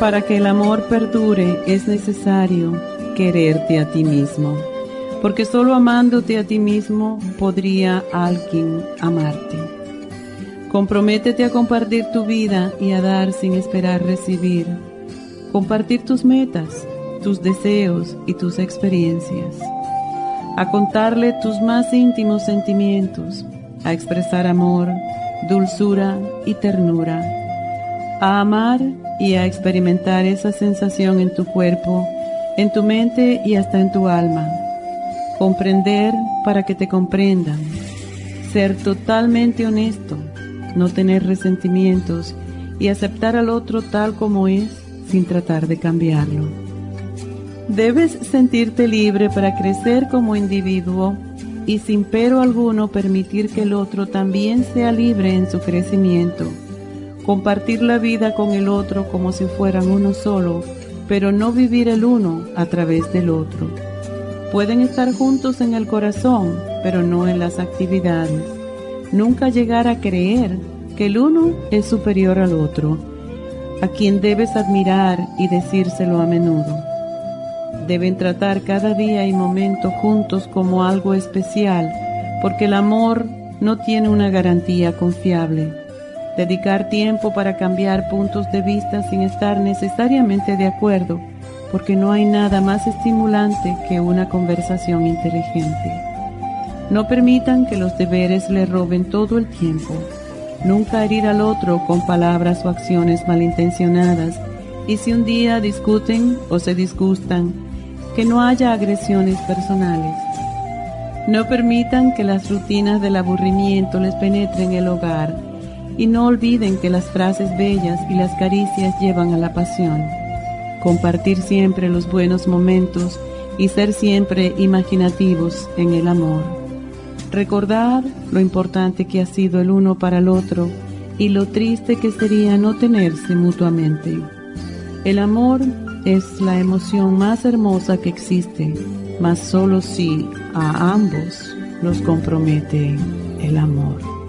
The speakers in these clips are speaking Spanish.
Para que el amor perdure es necesario quererte a ti mismo, porque solo amándote a ti mismo podría alguien amarte. Comprométete a compartir tu vida y a dar sin esperar recibir. Compartir tus metas, tus deseos y tus experiencias. A contarle tus más íntimos sentimientos, a expresar amor, dulzura y ternura. A amar y a experimentar esa sensación en tu cuerpo, en tu mente y hasta en tu alma. Comprender para que te comprendan. Ser totalmente honesto, no tener resentimientos y aceptar al otro tal como es sin tratar de cambiarlo. Debes sentirte libre para crecer como individuo y sin pero alguno permitir que el otro también sea libre en su crecimiento compartir la vida con el otro como si fueran uno solo, pero no vivir el uno a través del otro. Pueden estar juntos en el corazón, pero no en las actividades. Nunca llegar a creer que el uno es superior al otro, a quien debes admirar y decírselo a menudo. Deben tratar cada día y momento juntos como algo especial, porque el amor no tiene una garantía confiable dedicar tiempo para cambiar puntos de vista sin estar necesariamente de acuerdo, porque no hay nada más estimulante que una conversación inteligente. No permitan que los deberes le roben todo el tiempo. Nunca herir al otro con palabras o acciones malintencionadas. Y si un día discuten o se disgustan, que no haya agresiones personales. No permitan que las rutinas del aburrimiento les penetren el hogar y no olviden que las frases bellas y las caricias llevan a la pasión. Compartir siempre los buenos momentos y ser siempre imaginativos en el amor. Recordar lo importante que ha sido el uno para el otro y lo triste que sería no tenerse mutuamente. El amor es la emoción más hermosa que existe, mas solo si a ambos los compromete el amor.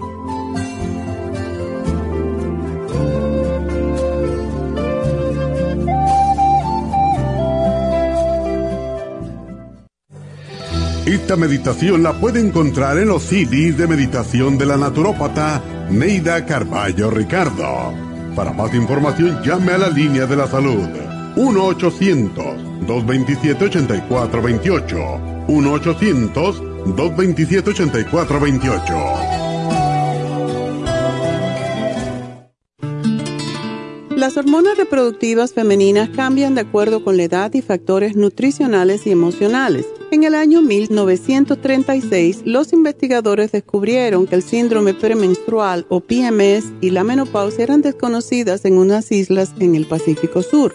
Esta meditación la puede encontrar en los CDs de meditación de la naturópata Neida Carballo Ricardo. Para más información llame a la línea de la salud 1-800-227-8428. 1-800-227-8428. Las hormonas reproductivas femeninas cambian de acuerdo con la edad y factores nutricionales y emocionales. En el año 1936, los investigadores descubrieron que el síndrome premenstrual o PMS y la menopausia eran desconocidas en unas islas en el Pacífico Sur.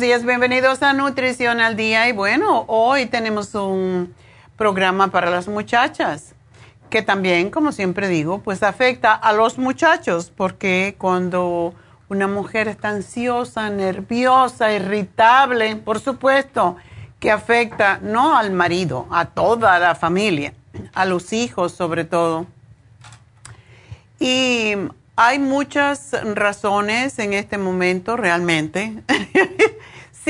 Buenos días. Bienvenidos a Nutrición al Día. Y bueno, hoy tenemos un programa para las muchachas, que también, como siempre digo, pues afecta a los muchachos, porque cuando una mujer está ansiosa, nerviosa, irritable, por supuesto que afecta no al marido, a toda la familia, a los hijos sobre todo. Y hay muchas razones en este momento realmente.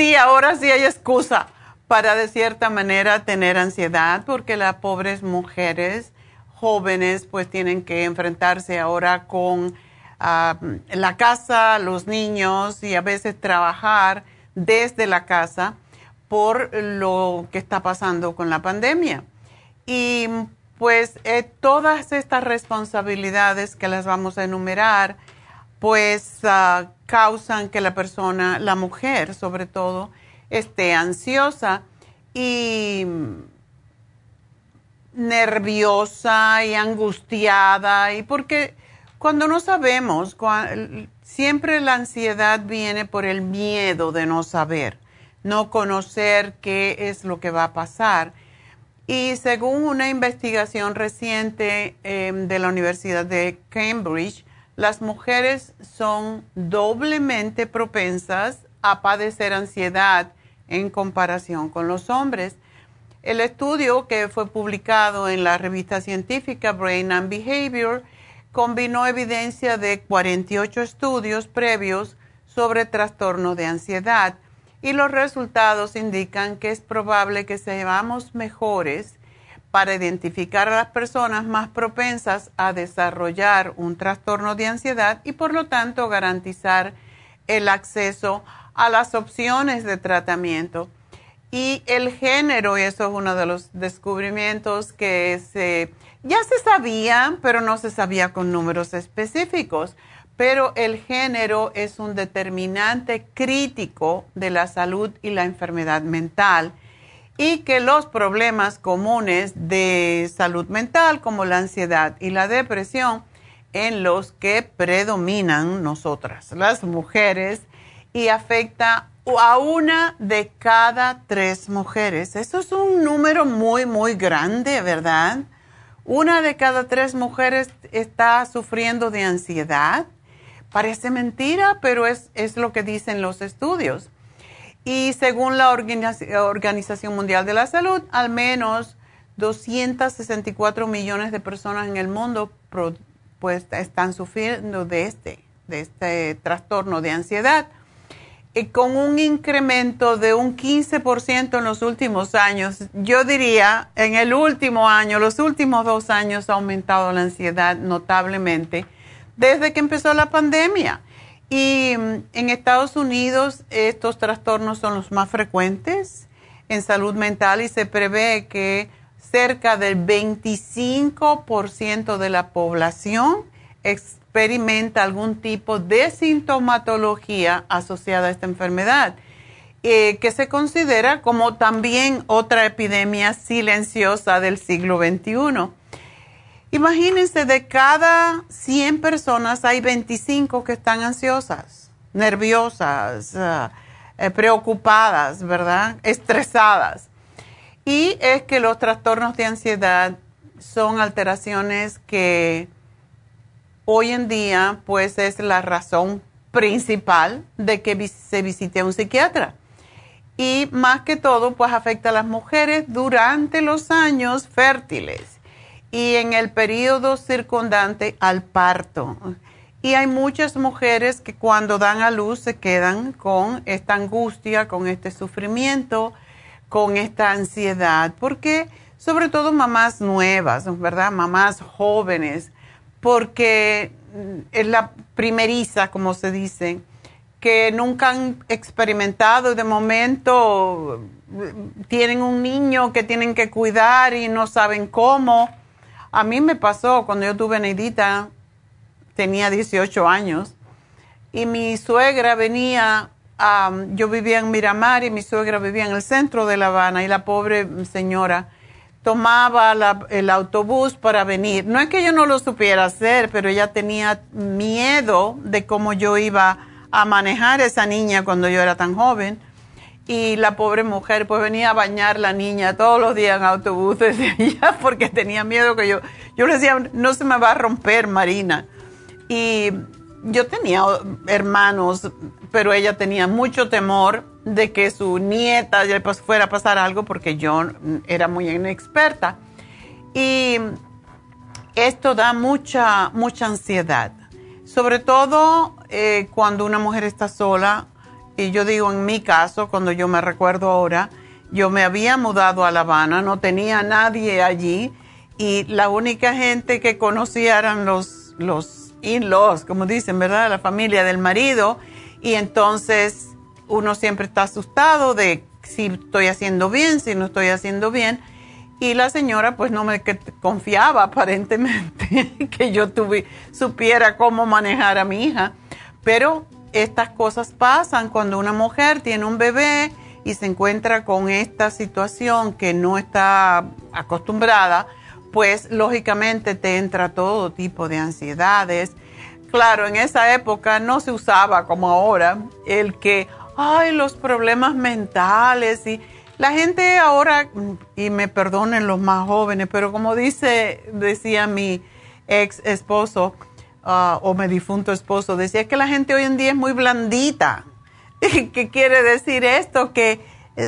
sí, ahora sí hay excusa para de cierta manera tener ansiedad porque las pobres mujeres jóvenes pues tienen que enfrentarse ahora con ah, la casa, los niños y a veces trabajar desde la casa por lo que está pasando con la pandemia. Y pues eh, todas estas responsabilidades que las vamos a enumerar, pues ah, causan que la persona, la mujer sobre todo, esté ansiosa y nerviosa y angustiada y porque cuando no sabemos, siempre la ansiedad viene por el miedo de no saber, no conocer qué es lo que va a pasar. Y según una investigación reciente em, de la Universidad de Cambridge, las mujeres son doblemente propensas a padecer ansiedad en comparación con los hombres. El estudio que fue publicado en la revista científica Brain and Behavior combinó evidencia de 48 estudios previos sobre trastorno de ansiedad y los resultados indican que es probable que seamos mejores para identificar a las personas más propensas a desarrollar un trastorno de ansiedad y por lo tanto garantizar el acceso a las opciones de tratamiento. Y el género, y eso es uno de los descubrimientos que se, ya se sabía, pero no se sabía con números específicos pero el género es un determinante crítico de la salud y la enfermedad mental y que los problemas comunes de salud mental como la ansiedad y la depresión en los que predominan nosotras, las mujeres, y afecta a una de cada tres mujeres. Eso es un número muy, muy grande, ¿verdad? Una de cada tres mujeres está sufriendo de ansiedad Parece mentira, pero es, lo que dicen los estudios. Y según la Organización Mundial de la Salud, al menos 264 millones de personas en el mundo pues, están sufriendo de este, de este trastorno de ansiedad. Y con un incremento de un 15% en los últimos años, yo diría, en el último año, los últimos dos años ha aumentado la ansiedad notablemente desde que empezó la pandemia. Y mm, en Estados Unidos estos trastornos son los más frecuentes en salud mental y se prevé que cerca del 25% de la población experimenta algún tipo de sintomatología asociada a esta enfermedad, eh, que se considera como también otra epidemia silenciosa del siglo XXI. Imagínense, de cada 100 personas hay 25 que están ansiosas, nerviosas, ah, eh, preocupadas, ¿verdad? Estresadas. Y es que los trastornos de ansiedad son alteraciones que hoy en día pues es la razón principal de que se visite a un psiquiatra. Y más que todo pues afecta a las mujeres durante los años fértiles y en el periodo circundante al parto. Y hay muchas mujeres que cuando dan a luz se quedan con esta angustia, con este sufrimiento, con esta ansiedad, porque sobre todo mamás nuevas, ¿verdad? Mamás jóvenes, porque es la primeriza, como se dice, que nunca han experimentado de momento tienen un niño que tienen que cuidar y no saben cómo a mí me pasó cuando yo tuve Neidita, tenía 18 años, y mi suegra venía, yo vivía en Miramar y mi suegra vivía en el centro de La Habana y la pobre señora tomaba el autobús para venir. No es que yo no lo supiera hacer, pero ella tenía miedo de cómo yo iba a manejar esa niña cuando yo era tan joven. Y la pobre mujer pues venía a bañar la niña todos los días en autobuses porque tenía miedo que yo, yo le decía, no se me va a romper Marina. Y yo tenía hermanos, pero ella tenía mucho temor de que su nieta le fuera a pasar algo porque yo era muy inexperta. Y esto da mucha, mucha ansiedad, sobre todo eh, cuando una mujer está sola. Y yo digo, en mi caso, cuando yo me recuerdo ahora, yo me había mudado a La Habana, no tenía nadie allí y la única gente que conocía eran los, los in-laws, como dicen, ¿verdad? La familia del marido. Y entonces uno siempre está asustado de si estoy haciendo bien, si no estoy haciendo bien. Y la señora pues no me confiaba aparentemente que yo tuve, supiera cómo manejar a mi hija. Pero estas cosas pasan cuando una mujer tiene un bebé y se encuentra con esta situación que no está acostumbrada, pues lógicamente te entra todo tipo de ansiedades. Claro, en esa época no se usaba como ahora el que, ay, los problemas mentales y la gente ahora, y me perdonen los más jóvenes, pero como dice, decía mi ex esposo ah, o mi difunto esposo, decía que la gente hoy en día es muy blandita. ¿Qué quiere decir esto? Que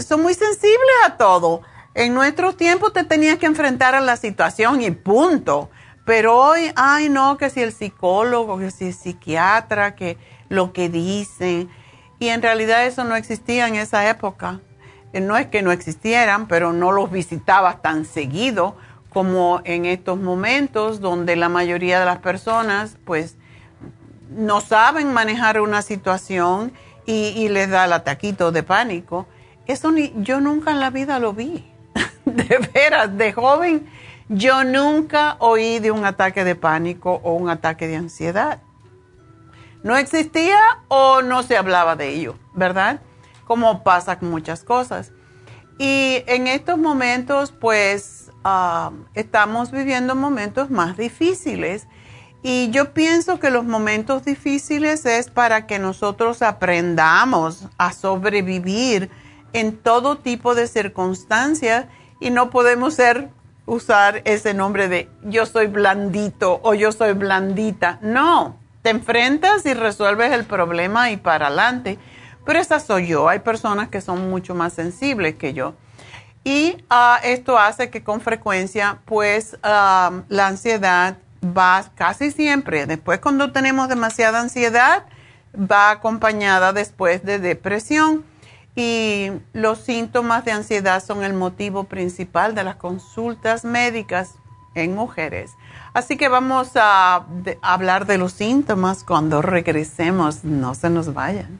son muy sensibles a todo. En nuestros tiempos te tenías que enfrentar a la situación y punto. Pero hoy, ay no, que si el psicólogo, que si el psiquiatra, que lo que dicen. Y en realidad eso no existía en esa época. Eh, no es que no existieran, pero no los visitabas tan seguido como en estos momentos donde la mayoría de las personas pues no saben manejar una situación y, les da el ataquito de pánico. Eso ni, yo nunca en la vida lo vi. de veras, de joven, yo nunca oí de un ataque de pánico o un ataque de ansiedad. No existía o no se hablaba de ello, ¿verdad? como pasa con muchas cosas. Y en estos momentos, pues, ah, estamos viviendo momentos más difíciles. Y yo pienso que los momentos difíciles es para que nosotros aprendamos a sobrevivir en todo tipo de circunstancias y no podemos ser usar ese nombre de yo soy blandito o yo soy blandita. No, te enfrentas y resuelves el problema y para adelante. Pero esa soy yo. Hay personas que son mucho más sensibles que yo. Y ah, esto hace que con frecuencia, pues, la ansiedad va casi siempre, después cuando tenemos demasiada ansiedad, va acompañada después de depresión. Y los síntomas de ansiedad son el motivo principal de las consultas médicas en mujeres. Así que vamos a hablar de los síntomas cuando regresemos. No se nos vayan.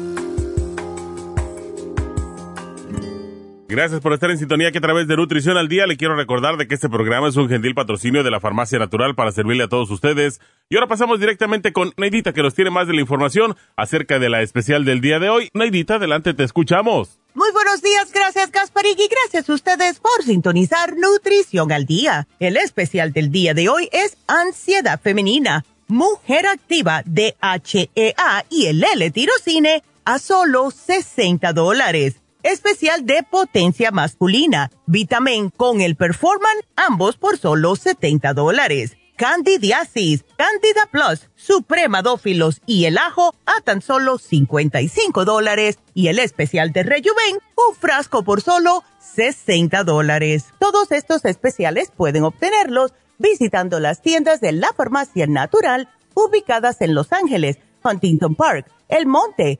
Gracias por estar en sintonía que a través de Nutrición al Día le quiero recordar de que este programa es un gentil patrocinio de la Farmacia Natural para servirle a todos ustedes. Y ahora pasamos directamente con Neidita que nos tiene más de la información acerca de la especial del día de hoy. Neidita, adelante, te escuchamos. Muy buenos días, gracias Gasparín y gracias a ustedes por sintonizar Nutrición al Día. El especial del día de hoy es Ansiedad Femenina, Mujer Activa DHEA y el L-Tirocine a solo 60 dólares especial de potencia masculina, Vitamin con el Performan, ambos por solo 70 dólares. Candidiasis, Candida Plus, Supremadófilos y el ajo a tan solo 55 dólares y el especial de Rejuven, un frasco por solo 60 dólares. Todos estos especiales pueden obtenerlos visitando las tiendas de la farmacia natural ubicadas en Los Ángeles, Huntington Park, El Monte,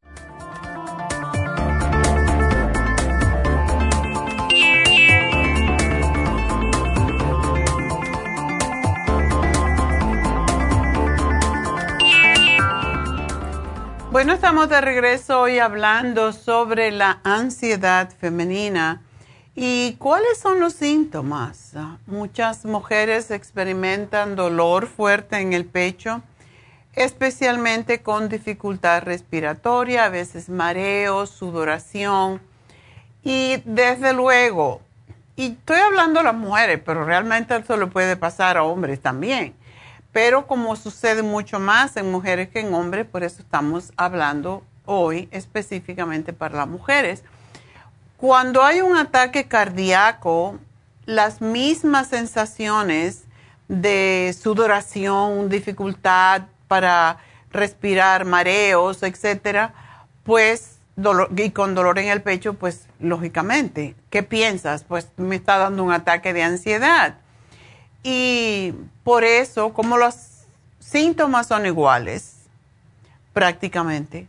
Bueno, estamos de regreso hoy hablando sobre la ansiedad femenina y cuáles son los síntomas. Muchas mujeres experimentan dolor fuerte en el pecho, especialmente con dificultad respiratoria, a veces mareo, sudoración y desde luego, y estoy hablando a las mujeres, pero realmente eso le puede pasar a hombres también pero como sucede mucho más en mujeres que en hombres, por eso estamos hablando hoy específicamente para las mujeres. Cuando hay un ataque cardíaco, las mismas sensaciones de sudoración, dificultad para respirar, mareos, etcétera, pues y con dolor en el pecho, pues lógicamente, ¿qué piensas? Pues me está dando un ataque de ansiedad. Y por eso, como los síntomas son iguales, prácticamente,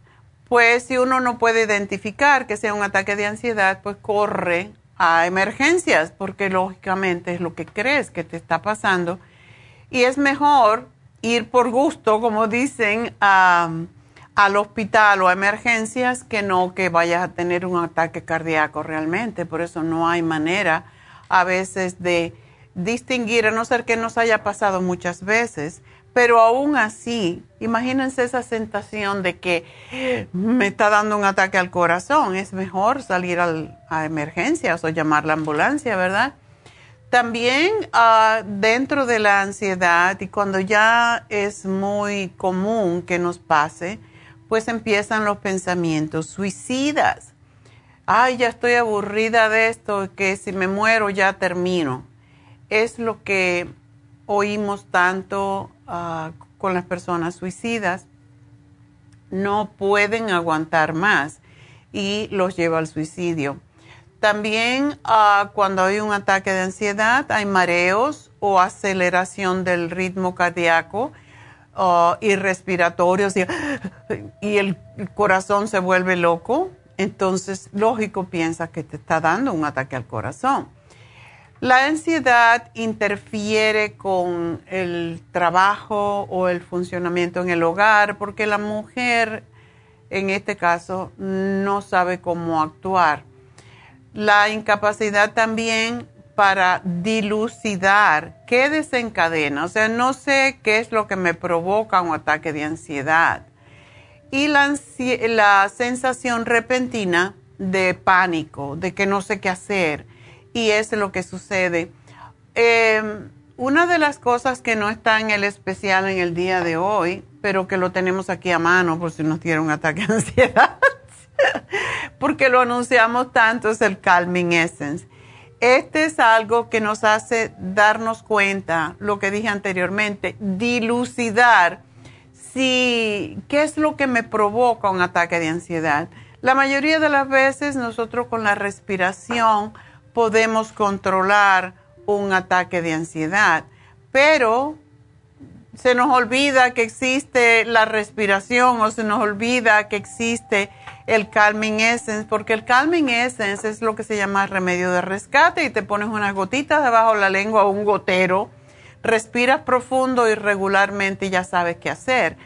pues si uno no puede identificar que sea un ataque de ansiedad, pues corre a emergencias, porque lógicamente es lo que crees que te está pasando. Y es mejor ir por gusto, como dicen, al hospital o a emergencias que no que vayas a tener un ataque cardíaco realmente. Por eso no hay manera a veces de distinguir, a no ser que nos haya pasado muchas veces, pero aún así, imagínense esa sensación de que me está dando un ataque al corazón, es mejor salir a emergencias o llamar la ambulancia, ¿verdad? También ah, dentro de la ansiedad y cuando ya es muy común que nos pase, pues empiezan los pensamientos suicidas. Ay, ya estoy aburrida de esto, que si me muero ya termino es lo que oímos tanto ah, con las personas suicidas. No pueden aguantar más y los lleva al suicidio. También ah, cuando hay un ataque de ansiedad hay mareos o aceleración del ritmo cardíaco ah, y respiratorios y, y el corazón se vuelve loco. Entonces, lógico, piensa que te está dando un ataque al corazón. La ansiedad interfiere con el trabajo o el funcionamiento en el hogar porque la mujer en este caso no sabe cómo actuar. La incapacidad también para dilucidar qué desencadena, o sea, no sé qué es lo que me provoca un ataque de ansiedad. Y la, la sensación repentina de pánico, de que no sé qué hacer, y es lo que sucede. Em, una de las cosas que no está en el especial en el día de hoy, pero que lo tenemos aquí a mano por si nos tiene un ataque de ansiedad, porque lo anunciamos tanto, es el Calming Essence. Este es algo que nos hace darnos cuenta, lo que dije anteriormente, dilucidar si qué es lo que me provoca un ataque de ansiedad. La mayoría de las veces nosotros con la respiración podemos controlar un ataque de ansiedad, pero se nos olvida que existe la respiración o se nos olvida que existe el Calming Essence, porque el Calming Essence es lo que se llama remedio de rescate y te pones unas gotitas debajo de la lengua o un gotero, respiras profundo y regularmente ya sabes qué hacer.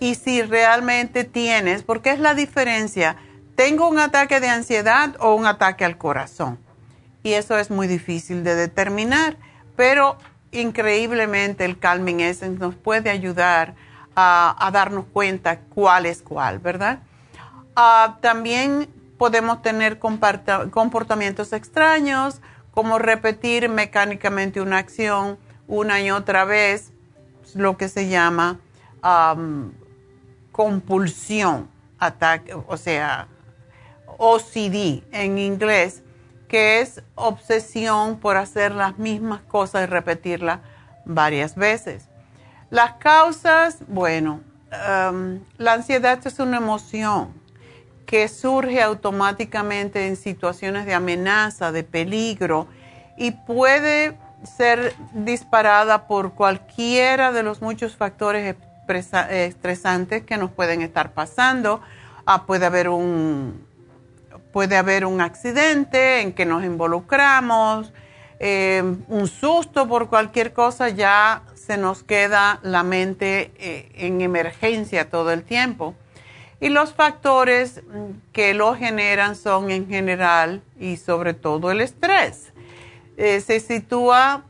Y si realmente tienes, porque es la diferencia, tengo un ataque de ansiedad o un ataque al corazón. Y eso es muy difícil de determinar, pero increíblemente el Calming Essence nos puede ayudar a, darnos cuenta cuál es cuál, ¿verdad? Ah, también podemos tener comportamientos extraños, como repetir mecánicamente una acción una y otra vez, lo que se llama compulsión, ataque, o sea, OCD en inglés que es obsesión por hacer las mismas cosas y repetirlas varias veces. Las causas, bueno, um, la ansiedad es una emoción que surge automáticamente en situaciones de amenaza, de peligro y puede ser disparada por cualquiera de los muchos factores estresantes que nos pueden estar pasando. Ah, puede haber un puede haber un accidente en que nos involucramos, eh, un susto por cualquier cosa, ya se nos queda la mente eh, en emergencia todo el tiempo. Y los factores que lo generan son en general y sobre todo el estrés. Eh, se sitúa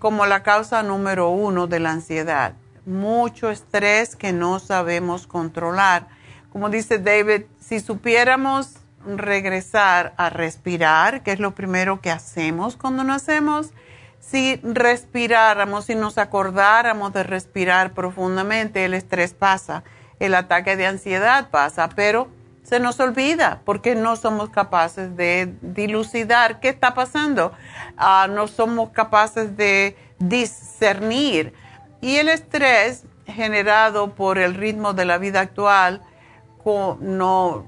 como la causa número uno de la ansiedad. Mucho estrés que no sabemos controlar. Como dice David, si supiéramos regresar a respirar, que es lo primero que hacemos cuando nacemos. Si respiráramos, si nos acordáramos de respirar profundamente, el estrés pasa, el ataque de ansiedad pasa, pero se nos olvida porque no somos capaces de dilucidar qué está pasando, ah, no somos capaces de discernir. Y el estrés generado por el ritmo de la vida actual no,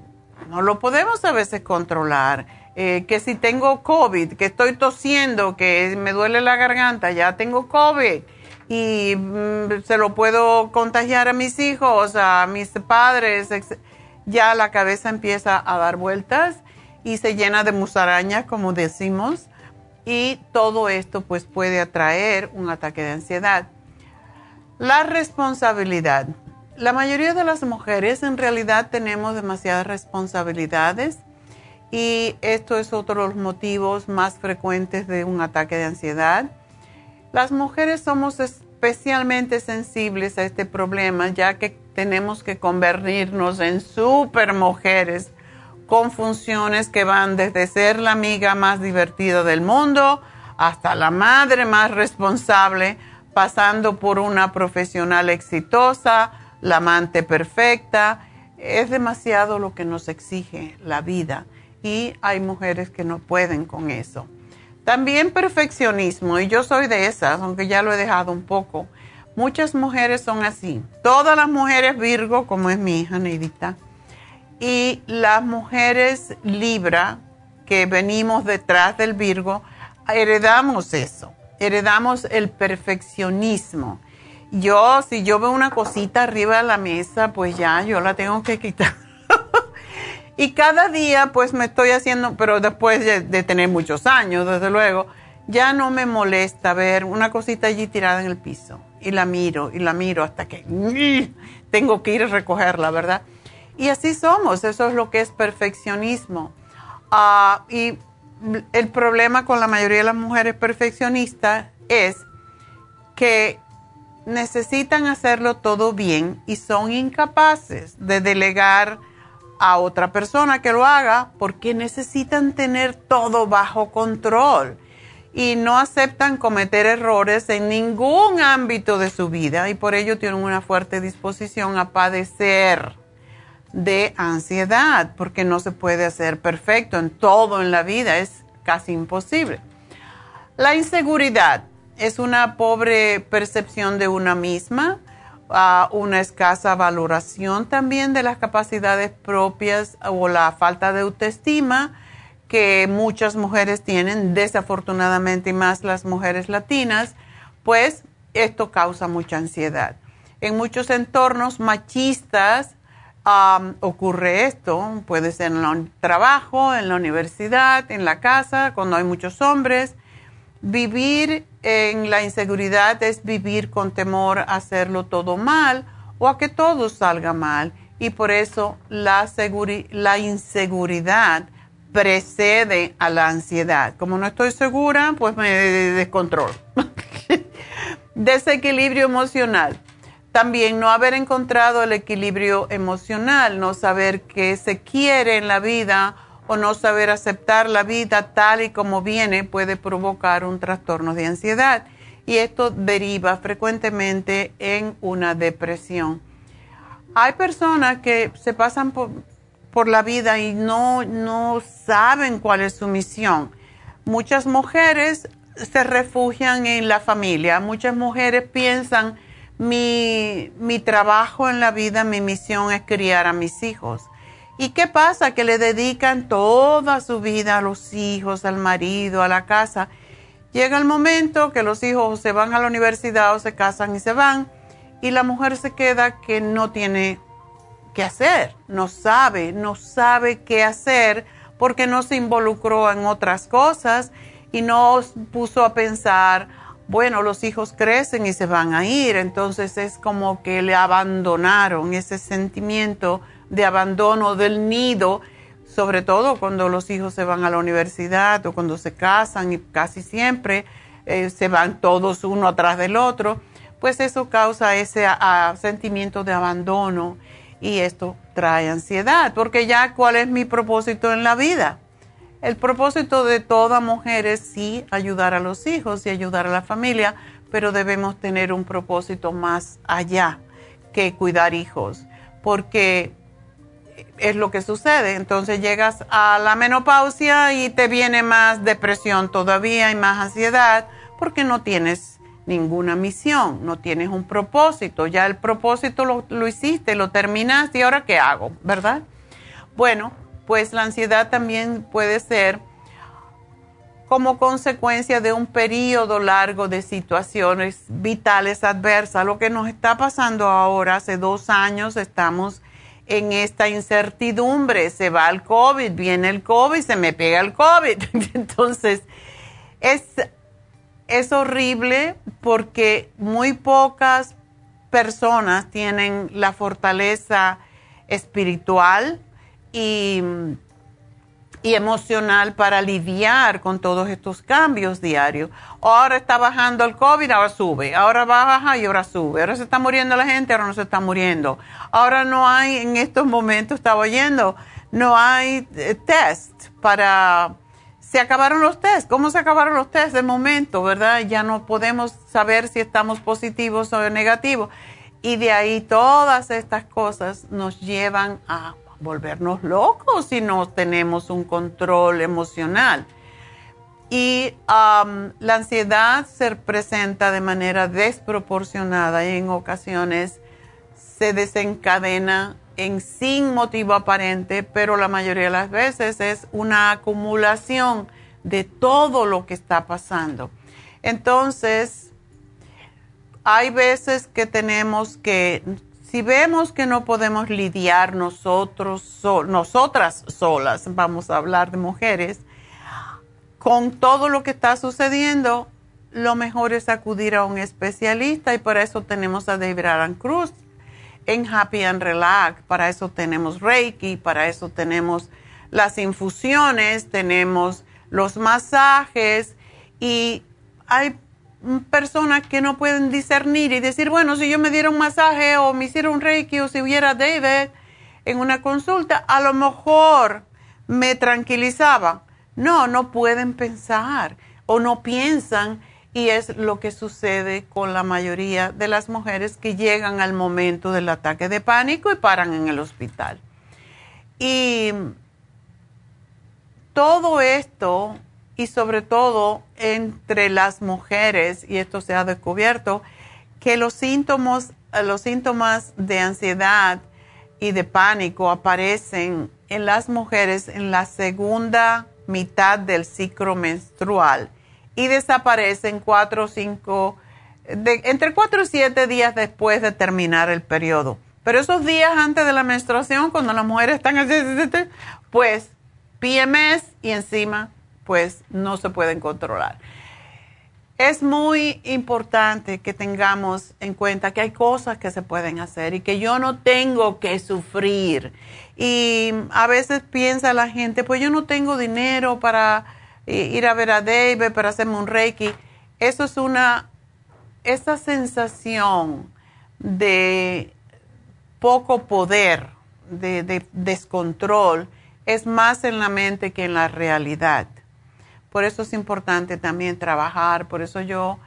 no lo podemos a veces controlar. Eh, que si tengo COVID, que estoy tosiendo, que me duele la garganta, ya tengo COVID y mm, se lo puedo contagiar a mis hijos, a mis padres, ya la cabeza empieza a dar vueltas y se llena de musarañas, como decimos, y todo esto pues puede atraer un ataque de ansiedad. La responsabilidad. La mayoría de las mujeres en realidad tenemos demasiadas responsabilidades y esto es otro de los motivos más frecuentes de un ataque de ansiedad. Las mujeres somos especialmente sensibles a este problema ya que tenemos que convertirnos en super mujeres con funciones que van desde ser la amiga más divertida del mundo hasta la madre más responsable, pasando por una profesional exitosa, la amante perfecta. Es demasiado lo que nos exige la vida y hay mujeres que no pueden con eso. También perfeccionismo, y yo soy de esas, aunque ya lo he dejado un poco. Muchas mujeres son así. Todas las mujeres Virgo, como es mi hija Neidita, y las mujeres Libra, que venimos detrás del Virgo, heredamos eso, heredamos el perfeccionismo. Yo, si yo veo una cosita arriba de la mesa, pues ya yo la tengo que quitar. y cada día, pues me estoy haciendo, pero después de, tener muchos años, desde luego, ya no me molesta ver una cosita allí tirada en el piso. Y la miro, y la miro hasta que tengo que ir a recogerla, ¿verdad? Y así somos, eso es lo que es perfeccionismo. Ah, y el problema con la mayoría de las mujeres perfeccionistas es que necesitan hacerlo todo bien y son incapaces de delegar a otra persona que lo haga porque necesitan tener todo bajo control y no aceptan cometer errores en ningún ámbito de su vida y por ello tienen una fuerte disposición a padecer de ansiedad porque no se puede hacer perfecto en todo en la vida, es casi imposible. La inseguridad es una pobre percepción de una misma, una escasa valoración también de las capacidades propias o la falta de autoestima que muchas mujeres tienen, desafortunadamente y más las mujeres latinas, pues esto causa mucha ansiedad. En muchos entornos machistas ocurre esto, puede ser en el trabajo, en la universidad, en la casa, cuando hay muchos hombres. Vivir en la inseguridad es vivir con temor a hacerlo todo mal o a que todo salga mal. Y por eso la, la inseguridad precede a la ansiedad. Como no estoy segura, pues me descontrol. Desequilibrio emocional. También no haber encontrado el equilibrio emocional, no saber qué se quiere en la vida o no saber aceptar la vida tal y como viene puede provocar un trastorno de ansiedad y esto deriva frecuentemente en una depresión. Hay personas que se pasan por, la vida y no, no saben cuál es su misión. Muchas mujeres se refugian en la familia, muchas mujeres piensan mi, mi trabajo en la vida, mi misión es criar a mis hijos ¿Y qué pasa? Que le dedican toda su vida a los hijos, al marido, a la casa. Llega el momento que los hijos se van a la universidad o se casan y se van y la mujer se queda que no tiene qué hacer, no sabe, no sabe qué hacer porque no se involucró en otras cosas y no puso a pensar, bueno, los hijos crecen y se van a ir, entonces es como que le abandonaron ese sentimiento de abandono del nido, sobre todo cuando los hijos se van a la universidad o cuando se casan y casi siempre eh, se van todos uno atrás del otro, pues eso causa ese sentimiento de abandono y esto trae ansiedad, porque ya cuál es mi propósito en la vida. El propósito de toda mujer es sí ayudar a los hijos y ayudar a la familia, pero debemos tener un propósito más allá que cuidar hijos, porque es lo que sucede. Entonces llegas a la menopausia y te viene más depresión todavía y más ansiedad porque no tienes ninguna misión, no tienes un propósito. Ya el propósito lo, lo hiciste, lo terminaste y ahora qué hago, ¿verdad? Bueno, pues la ansiedad también puede ser como consecuencia de un periodo largo de situaciones vitales adversas. Lo que nos está pasando ahora, hace dos años estamos en esta incertidumbre. Se va el COVID, viene el COVID, se me pega el COVID. Entonces, es, es horrible porque muy pocas personas tienen la fortaleza espiritual y y emocional para lidiar con todos estos cambios diarios. Ahora está bajando el COVID, ahora sube, ahora baja y ahora sube. Ahora se está muriendo la gente, ahora no se está muriendo. Ahora no hay, en estos momentos estaba oyendo, no hay eh, test para... Se acabaron los test. ¿Cómo se acabaron los test de momento, verdad? Ya no podemos saber si estamos positivos o negativos. Y de ahí todas estas cosas nos llevan a volvernos locos si no tenemos un control emocional. Y la ansiedad se presenta de manera desproporcionada y en ocasiones se desencadena en sin motivo aparente, pero la mayoría de las veces es una acumulación de todo lo que está pasando. Entonces, hay veces que tenemos que si vemos que no podemos lidiar nosotros, nosotras solas, vamos a hablar de mujeres, con todo lo que está sucediendo, lo mejor es acudir a un especialista y por eso tenemos a David Aran Cruz. en Happy and Relax. Para eso tenemos Reiki, para eso tenemos las infusiones, tenemos los masajes y hay personas que no pueden discernir y decir, bueno, si yo me diera un masaje o me hiciera un Reiki o si hubiera David en una consulta, a lo mejor me tranquilizaba. No, no pueden pensar o no piensan y es lo que sucede con la mayoría de las mujeres que llegan al momento del ataque de pánico y paran en el hospital. Y todo esto, y sobre todo entre las mujeres, y esto se ha descubierto, que los síntomas, los síntomas de ansiedad y de pánico aparecen en las mujeres en la segunda mitad del ciclo menstrual y desaparecen cuatro o cinco, entre cuatro y siete días después de terminar el periodo. Pero esos días antes de la menstruación, cuando las mujeres están así, pues PMS y encima, pues no se pueden controlar. Es muy importante que tengamos en cuenta que hay cosas que se pueden hacer y que yo no tengo que sufrir. Y a veces piensa la gente, pues yo no tengo dinero para ir a ver a David para hacerme un reiki. Eso es una, esa sensación de poco poder, de, descontrol, es más en la mente que en la realidad. Por eso es importante también trabajar, por eso yo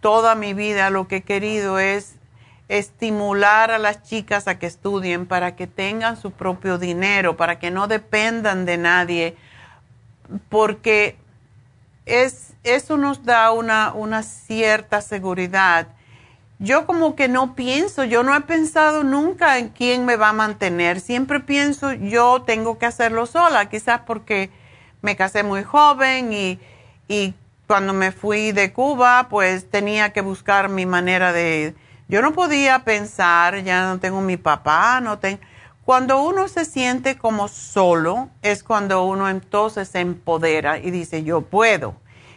toda mi vida lo que he querido es estimular a las chicas a que estudien para que tengan su propio dinero, para que no dependan de nadie porque es, eso nos da una, una cierta seguridad. Yo como que no pienso, yo no he pensado nunca en quién me va a mantener. Siempre pienso, yo tengo que hacerlo sola, quizás porque me casé muy joven y, y cuando me fui de Cuba, pues tenía que buscar mi manera de... Yo no podía pensar, ya no tengo mi papá, no tengo... Cuando uno se siente como solo, es cuando uno entonces se empodera y dice, yo puedo.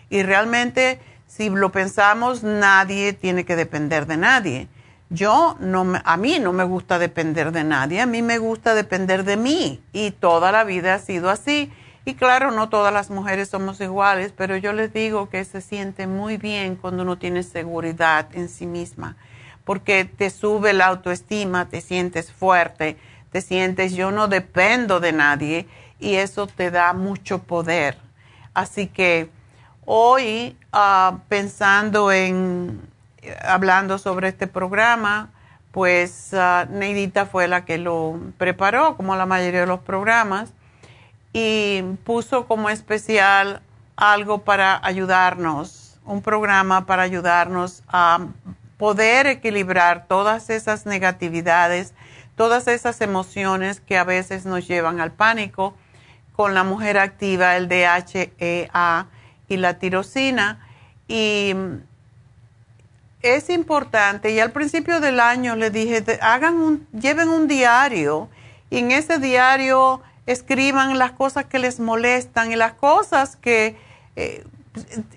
Y realmente, si lo pensamos, nadie tiene que depender de nadie. Yo no, a mí no me gusta depender de nadie, a mí me gusta depender de mí. Y toda la vida ha sido así. Y claro, no todas las mujeres somos iguales, pero yo les digo que se siente muy bien cuando uno tiene seguridad en sí misma, porque te sube la autoestima, te sientes fuerte te sientes yo no dependo de nadie y eso te da mucho poder. Así que hoy ah, pensando en, hablando sobre este programa, pues uh, Neidita fue la que lo preparó, como la mayoría de los programas, y puso como especial algo para ayudarnos, un programa para ayudarnos a poder equilibrar todas esas negatividades todas esas emociones que a veces nos llevan al pánico con la mujer activa, el DHEA y la tirosina. Y es importante, y al principio del año le dije, hagan lleven un diario y en ese diario escriban las cosas que les molestan y las cosas que eh,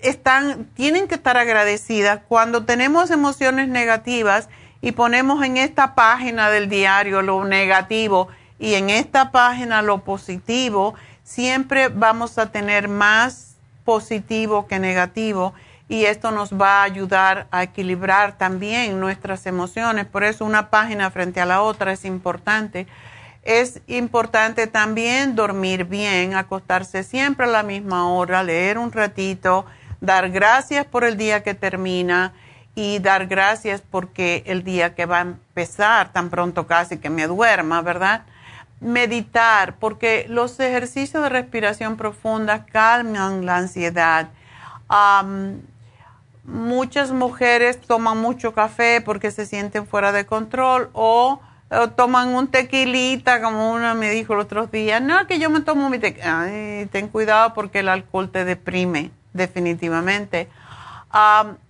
están, tienen que estar agradecidas. Cuando tenemos emociones negativas, y ponemos en esta página del diario lo negativo y en esta página lo positivo, siempre vamos a tener más positivo que negativo y esto nos va a ayudar a equilibrar también nuestras emociones. Por eso una página frente a la otra es importante. Es importante también dormir bien, acostarse siempre a la misma hora, leer un ratito, dar gracias por el día que termina y dar gracias porque el día que va a empezar, tan pronto casi que me duerma, ¿verdad? Meditar, porque los ejercicios de respiración profunda calman la ansiedad. muchas mujeres toman mucho café porque se sienten fuera de control o, toman un tequilita, como una me dijo el otro día, no, que yo me tomo mi tequila. ten cuidado porque el alcohol te deprime, definitivamente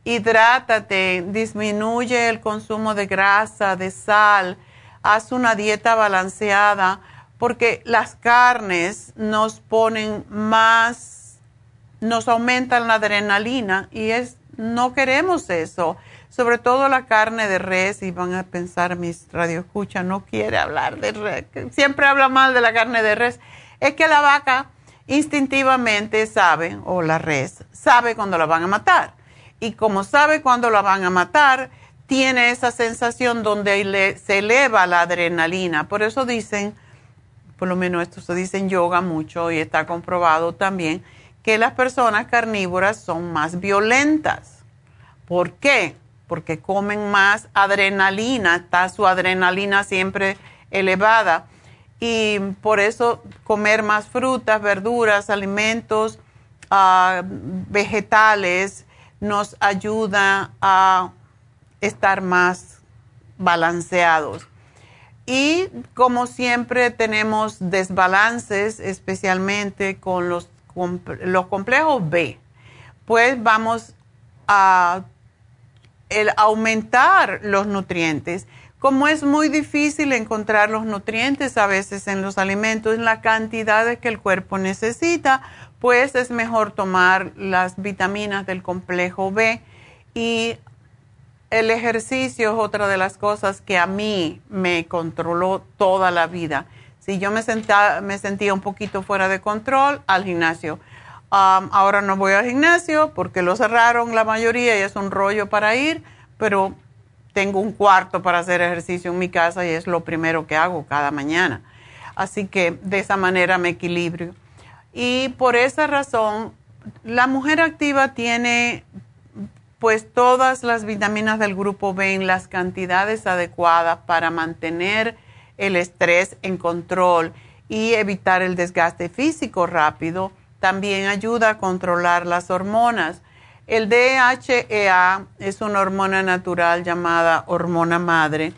hidrátate, disminuye el consumo de grasa, de sal, haz una dieta balanceada, porque las carnes nos ponen más, nos aumentan la adrenalina y es, no queremos eso. Sobre todo la carne de res, y van a pensar mis radioescuchas, no quiere hablar de res, siempre habla mal de la carne de res, es que la vaca instintivamente sabe, o la res, sabe cuando la van a matar. Y como sabe cuando la van a matar, tiene esa sensación donde se eleva la adrenalina. Por eso dicen, por lo menos esto se dice en yoga mucho y está comprobado también, que las personas carnívoras son más violentas. ¿Por qué? Porque comen más adrenalina, está su adrenalina siempre elevada. Y por eso comer más frutas, verduras, alimentos ah, vegetales nos ayuda a estar más balanceados. Y como siempre tenemos desbalances, especialmente con los, los complejos B, pues vamos a el aumentar los nutrientes. Como es muy difícil encontrar los nutrientes a veces en los alimentos, en la cantidad que el cuerpo necesita, pues es mejor tomar las vitaminas del complejo B y el ejercicio es otra de las cosas que a mí me controló toda la vida. Si yo me sentía un poquito fuera de control, al gimnasio. Ahora no voy al gimnasio porque lo cerraron la mayoría y es un rollo para ir, pero tengo un cuarto para hacer ejercicio en mi casa y es lo primero que hago cada mañana. Así que de esa manera me equilibrio. Y por esa razón, la mujer activa tiene pues todas las vitaminas del grupo B en las cantidades adecuadas para mantener el estrés en control y evitar el desgaste físico rápido. También ayuda a controlar las hormonas. El DHEA es una hormona natural llamada hormona madre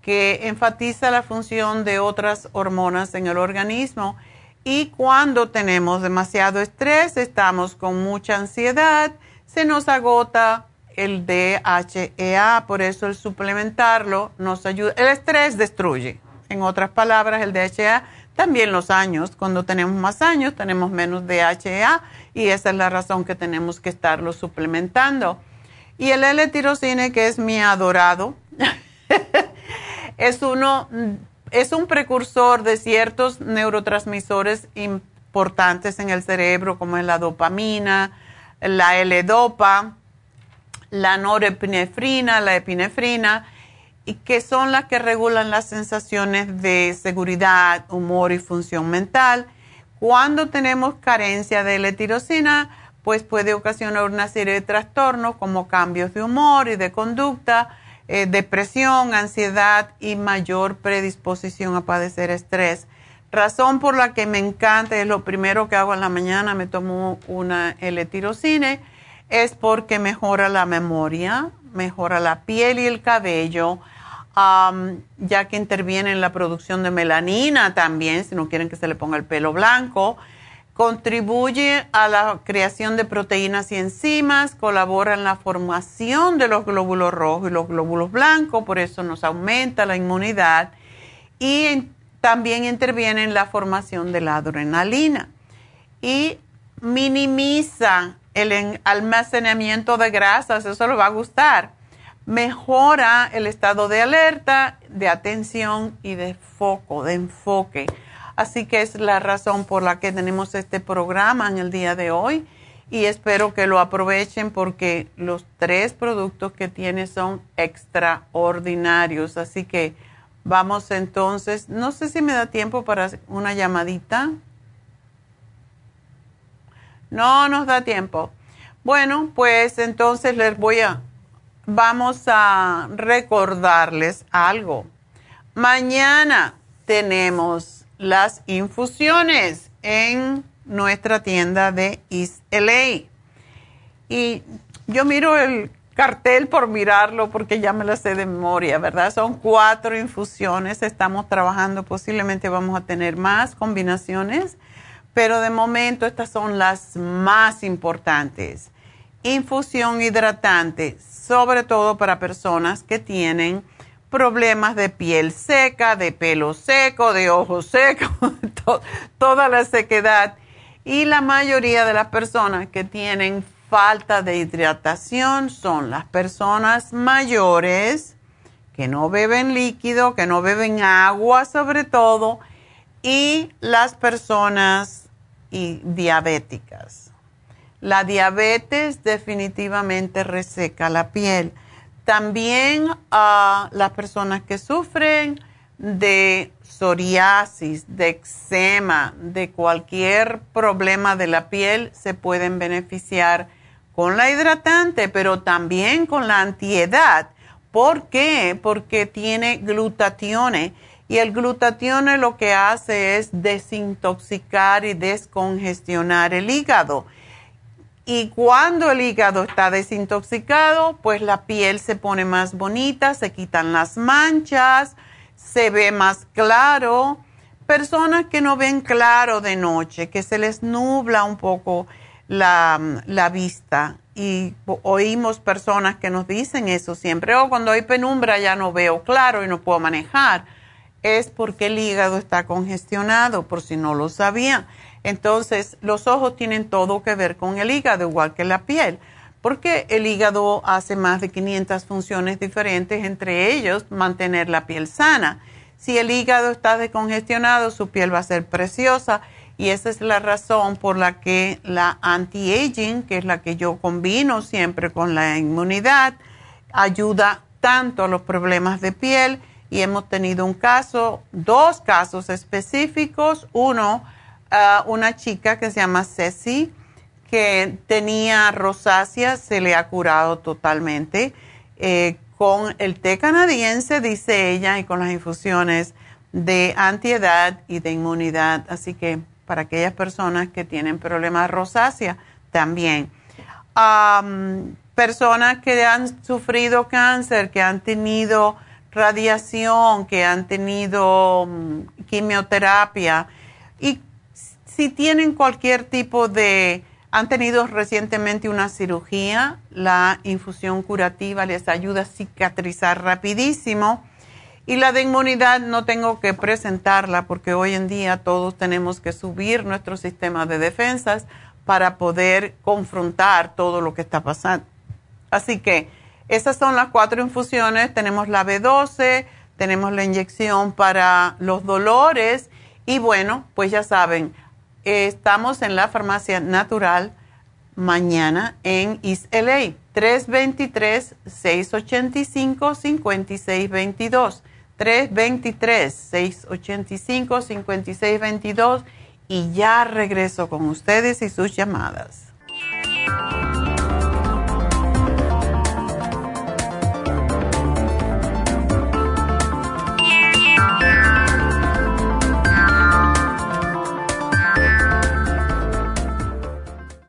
que enfatiza la función de otras hormonas en el organismo y cuando tenemos demasiado estrés, estamos con mucha ansiedad, se nos agota el DHEA, por eso el suplementarlo nos ayuda. El estrés destruye. En otras palabras, el DHEA también los años. Cuando tenemos más años, tenemos menos DHEA y esa es la razón que tenemos que estarlo suplementando. Y el L-tirocine, que es mi adorado, es uno, es un precursor de ciertos neurotransmisores importantes en el cerebro, como es la dopamina, la L-dopa, la norepinefrina, la epinefrina, y que son las que regulan las sensaciones de seguridad, humor y función mental. Cuando tenemos carencia de L-tirosina, pues puede ocasionar una serie de trastornos como cambios de humor y de conducta, eh, depresión, ansiedad y mayor predisposición a padecer estrés. Razón por la que me encanta, es lo primero que hago en la mañana, me tomo una L-tirosina es porque mejora la memoria, mejora la piel y el cabello, ya que interviene en la producción de melanina también, si no quieren que se le ponga el pelo blanco. Contribuye a la creación de proteínas y enzimas, colabora en la formación de los glóbulos rojos y los glóbulos blancos, por eso nos aumenta la inmunidad y también interviene en la formación de la adrenalina y minimiza el almacenamiento de grasas, eso le va a gustar. Mejora el estado de alerta, de atención y de foco, de enfoque. Así que es la razón por la que tenemos este programa en el día de hoy y espero que lo aprovechen porque los tres productos que tiene son extraordinarios. Así que vamos entonces, no sé si me da tiempo para una llamadita. No nos da tiempo. Bueno, pues entonces les voy a, vamos a recordarles algo. Mañana tenemos las infusiones en nuestra tienda de East LA. Y yo miro el cartel por mirarlo porque ya me lo sé de memoria, ¿verdad? Son cuatro infusiones, estamos trabajando, posiblemente vamos a tener más combinaciones pero de momento estas son las más importantes. Infusión hidratante, sobre todo para personas que tienen problemas de piel seca, de pelo seco, de ojos secos, toda la sequedad. Y la mayoría de las personas que tienen falta de hidratación son las personas mayores que no beben líquido, que no beben agua sobre todo, y las personas diabéticas. La diabetes definitivamente reseca la piel. También a las personas que sufren de psoriasis, de eczema, de cualquier problema de la piel, se pueden beneficiar con la hidratante, pero también con la antiedad. ¿Por qué? Porque tiene glutatione y el glutatione lo que hace es desintoxicar y descongestionar el hígado. Y cuando el hígado está desintoxicado, pues la piel se pone más bonita, se quitan las manchas, se ve más claro. Personas que no ven claro de noche, que se les nubla un poco la, la vista. Y oímos personas que nos dicen eso siempre. Oh, cuando hay penumbra ya no veo claro y no puedo manejar. Es porque el hígado está congestionado, por si no lo sabían. Entonces, los ojos tienen todo que ver con el hígado, igual que la piel porque el hígado hace más de 500 funciones diferentes, entre ellos mantener la piel sana. Si el hígado está descongestionado, su piel va a ser preciosa y esa es la razón por la que la anti-aging, que es la que yo combino siempre con la inmunidad, ayuda tanto a los problemas de piel y hemos tenido un caso, dos casos específicos, uno, ah, una chica que se llama Ceci, que tenía rosácea se le ha curado totalmente. Eh, con el té canadiense, dice ella, y con las infusiones de antiedad y de inmunidad. Así que para aquellas personas que tienen problemas rosácea, también. personas que han sufrido cáncer, que han tenido radiación, que han tenido mm, quimioterapia y si tienen cualquier tipo de han tenido recientemente una cirugía, la infusión curativa les ayuda a cicatrizar rapidísimo. Y la de inmunidad no tengo que presentarla porque hoy en día todos tenemos que subir nuestro sistema de defensas para poder confrontar todo lo que está pasando. Así que esas son las cuatro infusiones. Tenemos la B12, tenemos la inyección para los dolores y bueno, pues ya saben, estamos en la farmacia natural mañana en East LA, 323-685-5622. 323-685-5622 y ya regreso con ustedes y sus llamadas.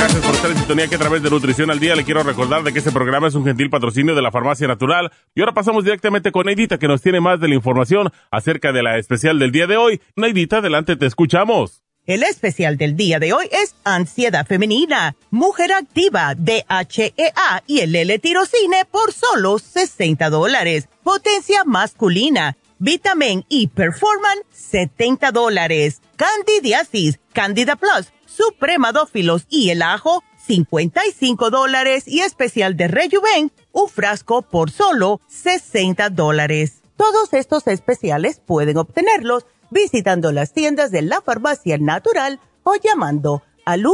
Gracias por estar en sintonía que a través de Nutrición al Día le quiero recordar de que este programa es un gentil patrocinio de la Farmacia Natural. Y ahora pasamos directamente con Neidita que nos tiene más de la información acerca de la especial del día de hoy. Neidita, adelante, te escuchamos. El especial del día de hoy es Ansiedad Femenina, Mujer Activa, DHEA y el L-Tirocine por solo 60 dólares. Potencia masculina, Vitamin y Performan, 70 dólares. Candidiasis, Candida Plus, Supremadófilos y el ajo, 55 dólares y especial de Rejuven, un frasco por solo 60 dólares. Todos estos especiales pueden obtenerlos visitando las tiendas de la farmacia natural o llamando al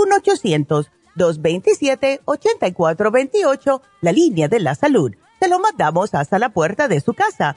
1-800-227-8428, la línea de la salud se lo mandamos hasta la puerta de su casa.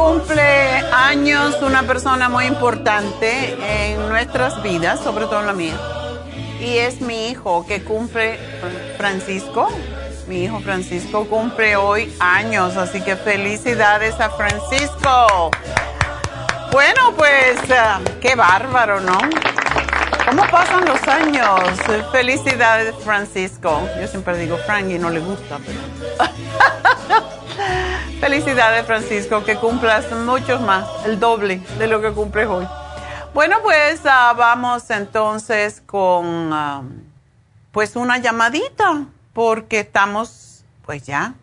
Cumple años una persona muy importante en nuestras vidas, sobre todo en la mía. Y es mi hijo que cumple, Francisco. Mi hijo Francisco cumple hoy años, así que felicidades a Francisco. Bueno, pues ah, qué bárbaro, ¿no? ¿Cómo pasan los años? Felicidades, Francisco. Yo siempre digo Frank y no le gusta, pero... Felicidades, Francisco, que cumplas muchos más, el doble de lo que cumples hoy. Bueno, pues ah, vamos entonces con ah, pues una llamadita, porque estamos pues ya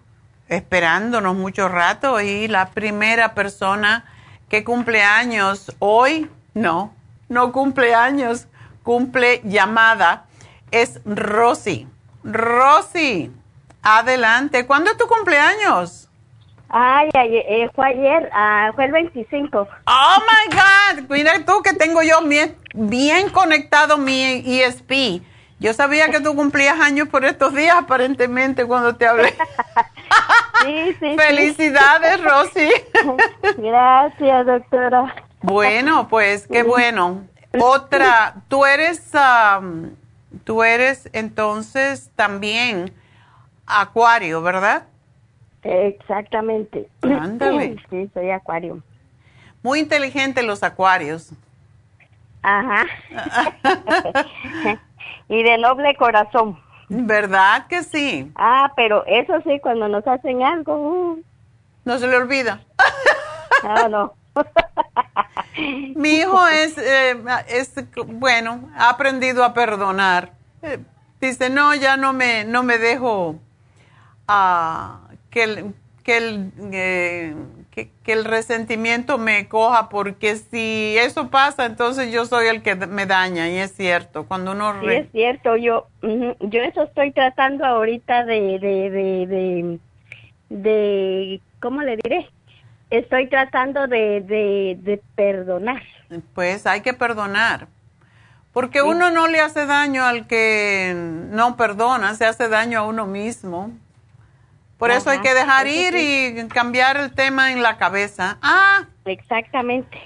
esperándonos mucho rato y la primera persona que cumple años hoy, no, no cumple años, cumple llamada, es Rosy. Rosy, adelante. ¿Cuándo es tu cumpleaños? Ay, ay eh, fue ayer, ah, fue el 25. Oh my God, mira tú que tengo yo bien, bien conectado mi ESP. Yo sabía que tú cumplías años por estos días, aparentemente, cuando te hablé. sí, sí. Felicidades, Rosy. Gracias, doctora. Bueno, pues qué bueno. Otra, tú eres, tú eres entonces también acuario, ¿verdad? Exactamente. Ándale. Sí, soy acuario. Muy inteligentes los acuarios. Ajá. y de noble corazón. ¿Verdad que sí? Ah, pero eso sí, cuando nos hacen algo. Uh. No se le olvida. Ah, no. Mi hijo es, eh, es, bueno, ha aprendido a perdonar. Eh, dice, no, ya no me, no me dejo a que el, que el, eh, que, el resentimiento me coja, porque si eso pasa, entonces yo soy el que me daña, y es cierto, cuando uno... Sí, es cierto, yo, yo eso estoy tratando ahorita de, de, de, de, de, ¿cómo le diré? Estoy tratando de, de, de perdonar. Pues hay que perdonar. Porque uno no le hace daño al que no perdona, se hace daño a uno mismo. Por eso hay que dejar ir y cambiar el tema en la cabeza. Ah, exactamente.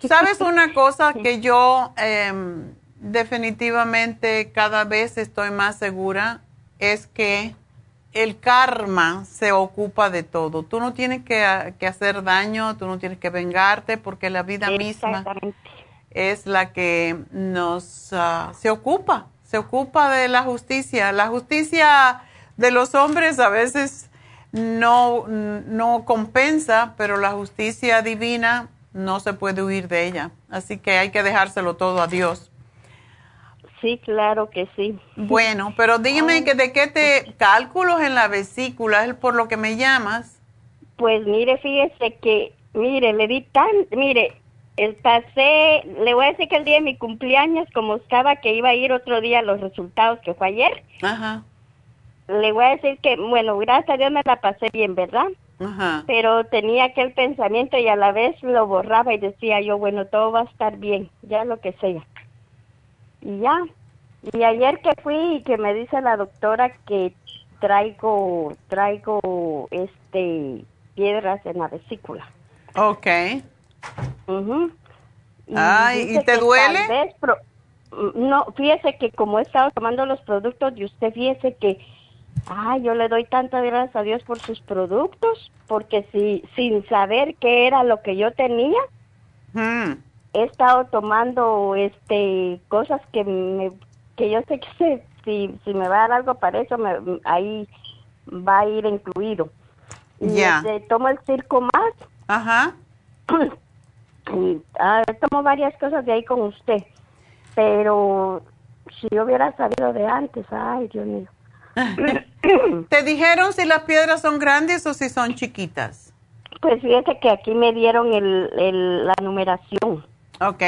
¿Sabes una cosa que yo em, definitivamente cada vez estoy más segura? Es que el karma se ocupa de todo. Tú no tienes que, hacer daño, tú no tienes que vengarte porque la vida misma es la que nos ah, se ocupa, se ocupa de la justicia. La justicia de los hombres a veces no, no compensa, pero la justicia divina no se puede huir de ella. Así que hay que dejárselo todo a Dios. Sí, claro que sí. Bueno, pero dígame que de qué te cálculos en la vesícula es por lo que me llamas. Pues mire, fíjese que, mire, le di tan, mire, el pasé, le voy a decir que el día de mi cumpleaños, como estaba que iba a ir otro día los resultados que fue ayer, Ajá le voy a decir que, bueno, gracias a Dios me la pasé bien, ¿verdad? Ajá. Pero tenía aquel pensamiento y a la vez lo borraba y decía yo, bueno, todo va a estar bien, ya lo que sea. Y ya. Y ayer que fui y que me dice la doctora que traigo, traigo, este, piedras en la vesícula. Ok. mhm Ay, ¿y te duele? no, fíjese que como he estado tomando los productos de usted, fíjese que Ay, yo le doy tantas gracias a Dios por sus productos, porque si sin saber qué era lo que yo tenía, hmm. He estado tomando este cosas que me que yo sé que si, si me va a dar algo para eso, me, ahí va a ir incluido. Ya. Este, tomo el circo más. Ajá. Y ah, tomo varias cosas de ahí con usted. Pero si yo hubiera sabido de antes, ay, Dios mío. ¿Te dijeron si las piedras son grandes o si son chiquitas? Pues fíjese que aquí me dieron el, el, la numeración. Ok.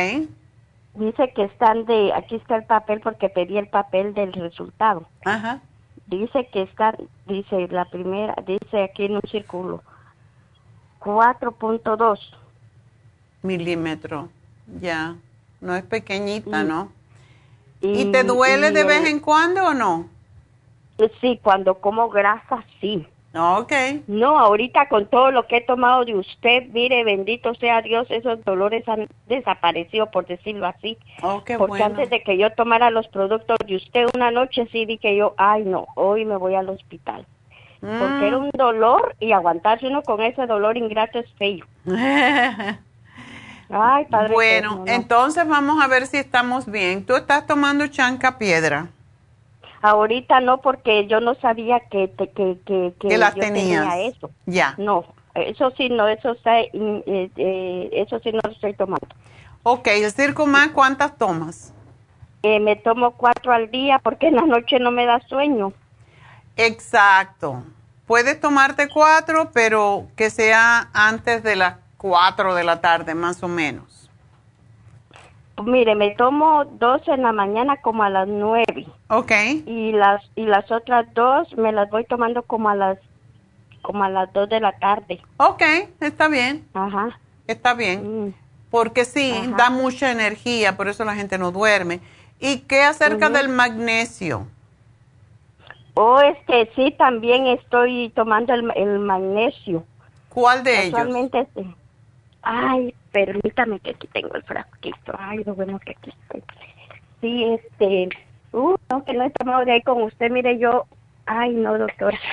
Dice que están de, aquí está el papel porque pedí el papel del resultado. Ajá. Dice que están, dice la primera, dice aquí en un círculo, 4.2. Milímetro. Ya. No es pequeñita, Y- ¿no? ¿Y, te duele y de vez en cuando o no? Sí, cuando como grasa, sí. Ok. No, ahorita con todo lo que he tomado de usted, mire, bendito sea Dios, esos dolores han desaparecido, por decirlo así. Oh, qué Porque bueno. antes de que yo tomara los productos de usted una noche, sí dije yo, ay no, hoy me voy al hospital. Porque era Mm. un dolor y aguantarse uno con ese dolor ingrato es feo. Ay, padre. bueno, no. entonces vamos a ver si estamos bien. ¿Tú estás tomando chanca piedra? Ahorita no, porque yo no sabía que, te- que, que, que Que las yo tenías. tenía eso. Ya. No, eso sí, no, eso, está, eh, eh, eso sí no lo estoy tomando. Ok, el circo más, ¿cuántas tomas? Eh, me tomo cuatro al día porque en la noche no me da sueño. Exacto. Puedes tomarte cuatro, pero que sea antes de las cuatro de la tarde, más o menos. Mire, me tomo dos en la mañana como a las nueve Ok. y las y las otras dos me las voy tomando como a las como a las dos de la tarde. Ok, está bien, Ajá. está bien. Mm. Porque sí, Ajá. da mucha energía, por eso la gente no duerme. ¿Y qué acerca del magnesio? O es que sí, también estoy tomando el, el magnesio. ¿Cuál de ellos? Sí. Ay, permítame que aquí tengo el frasquito. Ay, lo bueno que aquí estoy. Sí, este, uh, no, que no he tomado de ahí con usted, mire, yo, ay, no, doctora.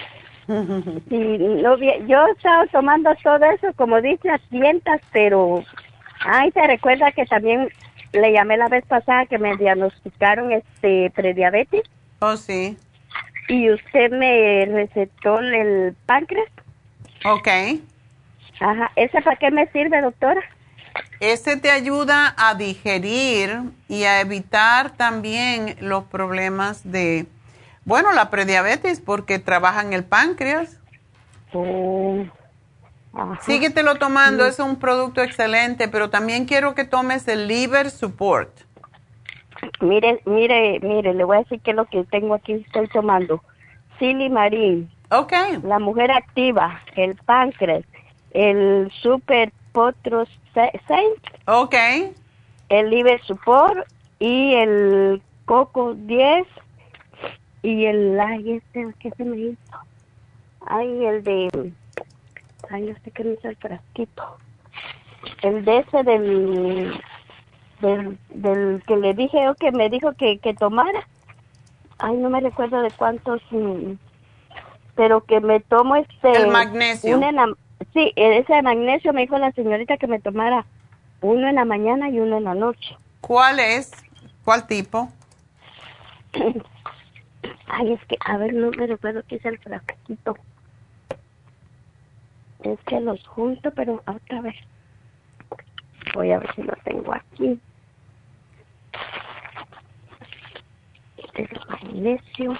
Sí, no, yo he estado tomando todo eso, como dice, a tientas, pero, ay, se recuerda que también le llamé la vez pasada que me diagnosticaron este prediabetes Oh, sí. y usted me recetó el páncreas. Ok. Ajá, ¿ese para qué me sirve, doctora? Ese te ayuda a digerir y a evitar también los problemas de, bueno, la prediabetes porque trabaja en el páncreas. Oh. Síguetelo tomando, es un producto excelente, pero también quiero que tomes el liver support. Mire, mire, mire, le voy a decir qué es lo que tengo aquí, estoy tomando. Silimarín, Ok, la mujer activa, el páncreas, el super potros saint, ok, el liver support y el coco 10 y el, ay, este, ¿qué se me hizo? Ay, el de, ay, no sé qué me hizo el frasquito. El de ese del, del, del que le dije o que me dijo que, que tomara. Ay, no me recuerdo de cuántos, mm, pero que me tomo este... El magnesio. una en la- sí, ese magnesio me dijo la señorita que me tomara uno en la mañana y uno en la noche. ¿cuál es? ¿Cuál tipo? Ay, es que, a ver, no me recuerdo qué es el frasquito. Es que los junto, pero otra vez. Voy a ver si lo tengo aquí. Este es el magnesio.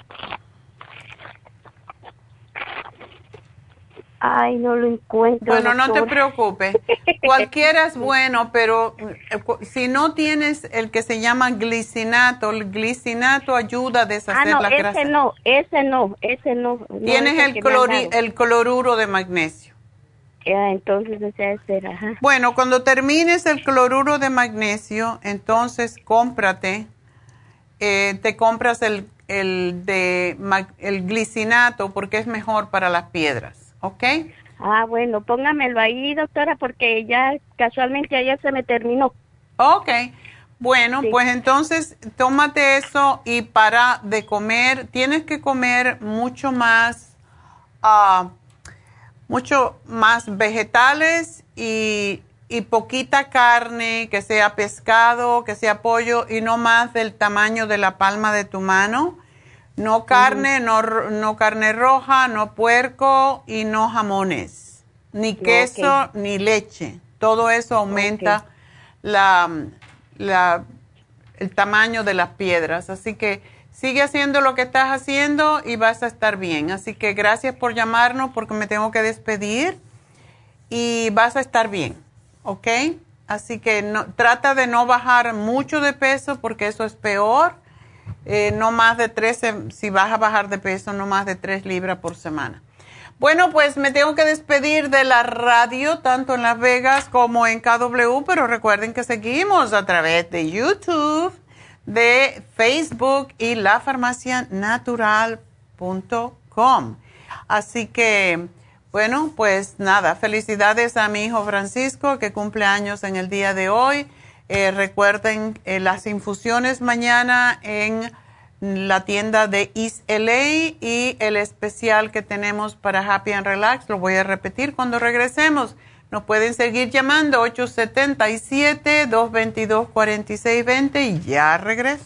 Ay, no lo encuentro. Bueno, no te preocupes. Cualquiera es bueno, pero eh, si no tienes el que se llama glicinato, el glicinato ayuda a Ah, deshacer no, la grasa. ese no, ese no, ese no. no Tienes es el, clori- el cloruro de magnesio. Ah, entonces ajá. Bueno, cuando termines el cloruro de magnesio, entonces cómprate, eh, te compras el, el, de, el glicinato porque es mejor para las piedras, ¿ok? Ah, bueno, póngamelo ahí, doctora, porque ya casualmente ayer se me terminó. Ok, bueno, Sí. pues entonces tómate eso y para de comer, tienes que comer mucho más, ah, mucho más vegetales y, y poquita carne, que sea pescado, que sea pollo y no más del tamaño de la palma de tu mano. No carne, no, no carne roja, no puerco y no jamones, ni queso, ni leche. Todo eso aumenta la, la- el tamaño de las piedras. Así que sigue haciendo lo que estás haciendo y vas a estar bien. Así que gracias por llamarnos porque me tengo que despedir. y vas a estar bien, ¿ok? Así que no, trata de no bajar mucho de peso porque eso es peor. Eh, no más de 13, si vas a bajar de peso, no más de 3 libras por semana. Bueno, pues me tengo que despedir de la radio, tanto en Las Vegas como en KW, pero recuerden que seguimos a través de YouTube, de Facebook y lafarmacianatural.com. Así que, bueno, pues nada, felicidades a mi hijo Francisco que cumple años en el día de hoy. Eh, recuerden eh, las infusiones mañana en la tienda de East LA y el especial que tenemos para Happy and Relax. Lo voy a repetir cuando regresemos. Nos pueden seguir llamando 877-222-4620 y ya regreso.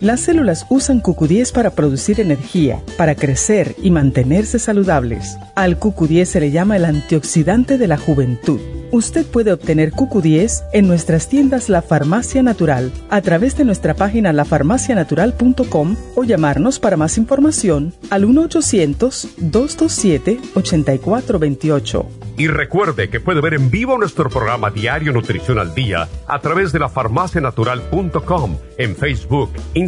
Las células usan QQ10 para producir energía, para crecer y mantenerse saludables. Al QQ10 se le llama el antioxidante de la juventud. Usted puede obtener QQ10 en nuestras tiendas La Farmacia Natural a través de nuestra página lafarmacianatural.com o llamarnos para más información al 1-800-227-8428. Y recuerde que puede ver en vivo nuestro programa Diario Nutrición al Día a través de lafarmacianatural.com en Facebook, Instagram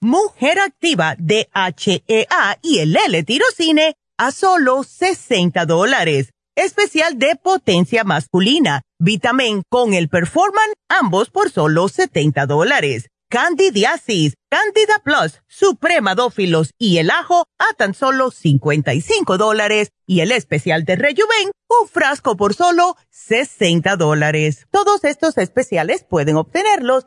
Mujer Activa DHEA y el L-Tirocine a solo 60 dólares especial de potencia masculina, Vitamin con el Performan, ambos por solo 70 dólares. Candidiasis, Candida Plus, Supremadófilos y el ajo a tan solo 55 dólares y el especial de Rejuven, un frasco por solo 60 dólares. Todos estos especiales pueden obtenerlos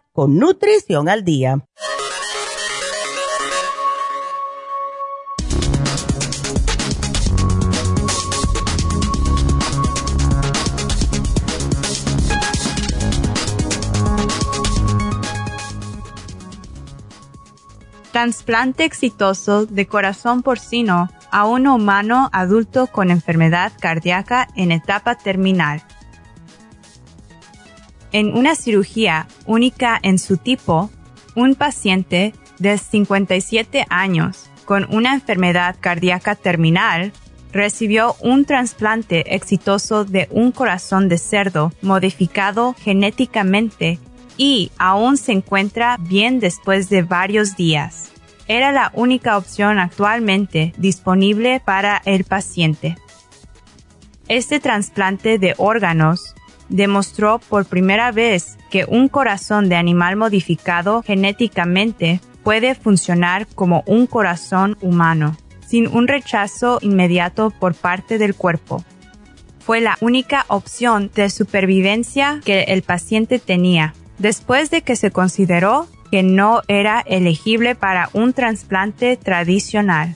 con Nutrición al Día. Transplante exitoso de corazón porcino a un humano adulto con enfermedad cardíaca en etapa terminal. En una cirugía única en su tipo, un paciente de 57 años con una enfermedad cardíaca terminal recibió un trasplante exitoso de un corazón de cerdo modificado genéticamente y aún se encuentra bien después de varios días. Era la única opción actualmente disponible para el paciente. Este trasplante de órganos demostró por primera vez que un corazón de animal modificado genéticamente puede funcionar como un corazón humano, sin un rechazo inmediato por parte del cuerpo. Fue la única opción de supervivencia que el paciente tenía después de que se consideró que no era elegible para un trasplante tradicional.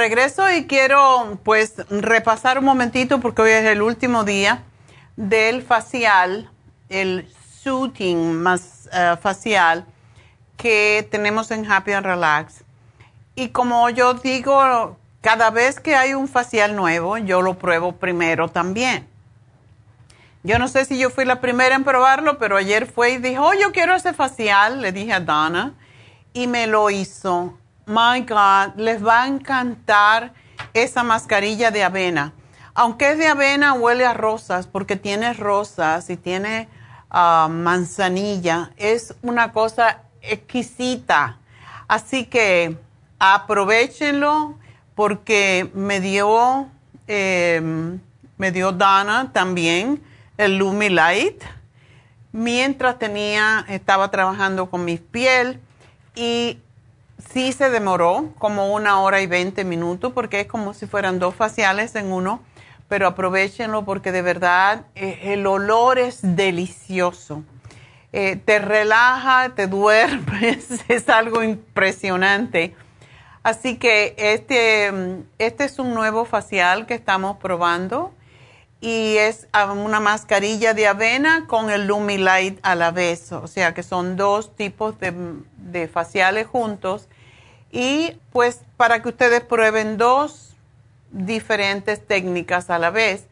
regreso y quiero pues repasar un momentito porque hoy es el último día del facial, el shooting más eh, facial que tenemos en Happy and Relax. Y como yo digo, cada vez que hay un facial nuevo, yo lo pruebo primero también. Yo no sé si yo fui la primera en probarlo, pero ayer fue y dijo, oh, yo quiero ese facial, le dije a Donna, y me lo hizo my God, les va a encantar esa mascarilla de avena. Aunque es de avena, huele a rosas porque tiene rosas y tiene ah, manzanilla. Es una cosa exquisita. Así que aprovechenlo porque me dio, em, me dio Dana también el Lumi Light mientras tenía, estaba trabajando con mi piel y sí se demoró como una hora y veinte minutos porque es como si fueran dos faciales en uno, pero aprovechenlo porque de verdad eh, el olor es delicioso. Eh, te relaja, te duermes, es algo impresionante. Así que este, este es un nuevo facial que estamos probando y es una mascarilla de avena con el Lumilight a la vez, o sea que son dos tipos de, de faciales juntos y pues para que ustedes prueben dos diferentes técnicas a la vez.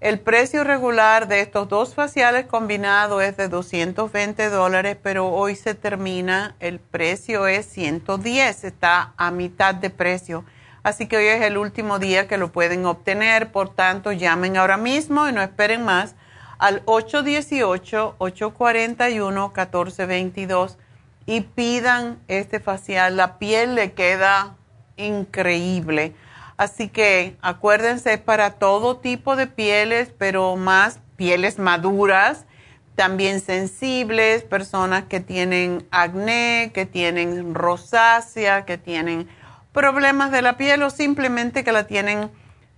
El precio regular de estos dos faciales combinados es de 220 dólares, pero hoy se termina, el precio es 110, está a mitad de precio. Así que hoy es el último día que lo pueden obtener, por tanto llamen ahora mismo y no esperen más al 818-841-1422 y pidan este facial. La piel le queda increíble. Así que acuérdense, para todo tipo de pieles, pero más pieles maduras, también sensibles, personas que tienen acné, que tienen rosácea, que tienen problemas de la piel o simplemente que la tienen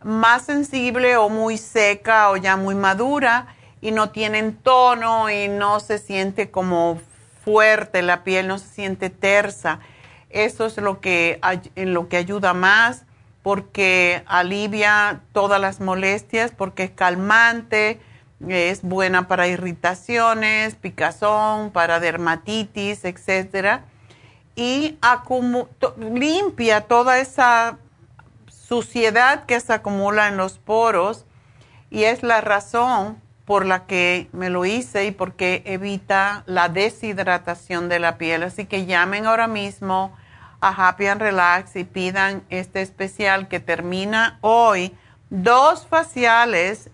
más sensible o muy seca o ya muy madura y no tienen tono y no se siente como fuerte, la piel no se siente tersa. Eso es lo que, en lo que ayuda más porque alivia todas las molestias, porque es calmante, es buena para irritaciones, picazón, para dermatitis, etc. Y limpia toda esa suciedad que se acumula en los poros y es la razón por la que me lo hice y porque evita la deshidratación de la piel. Así que llamen ahora mismo a Happy and Relax y pidan este especial que termina hoy. Dos faciales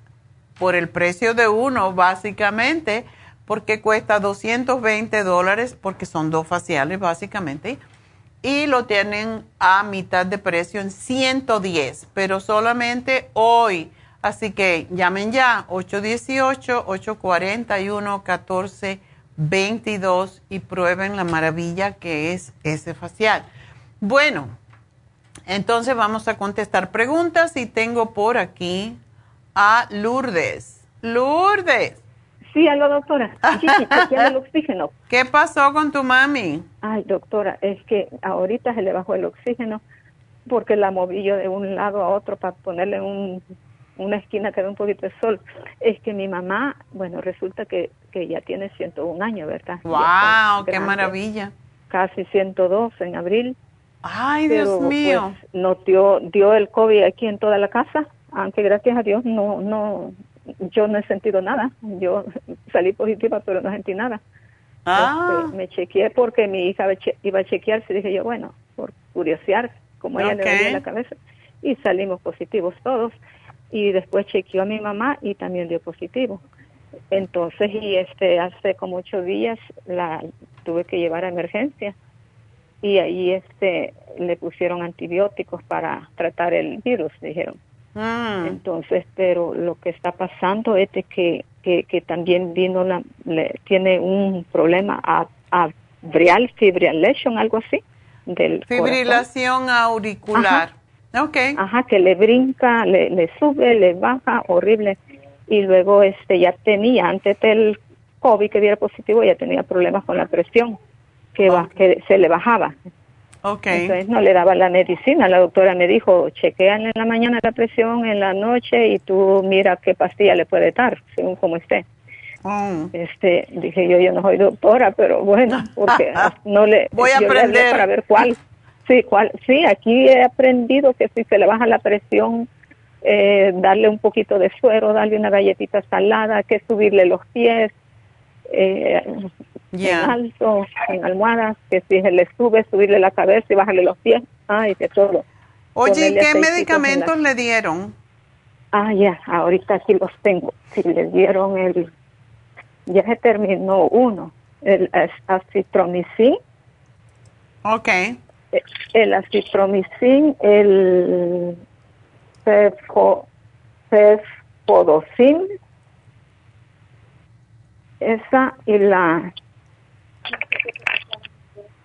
por el precio de uno, básicamente, porque cuesta 220 dólares, porque son dos faciales, básicamente. Y lo tienen a mitad de precio en 110, pero solamente hoy Así que llamen ya 818-841-1422. 22 y prueben la maravilla que es ese facial. Bueno, entonces vamos a contestar preguntas y tengo por aquí a Lourdes. Lourdes. Sí, algo, doctora. Sí, el oxígeno. ¿Qué pasó con tu mami? Ay, doctora, es que ahorita se le bajó el oxígeno porque la moví yo de un lado a otro para ponerle un, una esquina que da un poquito de sol. Es que mi mamá, bueno, resulta que, que ya tiene 101 años, ¿verdad? ¡Wow! ¡Qué maravilla! Casi 102 en abril. ¡Ay, Dios pues, mío! no dio, dio el COVID aquí en toda la casa, aunque gracias a Dios no, no, yo no he sentido nada. Yo salí positiva, pero no sentí nada. Ah. Este, me chequeé porque mi hija iba a chequearse. Dije yo, bueno, por curiosidad, como ella le dolía la cabeza. Y salimos positivos todos. Y después chequeó a mi mamá y también dio positivo. Entonces, y este, hace como ocho días la tuve que llevar a emergencia. Y ahí este, le pusieron antibióticos para tratar el virus, dijeron. Mm. Entonces, pero lo que está pasando es que, que, también vino la, tiene un problema a, a fibrillation, algo así. Del Fibrilación auricular. Ajá. Okay. Ajá, que le brinca, le, le sube, le baja, horrible. Y luego este ya tenía, antes del COVID que diera positivo, ya tenía problemas con la presión, que, que se le bajaba. Okay. Entonces no le daba la medicina. La doctora me dijo, chequean en la mañana la presión, en la noche y tú mira qué pastilla le puede dar, según como esté. Oh. Este, dije yo, yo no soy doctora, pero bueno, porque no le voy a aprender para ver cuál. Sí, cuál. Sí, aquí he aprendido que si se le baja la presión, eh, darle un poquito de suero, darle una galletita salada, que subirle los pies, eh, en alto, en almohadas, que si se le sube, subirle la cabeza y bajarle los pies, ay, que todo. Oye, qué medicamentos le dieron? Ah, ya, ahorita aquí los tengo. Si le dieron el, ya se terminó uno, el acitromicin. Ok. El acitromicin, el cefodocin, esa y la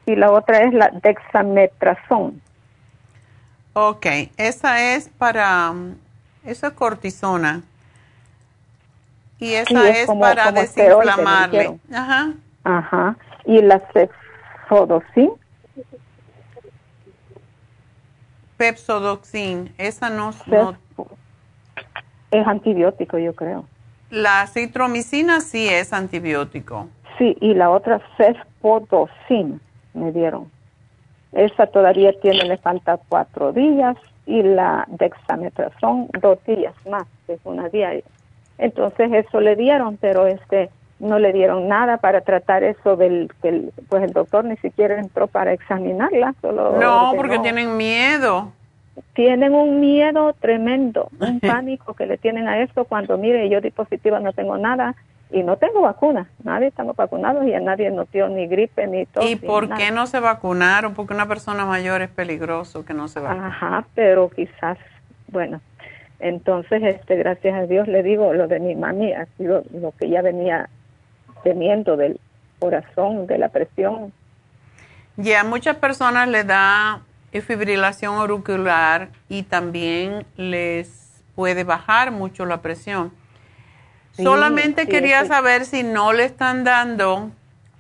y la otra es la dexametrazón. Ok, esa es para, esa es cortisona. Y esa es, para desinflamarle. Ajá. Ajá. Y la cefodocin. Pepsodoxin, esa no, no, Es antibiótico, yo creo. La citromicina sí es antibiótico. Sí, y la otra cefpodosin me dieron. Esa todavía tiene, le falta cuatro días y la dexametrazón dos días más, es una diaria. Entonces eso le dieron, pero este no le dieron nada para tratar eso del que pues el doctor ni siquiera entró para examinarla. Solo no, porque tienen miedo. Tienen un miedo tremendo, un pánico que le tienen a esto cuando mire yo dispositiva no tengo nada y no tengo vacuna, nadie estamos vacunados y a nadie nos dio ni gripe ni todo. ¿Y por qué no se vacunaron? Porque una persona mayor es peligroso que no se vacune. Ajá, pero quizás, bueno, entonces, este, gracias a Dios le digo, lo de mi mami ha sido lo que ya venía teniendo del corazón, de la presión. Ya muchas personas le da fibrilación auricular y también les puede bajar mucho la presión Solamente quería saber si no le están dando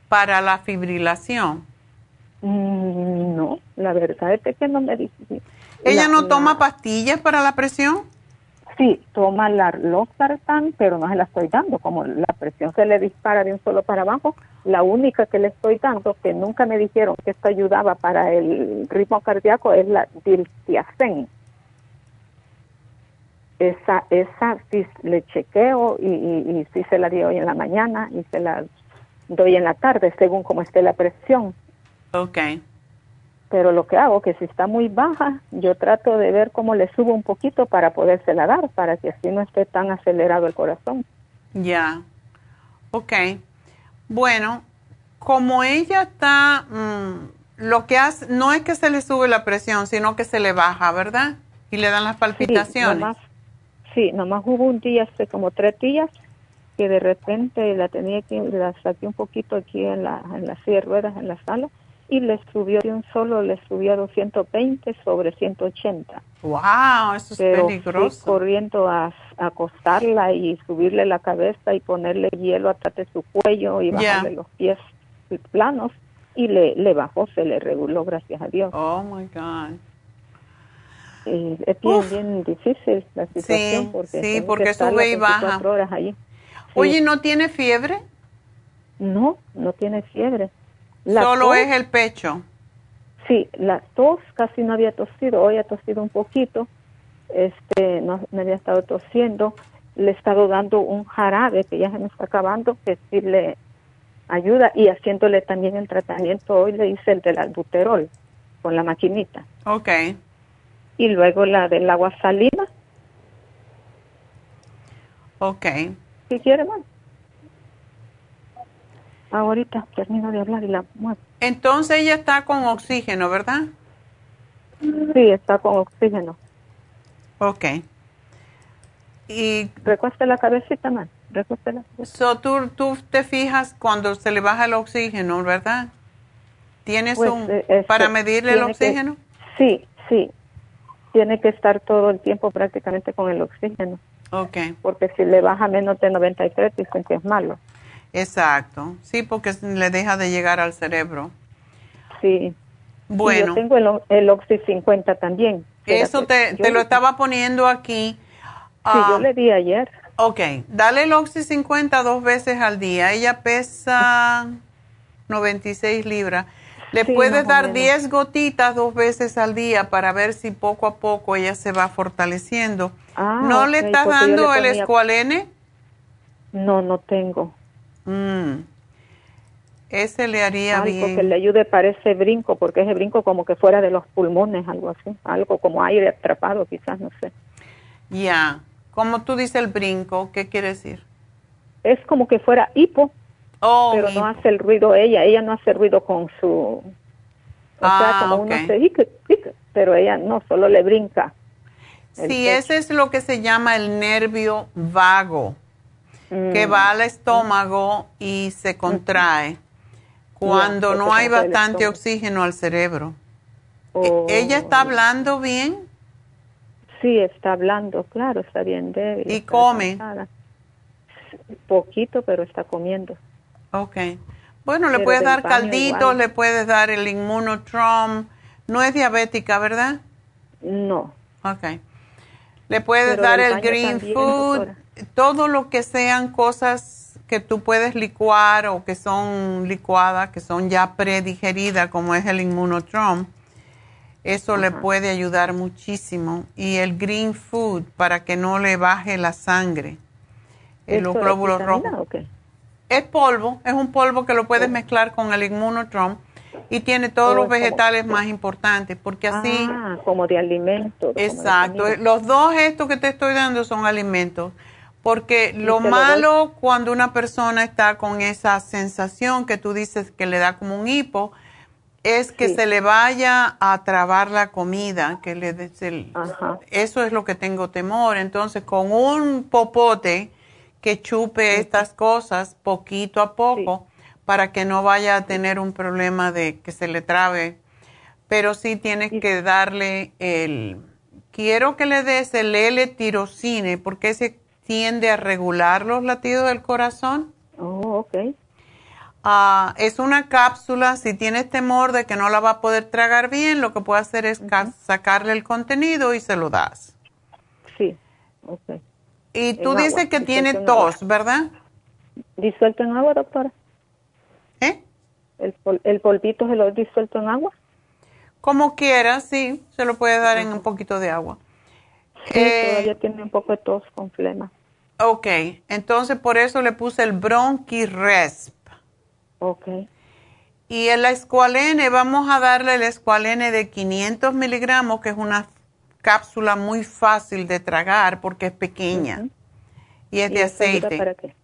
para la fibrilación. Mm, no, la verdad es que no me dice. ¿Ella no toma pastillas para la presión? Sí, toma la Losartan, pero no se la estoy dando. Como la presión se le dispara de un solo para abajo, la única que le estoy dando, que nunca me dijeron que esto ayudaba para el ritmo cardíaco, es la Diltiazem esa, esa sí le chequeo y, y, sí se la doy hoy en la mañana y se la doy en la tarde según como esté la presión. Ok. Pero lo que hago que si está muy baja, yo trato de ver cómo le subo un poquito para podérsela dar, para que así no esté tan acelerado el corazón. Ya. Ok. Bueno, como ella está, mm, lo que hace, no es que se le sube la presión, sino que se le baja, ¿verdad? Y le dan las palpitaciones. Sí, nomás hubo un día, hace como tres días, que de repente la tenía que la saqué un poquito aquí en la en las silla ruedas en la sala y le subió de un solo le subió a 220 sobre 180 wow eso es Pero peligroso fui corriendo a, a acostarla y subirle la cabeza y ponerle hielo atrás de su cuello y bajarle los pies planos y le, le bajó se le reguló gracias a Dios oh my god Eh, es bien, Uf. bien difícil la situación Sí, porque sí, porque sube y baja. 24 horas allí. Sí. oye no tiene fiebre No, no tiene fiebre. La solo tos- es el pecho. Sí, la tos casi no había tosido, hoy ha tosido un poquito, este, no, había estado tosiendo, le he estado dando un jarabe que ya se me está acabando, que sí le ayuda y haciéndole también el tratamiento, hoy le hice el del albuterol con la maquinita. Okay y luego la del agua salina, okay si quiere más. Ahorita termino de hablar y la muevo. entonces ella está con oxígeno verdad Sí, está con oxígeno. okay y Recueste la cabecita más, recueste la So, tú, tú te fijas cuando se le baja el oxígeno, ¿verdad? ¿Tienes Pues, un eh, este, para medirle el que- oxígeno? Sí, sí. Tiene que estar todo el tiempo prácticamente con el oxígeno, Ok, porque si le baja menos de 93 dicen que es malo. Exacto. Sí, porque le deja de llegar al cerebro. Sí. Y Bueno, yo tengo el, Oxy 50 también. eso te, te lo estaba poniendo aquí. Sí, yo Ah, le di ayer. Ok, dale el Oxy 50 dos veces al día. Ella pesa 96 libras. Le Sí, puedes dar menos. 10 gotitas dos veces al día para ver si poco a poco ella se va fortaleciendo. Ah, ¿No le estás yo dando le el escualene? No, no tengo. Mm. Ese le haría Algo bien. que le ayude para ese brinco, porque ese brinco como que fuera de los pulmones, algo así. Algo como aire atrapado, quizás, no sé. Ya. Como tú dices el brinco, ¿qué quiere decir? Es como que fuera hipo, Oh, pero hipo. no hace el ruido ella. Ella no hace ruido con su... O sea, Ah, como ok. uno hace hic, hic, pero ella no, solo le brinca. Sí, pecho. ese es lo que se llama el nervio vago, que Mm. va al estómago y se contrae cuando no hay bastante oxígeno al cerebro. Oh, E- ¿Ella está hablando bien? Sí, está hablando, claro, está bien débil. ¿Y come? cansada. Poquito, pero está comiendo. Ok. Bueno, le puedes dar calditos, igual. le puedes dar el inmunotrom. No es diabética, ¿verdad? No. Ok. Le puedes Pero dar el green también, food, doctora. Todo lo que sean cosas que tú puedes licuar o que son licuadas, que son ya predigeridas, como es el inmunotrom. Eso le puede ayudar muchísimo. Y el green food para que no le baje la sangre. Los ¿Esto es glóbulos rojos. Es polvo, es un polvo que lo Oh. puedes mezclar con el inmunotrom y tiene todos Oh, los como- vegetales más importantes, porque así... Ah, como de alimento. como de Exacto, los dos estos que te estoy dando son alimentos, porque lo malo cuando una persona está con esa sensación que tú dices que le da como un hipo, es que Sí. se le vaya a trabar la comida, que le des el- eso es lo que tengo temor. Entonces, con un popote que chupe estas cosas poquito a poco para que no vaya a tener un problema de que se le trabe. Pero sí tienes que darle el... Quiero que le des el L-tirocine porque ese tiende a regular los latidos del corazón. Oh, ok. Ah, es una cápsula, si tienes temor de que no la va a poder tragar bien, lo que puede hacer es ca- sacarle el contenido y se lo das. Sí, ok. Y En tú agua, dices que disuelto tiene en tos, ¿verdad? ¿Disuelto en agua, doctora? ¿Eh? ¿El, pol- el polvito se lo disuelto en agua? Como quieras, sí, se lo puede dar en un poquito de agua. Sí, Eh, todavía tiene un poco de tos con flema. Ok, entonces por eso le puse el Bronchiresp. Ok. Y el escualene, vamos a darle el escualene de 500 miligramos, que es una cápsula muy fácil de tragar porque es pequeña y es ¿Y de aceite. para qué?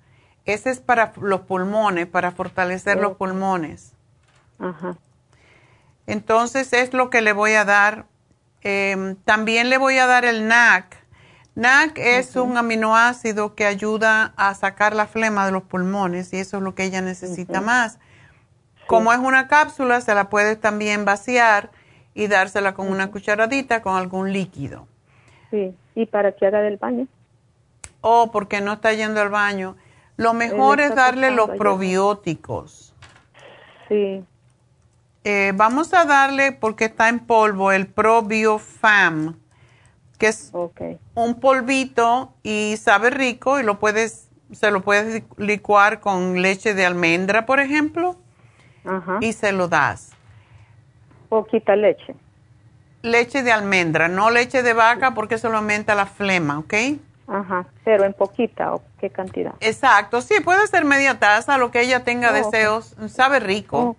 Ese es para los pulmones, para fortalecer los pulmones. Ajá. Entonces es lo que le voy a dar. Em, también le voy a dar el NAC. NAC es un aminoácido que ayuda a sacar la flema de los pulmones y eso es lo que ella necesita más. Como es una cápsula, se la puede también vaciar y dársela con una cucharadita con algún líquido. Sí, ¿y para que haga del baño? Oh, porque no está yendo al baño. Lo mejor es darle los probióticos. Sí. Eh, vamos a darle, porque está en polvo, el ProBioFam que es un polvito y sabe rico y lo puedes, se lo puedes licuar con leche de almendra, por ejemplo, y se lo das. Poquita leche. Leche de almendra, no leche de vaca porque eso lo aumenta la flema, ¿ok? Ajá, pero en poquita o qué cantidad. Exacto, sí, puede ser media taza, lo que ella tenga oh, deseos, sabe rico.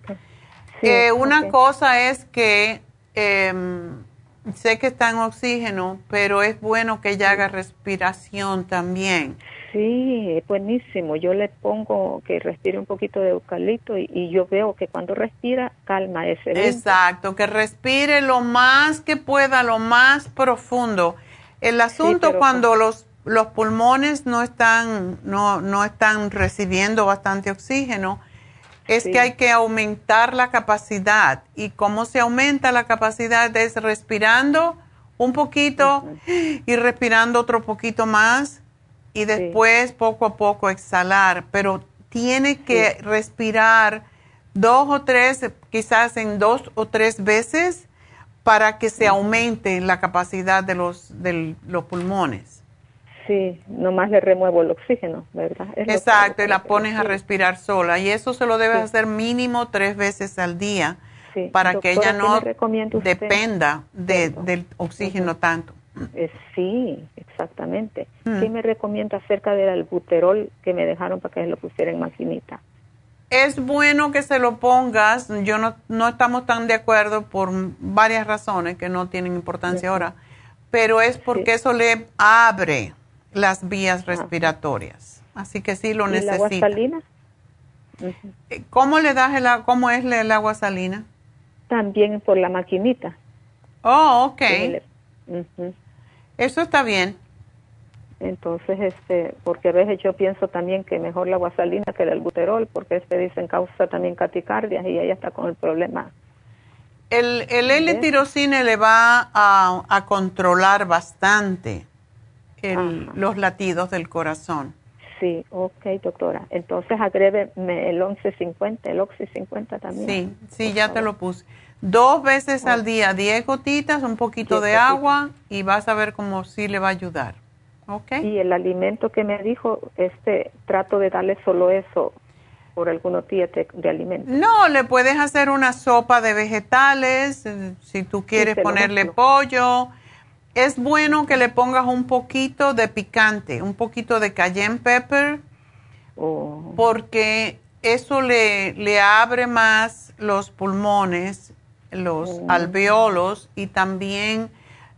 Eh, una cosa es que em, sé que está en oxígeno, pero es bueno que ella haga respiración también. Sí, es buenísimo. Yo le pongo que respire un poquito de eucalipto y, yo veo que cuando respira calma ese. Exacto, que respire lo más que pueda, lo más profundo. El asunto cuando los los pulmones no están no no están recibiendo bastante oxígeno es que hay que aumentar la capacidad. ¿Y cómo se aumenta la capacidad? Es respirando un poquito y respirando otro poquito más y después poco a poco exhalar. Pero tiene que respirar dos o tres, quizás en dos o tres veces para que se aumente la capacidad de los, de los pulmones. Sí, nomás le remuevo el oxígeno, ¿verdad? Exacto, y la pones a respirar sola. Y eso se lo debes hacer mínimo tres veces al día para que ella no dependa del oxígeno tanto. Eh, sí, exactamente. Mm. ¿Qué me recomienda acerca del albuterol que me dejaron para que se lo pusiera en maquinita? Es bueno que se lo pongas. Yo no, no estamos tan de acuerdo por varias razones que no tienen importancia ahora, pero es porque eso le abre las vías respiratorias. Así que sí lo necesita. ¿El agua salina? Eh, ¿Cómo le das el cómo es el agua salina? También por la maquinita. Oh, ok. Eso está bien. Entonces, este, porque a veces yo pienso también que mejor la agua salina que el albuterol, porque este dicen causa también caticardias y ella está con el problema. El, el L-tirocine le va a, a controlar bastante los latidos del corazón. Sí, ok, doctora. Entonces agrébeme el 1150, el Oxy 50 también. Sí, sí, ya te lo puse. Dos veces al día, 10 gotitas, un poquito de agua y vas a ver cómo sí le va a ayudar. ¿Ok? Y el alimento que me dijo, este, trato de darle solo eso por algunos días de, alimento. No, le puedes hacer una sopa de vegetales, eh, si tú quieres ponerle pollo es bueno que le pongas un poquito de picante, un poquito de cayenne pepper, oh. porque eso le, le, abre más los pulmones, los oh. alveolos y también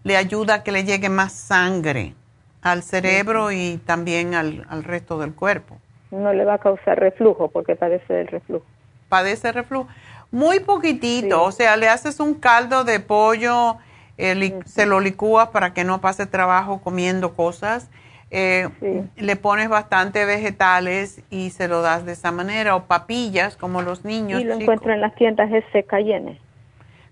le ayuda a que le llegue más sangre al cerebro y también al, resto del cuerpo. No le va a causar reflujo porque padece del reflujo. Padece reflujo. Muy poquitito, o sea, le haces un caldo de pollo se lo licúas para que no pase trabajo comiendo cosas. Eh, le pones bastante vegetales y se lo das de esa manera, o papillas como los niños. Y lo encuentro en las tiendas ese cayenne.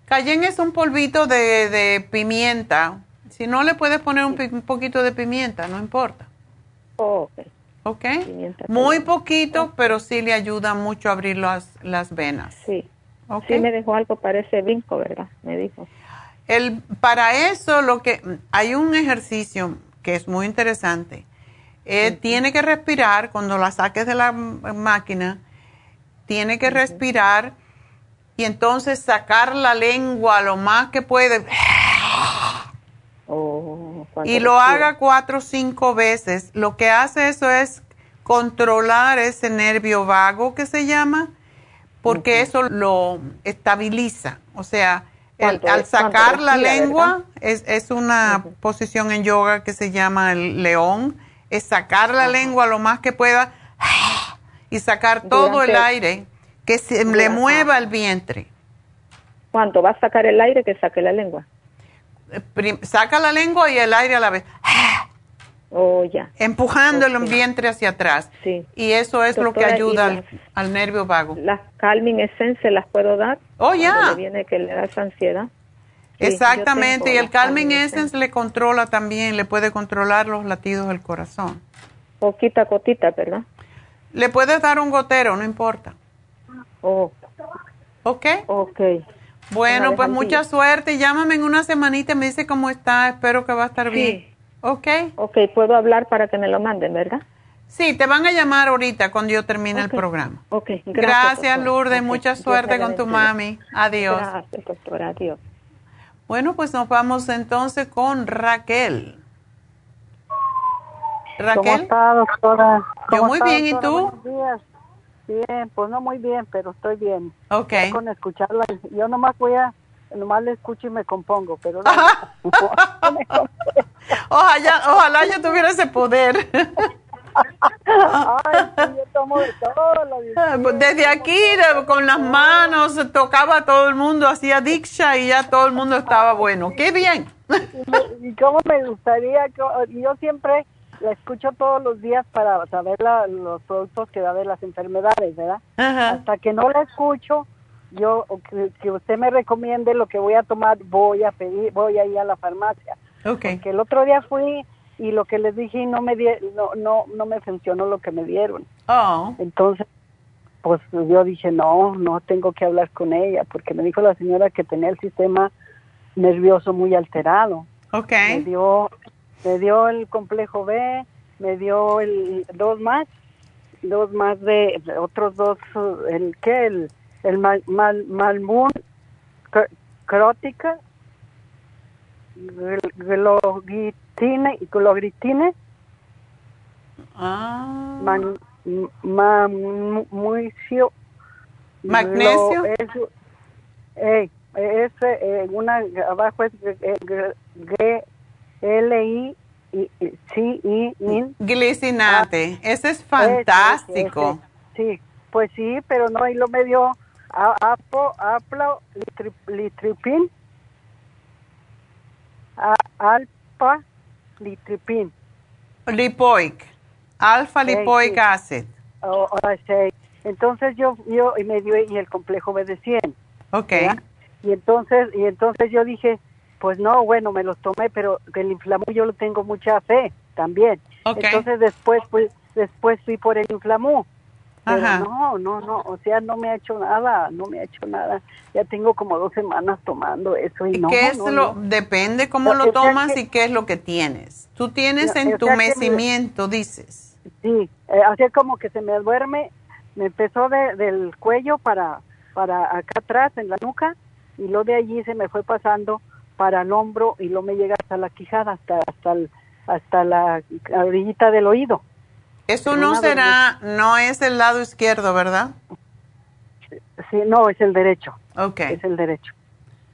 Cayenne es un polvito de, pimienta. Si no, le puedes poner un, poquito de pimienta, no importa. Oh, ok. ¿Ok? Muy poquito, pero sí le ayuda mucho a abrir las, las venas. Sí. Sí me dejó algo, parece vinco, ¿verdad? Me dijo. El, para eso lo que hay un ejercicio que es muy interesante. Eh, tiene que respirar cuando la saques de la máquina, tiene que respirar y entonces sacar la lengua lo más que puede. Oh, y lo haga cuatro o cinco veces. Lo que hace eso es controlar ese nervio vago que se llama, porque eso lo estabiliza. O sea, al sacar la lengua, es, es, una posición en yoga que se llama el león, es sacar la lengua lo más que pueda y sacar todo el aire, que se le mueva el vientre. ¿Cuánto va a sacar el aire que saque la lengua? saca la lengua y el aire a la vez. Oh, ya. Empujando el vientre hacia atrás. Sí. Y eso es lo que ayuda al, nervio vago. ¿Las Calming Essence las puedo dar? Oh, ya. viene que le da esa ansiedad. Exactamente, y el Calming Essence le controla también, le puede controlar los latidos del corazón. Poquita cotita, ¿verdad? Le puedes dar un gotero, no importa. Oh. ¿Ok? Ok. Bueno, pues mucha suerte. Llámame en una semanita y me dice cómo está. Espero que va a estar bien. ¿Ok? Ok, puedo hablar para que me lo manden, ¿verdad? Sí, te van a llamar ahorita cuando yo termine el programa. Ok, gracias. Gracias, Lourdes. Mucha suerte con tu mami. Adiós. Gracias, doctora. Adiós. Bueno, pues nos vamos entonces con Raquel. Raquel. ¿Cómo está, doctora? yo muy bien, ¿y tú? Buenos días. Bien, pues no muy bien, pero estoy bien. Ok. con escucharla. Yo nomás voy a, nomás le escucho y me compongo, pero ojalá, ojalá yo tuviera ese poder. Ay, yo tomo de todo. Desde aquí, con las manos, tocaba a todo el mundo, hacía diksha y ya todo el mundo estaba bueno. ¡Qué bien! Y, cómo me gustaría, yo siempre la escucho todos los días para saber los productos que da de las enfermedades, ¿verdad? Hasta que no la escucho, yo que, usted me recomiende lo que voy a tomar, voy a pedir, voy a ir a la farmacia. Okay. Porque el otro día fui y lo que les dije no me no no no me funcionó lo que me dieron. Oh. Entonces, pues yo dije, "No, no tengo que hablar con ella", porque me dijo la señora que tenía el sistema nervioso muy alterado. Okay. Me dio me dio el complejo B, me dio el dos más, dos más de otros dos el qué el el mal, mal malmun crótica glogitine y glogritine ah. man, ma, magnesio magnesio eh, es eh, una abajo es G L I C I in glicinate. Ese es fantástico. sí pues sí pero no y lo me dio apo aplo litripin alfa litripin. Lipoic, alfa lipoic acid. Oh, oh, entonces yo yo y me dio y el complejo B de 100. Okay. Y entonces y entonces yo dije, pues no, bueno, me los tomé, pero el inflamú yo lo tengo mucha fe también. Okay. Entonces después pues después fui por el inflamú. Pero no, no, no, o sea, no me ha hecho nada, no me ha hecho nada. Ya tengo como dos semanas tomando eso y, no. ¿Qué es lo, depende cómo lo tomas y qué es lo que tienes? Tú tienes entumecimiento, dices. Sí, eh, así como que se me duerme, me empezó de, del cuello para, para acá atrás, en la nuca, y lo de allí se me fue pasando para el hombro y lo me llega hasta la quijada, hasta, hasta, hasta la orillita del oído. Eso no será, no es el lado izquierdo, ¿verdad? Sí, no, es el derecho. Ok. Es el derecho.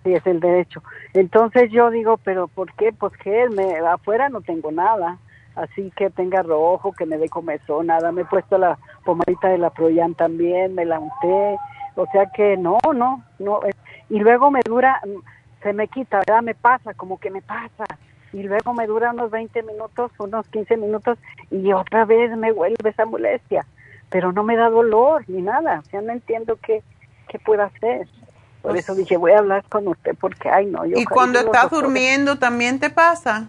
Sí, es el derecho. Entonces yo digo, pero ¿por qué? Pues que me, afuera no tengo nada. Así que tenga rojo, que me dé comezón, nada. Me he puesto la pomadita de la Proyan también, me la unté. O sea que no, no, no. Y luego me dura, se me quita, ¿verdad? Me pasa, como que me pasa y luego me dura unos 20 minutos, unos 15 minutos y otra vez me vuelve esa molestia, pero no me da dolor ni nada, o sea, no entiendo qué, qué puedo hacer. Por eso dije, voy a hablar con usted porque, ay, no, yo... ¿Y cuando estás durmiendo también te pasa?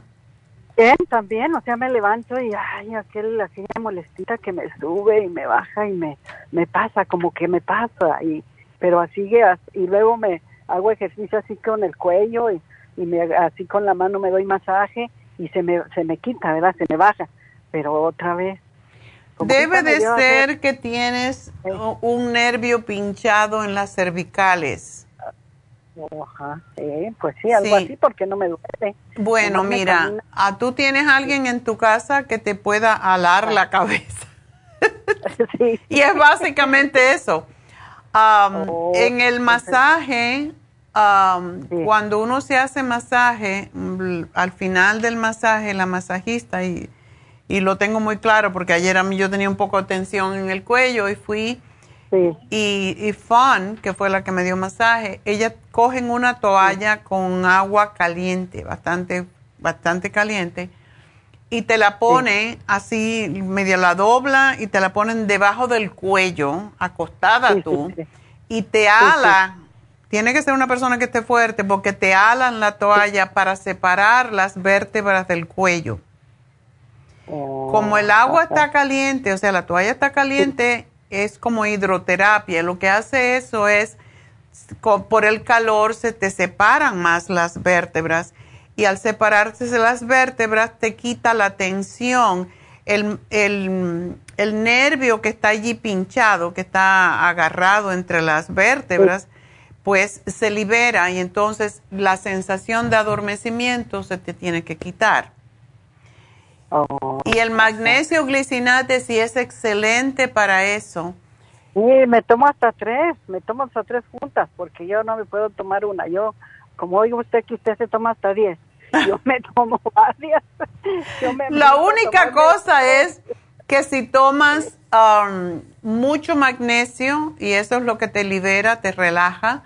Bien, también, o sea, me levanto y, ay, aquel, aquella molestita que me sube y me baja y me, me pasa, como que me pasa, y pero así, y luego me hago ejercicio así con el cuello y y me, así con la mano me doy masaje y se me, se me quita, ¿verdad? Se me baja, pero otra vez. Debe de ser que tienes un nervio pinchado en las cervicales. Ajá, sí, pues sí, algo así porque no me duele. Bueno, mira, ¿a tú tienes alguien en tu casa que te pueda alar la cabeza. sí. Y es básicamente eso. Oh, en el masaje cuando uno se hace masaje, mm, al final del masaje, la masajista, y, y lo tengo muy claro porque ayer a mí yo tenía un poco de tensión en el cuello y fui, y, y Fun, que fue la que me dio masaje, ella cogen una toalla con agua caliente, bastante, bastante caliente, y te la pone así, medio la dobla y te la ponen debajo del cuello, acostada tú, y te ala. Tiene que ser una persona que esté fuerte porque te alan la toalla para separar las vértebras del cuello. como el agua está caliente, o sea, la toalla está caliente, es como hidroterapia. Lo que hace eso es, por el calor se te separan más las vértebras y al separarse las vértebras te quita la tensión. El, nervio que está allí pinchado, que está agarrado entre las vértebras, pues se libera y entonces la sensación de adormecimiento se te tiene que quitar. Oh. y el magnesio glicinate sí es excelente para eso. Sí, me tomo hasta tres, me tomo hasta tres juntas, porque yo no me puedo tomar una. Yo, como oigo usted que usted se toma hasta diez, yo me tomo varias. La única cosa es que si tomas um, mucho magnesio, y eso es lo que te libera, te relaja,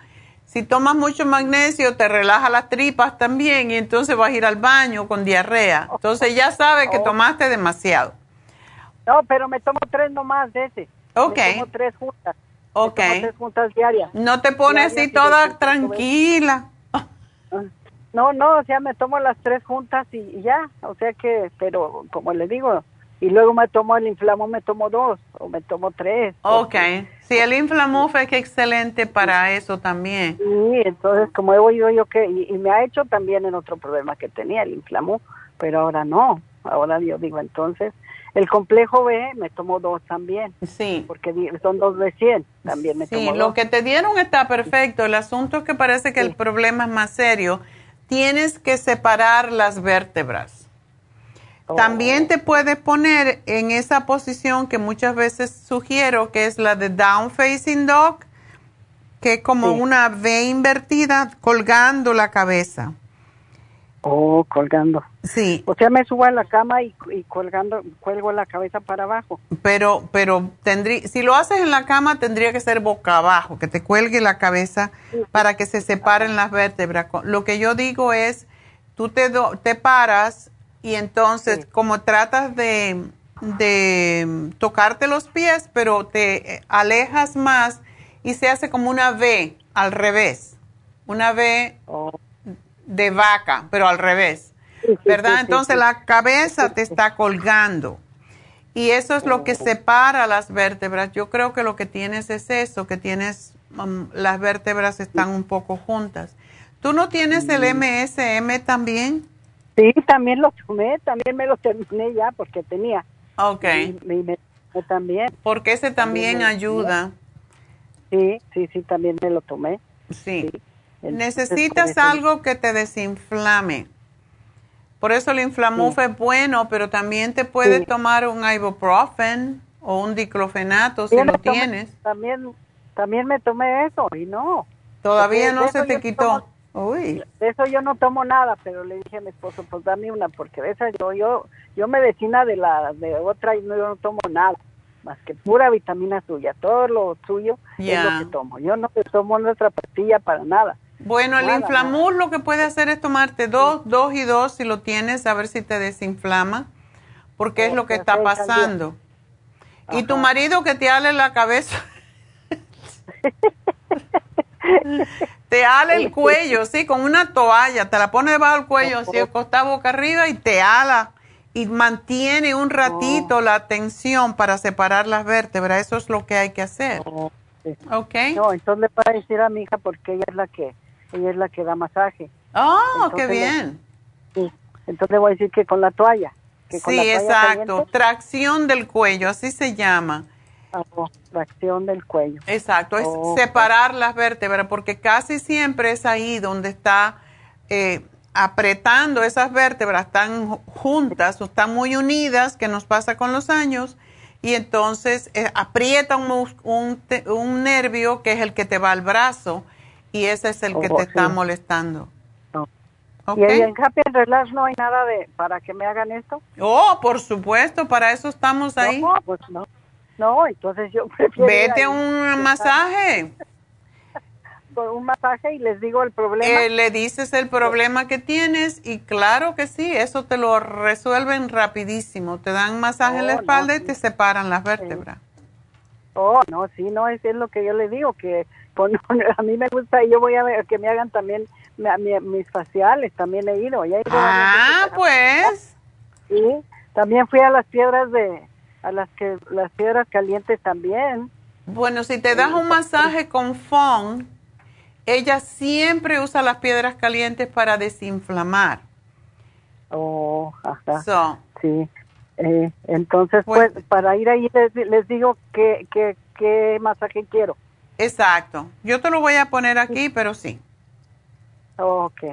si tomas mucho magnesio, te relaja las tripas también y entonces vas a ir al baño con diarrea. Entonces ya sabes que oh. tomaste demasiado. No, pero me tomo tres nomás de ese. Ok. Me tomo tres juntas. Ok. tres juntas diarias. No te pones así toda tranquila. No, no, o sea, me tomo las tres juntas y ya. O sea que, pero como le digo, y luego me tomo el inflamó, me tomo dos o me tomo tres. Ok, sí, el inflamuf es que excelente para eso también. Sí, entonces como he oído yo que, y, me ha hecho también en otro problema que tenía, el inflamó, pero ahora no, ahora yo digo entonces, el complejo B me tomo dos también. Sí. Porque son dos de 100, también me sí, lo que te dieron está perfecto, el asunto es que parece que el problema es más serio, tienes que separar las vértebras. También te puedes poner en esa posición que muchas veces sugiero, que es la de down facing dog, que es como una V invertida colgando la cabeza. Oh, colgando. Sí. O sea, me subo a la cama y, colgando, cuelgo la cabeza para abajo. Pero, pero tendría, si lo haces en la cama, tendría que ser boca abajo, que te cuelgue la cabeza para que se separen las vértebras. Lo que yo digo es, tú te, te paras y entonces, como tratas de, tocarte los pies, pero te alejas más y se hace como una V al revés. Una V oh. de vaca, pero al revés. ¿Verdad? Entonces la cabeza te está colgando. Y eso es lo que oh. separa las vértebras. Yo creo que lo que tienes es eso, que tienes, um, las vértebras están un poco juntas. ¿Tú no tienes el MSM también? Sí, también lo tomé, también me lo terminé ya porque tenía. Ok. Y, también. Porque ese también, ayuda. Sí, sí, sí, también me lo tomé. Sí. Necesitas algo que te desinflame. Por eso el inflamuf es bueno, pero también te puedes tomar un ibuprofen o un diclofenato si lo tienes. También, también me tomé eso y no. Todavía no se te quitó. Uy. De eso yo no tomo nada, pero le dije a mi esposo, pues dame una, porque de esa yo, yo, yo medicina de la, de otra y no, yo no tomo nada, más que pura vitamina suya, todo lo suyo es lo que tomo. Yo no tomo nuestra pastilla para nada. Bueno, el inflamur lo que puede hacer es tomarte dos, dos y dos si lo tienes, a ver si te desinflama, porque es lo que está pasando. Y tu marido que te ale la cabeza. te ala el cuello, sí, con una toalla, te la pone debajo del cuello, así acostado boca arriba y te ala y mantiene un ratito la tensión para separar las vértebras. Eso es lo que hay que hacer. ¿Ok? No, entonces le puedo decir a mi hija porque ella es la que ella es la que da masaje. Oh, qué bien. sí. Entonces le voy a decir que con la toalla. sí, exacto. Tracción del cuello, así se llama tracción del cuello. Exacto, es separar las vértebras porque casi siempre es ahí donde está eh, apretando esas vértebras, están juntas o están muy unidas, que nos pasa con los años, y entonces eh, aprieta un, un, nervio que es el que te va al brazo y ese es el que te está molestando. ¿Y en Happy Relax no hay nada de para que me hagan esto? Oh, por supuesto, para eso estamos ahí. No, pues no. No, entonces yo prefiero... Vete a un masaje. un masaje y les digo el problema. Eh, le dices el problema que tienes y claro que sí, eso te lo resuelven rapidísimo. Te dan masaje en la oh, espalda y te separan las vértebras. Oh, no, sí, no, es, es lo que yo le digo, que a mí me gusta y yo voy a ver que me hagan también mis faciales, también he ido. ah, pues. Sí, también fui a las piedras de, a las que, las piedras calientes también. Bueno, si te das un masaje con FON, ella siempre usa las piedras calientes para desinflamar. Oh, ajá. sí. Eh, entonces, pues, pues, para ir ahí les, digo qué que, que masaje quiero. Exacto. Yo te lo voy a poner aquí, pero sí. Ok.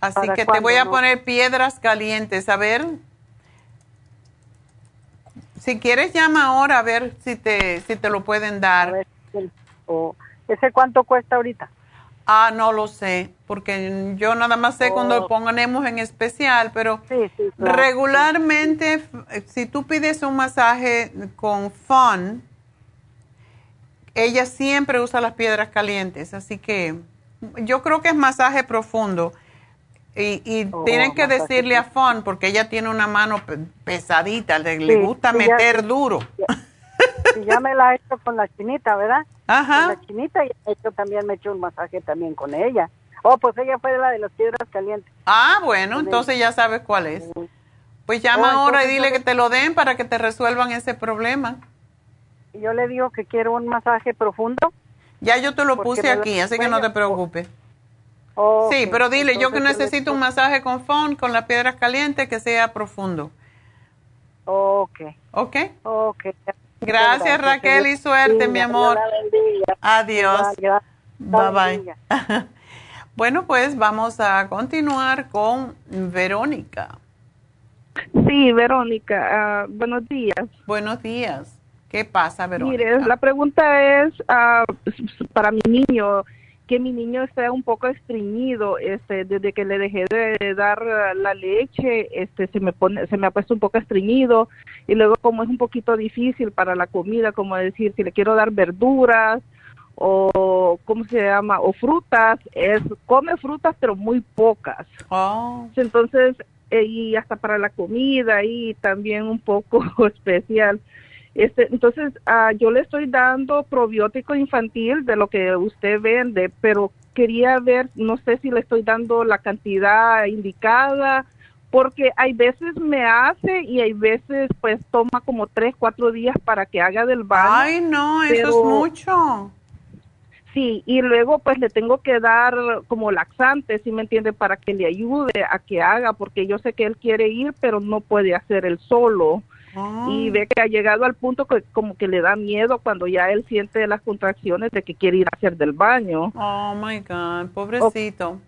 Así que te voy a poner piedras calientes. A ver. Si quieres, llama ahora a ver si te, si te lo pueden dar. ¿Ese cuánto cuesta ahorita? Ah, no lo sé, porque yo nada más sé cuando lo oh. ponemos en especial, pero regularmente, si tú pides un masaje con Fun, ella siempre usa las piedras calientes, así que yo creo que es masaje profundo. Y, oh, tienen que decirle a Fon, porque ella tiene una mano pesadita, le, gusta meter duro. Si ya me la he hecho con la chinita, ¿verdad? Ajá. Con la chinita y hecho, también me he hecho un masaje también con ella. Oh, pues ella fue la de las piedras calientes. Ah, bueno, entonces ya sabes cuál es. Pues llama oh, ahora y dile que te lo den para que te resuelvan ese problema yo le digo que quiero un masaje profundo. Ya yo te lo puse aquí, así que no te preocupes. Sí, pero dile, yo que necesito un masaje con phone, con las piedras calientes, que sea profundo. Ok. Ok. Ok. Gracias, Raquel y suerte, mi amor. Adiós. Bye bye. bueno, pues vamos a continuar con Verónica. Sí, Verónica, ah, buenos días. Buenos días. ¿Qué pasa, Verónica? Mire, la pregunta es uh, para mi niño, que mi niño esté un poco estreñido, este, desde que le dejé de dar la leche, este, se me pone, se me ha puesto un poco estreñido y luego como es un poquito difícil para la comida, como decir, si le quiero dar verduras o cómo se llama o frutas, es come frutas pero muy pocas. Oh. Entonces eh, y hasta para la comida y también un poco especial. Este, entonces, uh, yo le estoy dando probiótico infantil de lo que usted vende, pero quería ver, no sé si le estoy dando la cantidad indicada, porque hay veces me hace y hay veces pues toma como tres, cuatro días para que haga del baño. Ay, no, eso es mucho. Sí, y luego pues le tengo que dar como laxante, si me entiende, para que le ayude a que haga, porque yo sé que él quiere ir, pero no puede hacer él solo. Y ah. ve que ha llegado al punto que como que le da miedo cuando ya él siente las contracciones de que quiere ir a hacer del baño. Oh my God, pobrecito.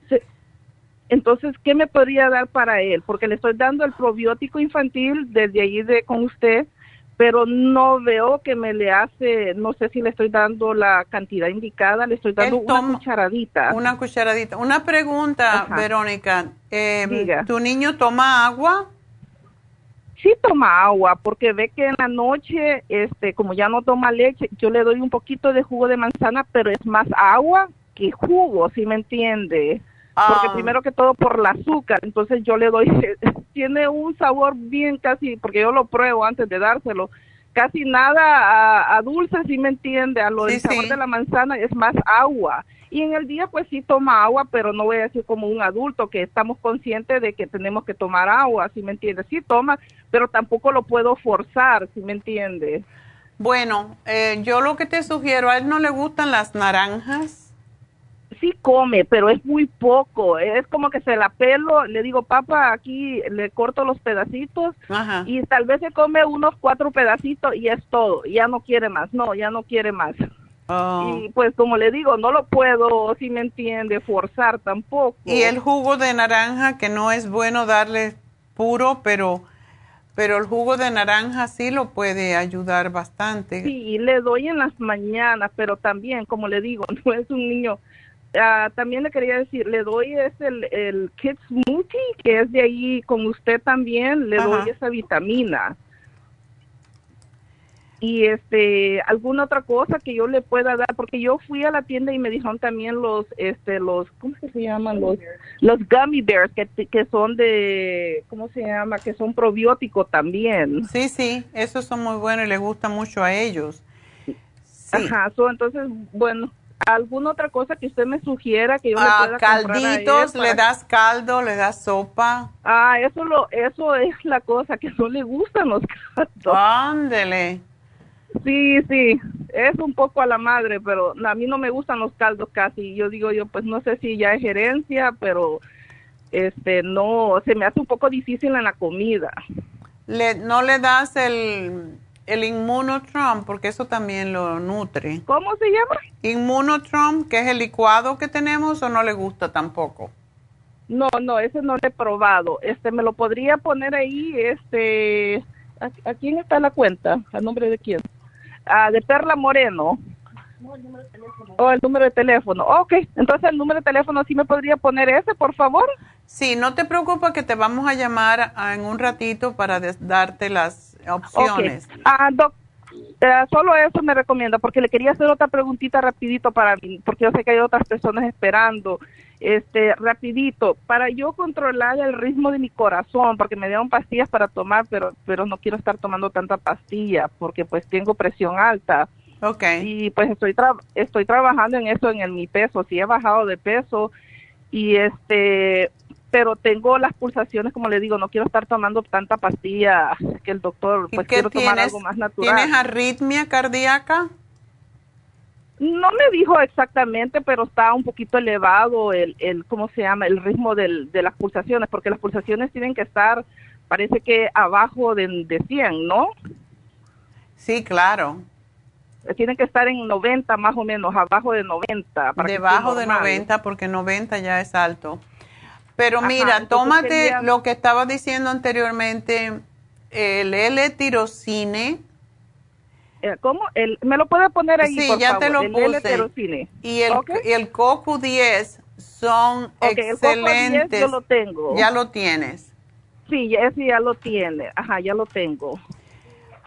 Entonces, ¿qué me podría dar para él? Porque le estoy dando el probiótico infantil desde ahí de con usted, pero no veo que me le hace, no sé si le estoy dando la cantidad indicada, le estoy dando una cucharadita. Una cucharadita. Una pregunta, Verónica. Eh, ¿Tu niño toma agua? Sí toma agua porque ve que en la noche, este, como ya no toma leche, yo le doy un poquito de jugo de manzana, pero es más agua que jugo, si me entiende. Porque ah. primero que todo por el azúcar, entonces yo le doy, tiene un sabor bien casi, porque yo lo pruebo antes de dárselo, casi nada a, dulce, si me entiende, a lo del sabor de la manzana es más agua. Y en el día pues sí toma agua, pero no voy a decir como un adulto que estamos conscientes de que tenemos que tomar agua, si me entiende. Sí toma, pero tampoco lo puedo forzar, si me entiende. Bueno, eh, yo lo que te sugiero, a él no le gustan las naranjas. Sí come, pero es muy poco. Es como que se la pelo, le digo, papá, aquí le corto los pedacitos y tal vez se come unos cuatro pedacitos y es todo. Ya no quiere más, no, ya no quiere más. Oh. Y pues como le digo, no lo puedo, si me entiende, forzar tampoco. Y el jugo de naranja, que no es bueno darle puro, pero, pero el jugo de naranja sí lo puede ayudar bastante. Sí, le doy en las mañanas, pero también, como le digo, no es un niño. Ah, también le quería decir, le doy es el, el Kids Smoothie, que es de ahí con usted también, le doy esa vitamina. y este alguna otra cosa que yo le pueda dar porque yo fui a la tienda y me dijeron también los este los cómo se llaman los los gummy bears que, que son de cómo se llama que son probióticos también. Sí sí esos son muy buenos y les gusta mucho a ellos. Ajá entonces bueno alguna otra cosa que usted me sugiera que yo le ah, pueda calditos le das caldo le das sopa ah eso lo eso es la cosa que no le gustan los caldos ándele Sí, sí, es un poco a la madre, pero a mí no me gustan los caldos casi. Yo digo yo, pues no sé si ya es gerencia, pero este no, se me hace un poco difícil en la comida. Le, ¿No le das el, el Immunotron? Porque eso también lo nutre. ¿Cómo se llama? Immunotron, que es el licuado que tenemos, o no le gusta tampoco. No, no, ese no lo he probado. Este, me lo podría poner ahí, este, ¿a, quién está la cuenta? ¿A nombre de quién? Ah, de Perla Moreno. No, el número de teléfono. Oh, el número de teléfono. Ok, entonces el número de teléfono, ¿sí me podría poner ese, por favor? Sí, no te preocupes que te vamos a llamar en un ratito para darte las opciones. Ah, doc, eh, solo eso me recomienda, porque le quería hacer otra preguntita rapidito para mí, porque yo sé que hay otras personas esperando. Este, rapidito, para yo controlar el ritmo de mi corazón, porque me dieron pastillas para tomar, pero, pero no quiero estar tomando tanta pastilla, porque pues tengo presión alta. Okay. Y pues estoy estoy trabajando en eso, en el, mi peso, sí he bajado de peso y este, pero tengo las pulsaciones, como le digo, no quiero estar tomando tanta pastilla que el doctor, pues quiero tomar algo más natural. ¿Tienes arritmia cardíaca? No me dijo exactamente, pero está un poquito elevado el, el ¿cómo se llama? El ritmo del, de las pulsaciones, porque las pulsaciones tienen que estar, parece que abajo de, de 100, ¿no? Sí, claro. Tienen que estar en 90 más o menos, abajo de 90. Para Debajo de 90, porque 90 ya es alto. Pero mira, tómate lo que estaba diciendo anteriormente, el L-tirocine eh, ¿Cómo? El, ¿Me lo puede poner ahí, sí, ya te lo puse. Y el, el CoQ10 son excelentes. El CoQ10 yo lo tengo. Ya lo tienes. Sí, ese ya lo tiene. Ajá, ya lo tengo.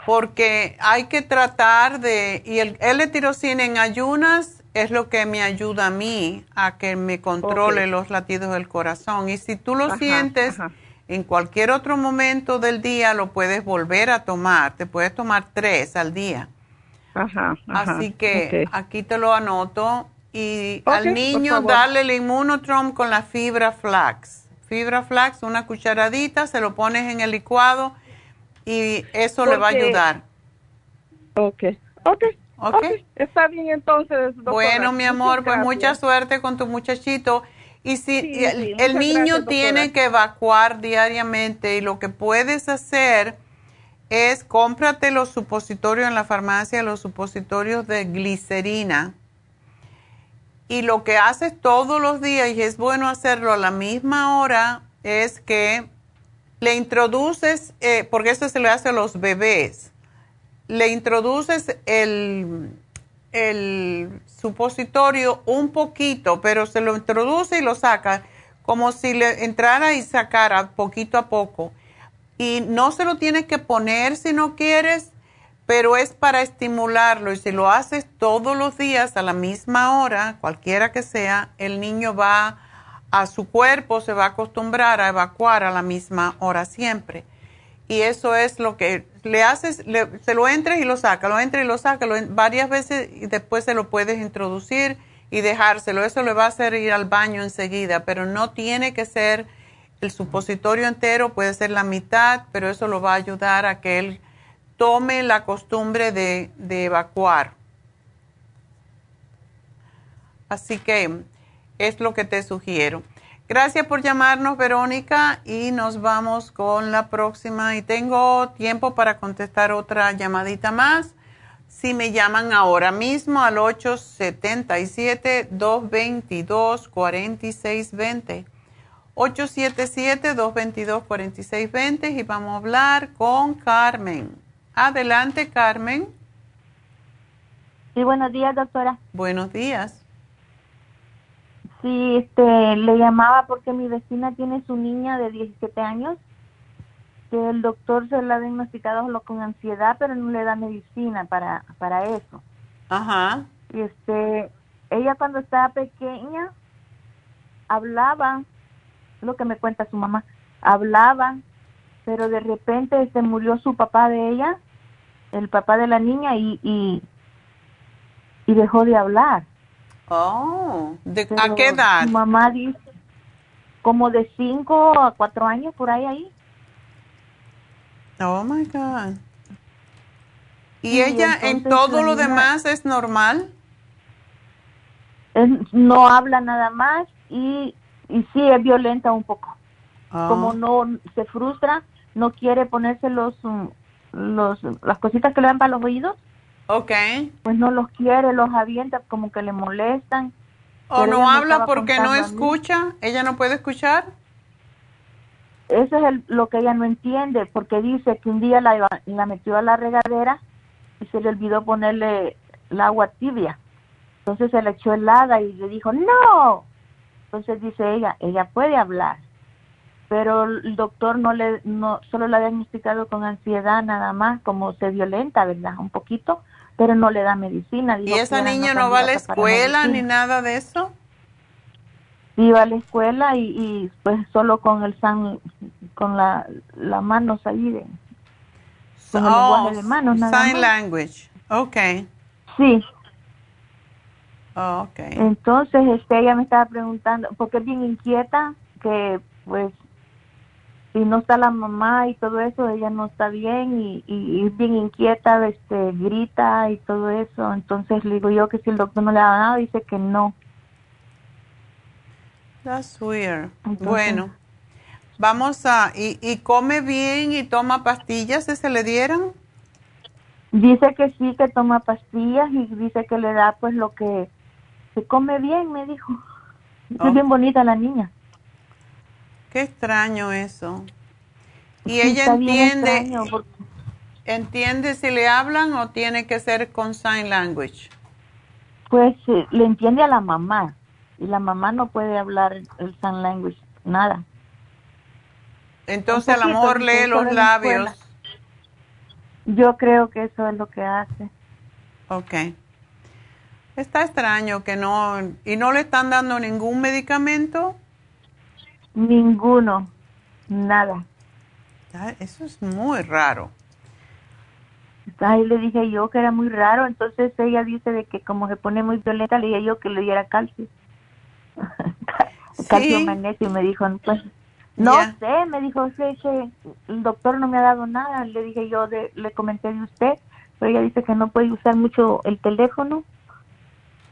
Porque hay que tratar de... Y el L-tirocina en ayunas es lo que me ayuda a mí a que me controle los latidos del corazón. Y si tú lo sientes... En cualquier otro momento del día lo puedes volver a tomar. Te puedes tomar tres al día. Ajá. Así que aquí te lo anoto. Y al niño darle el inmunotrom con la fibra flax. Fibra flax, una cucharadita, se lo pones en el licuado y eso le va a ayudar. Ok, ok. Okay. Está bien entonces. Bueno, mi amor, pues mucha suerte con tu muchachito. Y si el, niño tiene que evacuar diariamente y lo que puedes hacer es cómprate los supositorios en la farmacia, los supositorios de glicerina. Y lo que haces todos los días, y es bueno hacerlo a la misma hora, es que le introduces, eh, porque esto se le hace a los bebés, le introduces el, el supositorio un poquito, pero se lo introduce y lo saca como si le entrara y sacara poquito a poco. Y no se lo tienes que poner si no quieres, pero es para estimularlo. Y si lo haces todos los días a la misma hora, cualquiera que sea, el niño va a su cuerpo, se va a acostumbrar a evacuar a la misma hora siempre y eso es lo que le haces, se lo entres y lo saca, lo entra y lo saca varias veces y después se lo puedes introducir y dejárselo. Eso le va a hacer ir al baño enseguida, pero no tiene que ser el supositorio entero, puede ser la mitad, pero eso lo va a ayudar a que él tome la costumbre de evacuar. Así que es lo que te sugiero. Gracias por llamarnos, Verónica, y nos vamos con la próxima. Y tengo tiempo para contestar otra llamadita más. Si me llaman ahora mismo al 877-222-4620. 877-222-4620 y vamos a hablar con Carmen. Adelante, Carmen. Sí, buenos días, doctora. Buenos días. Sí, este, le llamaba porque mi vecina tiene su niña de 17 años que el doctor se la ha diagnosticado con ansiedad, pero no le da medicina para, para eso. Ajá. Y este, ella cuando estaba pequeña hablaba, lo que me cuenta su mamá, hablaba, pero de repente se murió su papá de ella, el papá de la niña, y, y, y dejó de hablar. Oh, ¿De, ¿a qué edad? Su mamá dice, como de 5 a 4 años, por ahí, ahí. Oh, my God. ¿Y ella en todo lo demás es normal? no habla nada más y, y sí es violenta un poco. Como no se frustra, no quiere ponerse los, mm, los las cositas que le dan para los oídos. Ok. Pues no los quiere, los avienta, como que le molestan. ¿O no habla porque no escucha? ¿Ella no puede escuchar? Eso es el- lo que ella no entiende, porque dice que un día la, la metió a la regadera y se le olvidó ponerle el agua tibia. Entonces se le echó helada y le dijo, no. Entonces dice ella, ella puede hablar, pero el doctor no le, no, solo la ha diagnosticado con ansiedad nada más, como se violenta, ¿verdad? Un poquito, pero no le da medicina. ¿Y esa niña no va a la escuela ni nada de eso? iba a la escuela y, y, pues solo con el san con la las manos ahí de con el Oh, lenguaje de manos nada sign más. language. Ok. sí Oh, ok. entonces este ella me estaba preguntando porque es bien inquieta que pues si no está la mamá y todo eso ella no está bien y, y, y es bien inquieta este grita y todo eso entonces le digo yo que si el doctor no le ha nada dice que no That's weird. Entonces- bueno, vamos a... ¿y, ¿Y come bien y toma pastillas si se le dieran? Dice que sí, que toma pastillas y dice que le da pues lo que se come bien, me dijo. Oh. Es bien bonita la niña. Qué extraño eso. ¿Y ella entiende, porque- entiende si le hablan o tiene que ser con sign language? Pues eh, le entiende a la mamá y la mamá no puede hablar el sign language, nada. Entonces a lo poquito, mejor dice, lee los la labios. Yo creo que eso es lo que hace. Ok. Está extraño que no... ¿Y no le están dando ningún medicamento? Ninguno, nada. Ah, Eso es muy raro. Ahí le dije yo que era muy raro, entonces ella dice de que como se pone muy violenta, le dije yo que le diera calcio. calcio, magnesio, me dijo, pues, no sé, me dijo, el doctor no me ha dado nada, le dije yo, de, le comenté de usted, pero ella dice que no puede usar mucho el teléfono,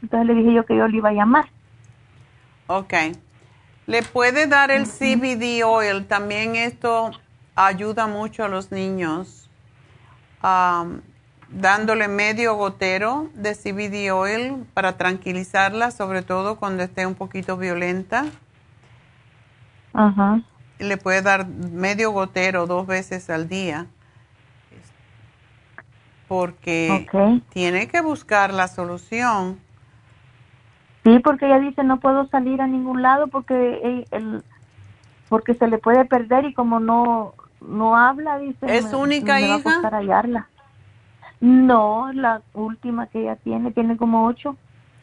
entonces le dije yo que yo le iba a llamar. Ok. ¿Le puede dar el CBD oil? También esto ayuda mucho a los niños. Dándole medio gotero de CBD oil para tranquilizarla, sobre todo cuando esté un poquito violenta. Ajá. Le puede dar medio gotero dos veces al día. Porque tiene que buscar la solución. Sí, porque ella dice no puedo salir a ningún lado porque el, porque se le puede perder y como no no habla, dice. ¿Es me- única me va a hija? hallarla. No, la última que ella tiene tiene como ocho.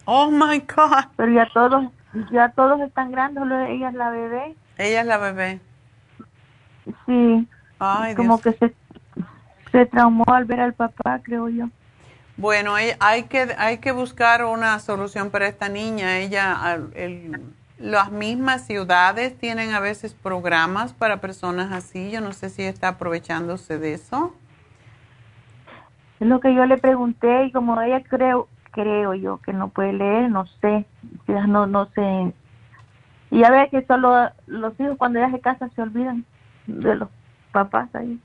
Oh my God. Pero ya todos ya todos están grandes, solo ella es la bebé. Ella es la bebé. Sí. Ay, como Dios. que se se traumó al ver al papá, creo yo. Bueno, hay- que, hay que buscar una solución para esta niña. Ella, el- las mismas ciudades tienen a veces programas para personas así. Yo no sé si está aprovechándose de eso. Es lo que yo le pregunté y como ella creo creo yo que no puede leer, no sé, ya no no sé. Y ya ve que solo los hijos cuando ya se casan se olvidan de los papás ahí.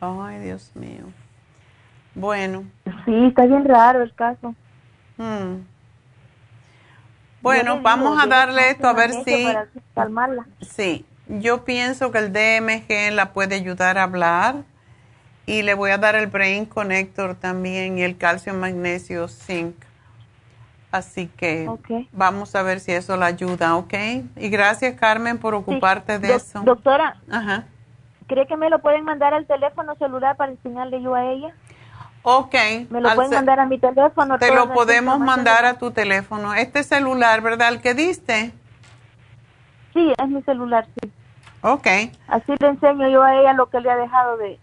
Ay, Dios mío. Bueno. Sí, está bien raro el caso. hmm. Yo Bueno, digo, vamos a darle esto a ver si... para calmarla. Sí, yo pienso que el DMG la puede ayudar a hablar y le voy a dar el Brain Connector también y el calcio magnesio zinc. Así que vamos a ver si eso la ayuda, ¿ok? Y gracias Carmen por ocuparte de eso. Doctora, Ajá. ¿Cree que me lo pueden mandar al teléfono celular para enseñarle yo a ella? Ok. Me lo pueden mandar a mi teléfono. Te lo podemos mandar a tu teléfono. Este celular, ¿verdad? El que diste. Sí, es mi celular, sí. Ok. Así le enseño yo a ella lo que le ha dejado de,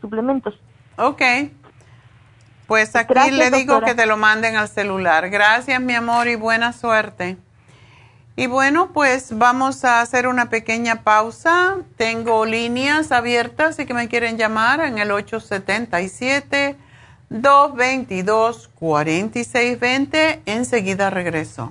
suplementos. Ok. Pues aquí le digo que te lo manden al celular. Gracias, mi amor, y buena suerte. Y bueno, pues vamos a hacer una pequeña pausa. Tengo líneas abiertas y que me quieren llamar en el 877-222-4620. Enseguida regreso.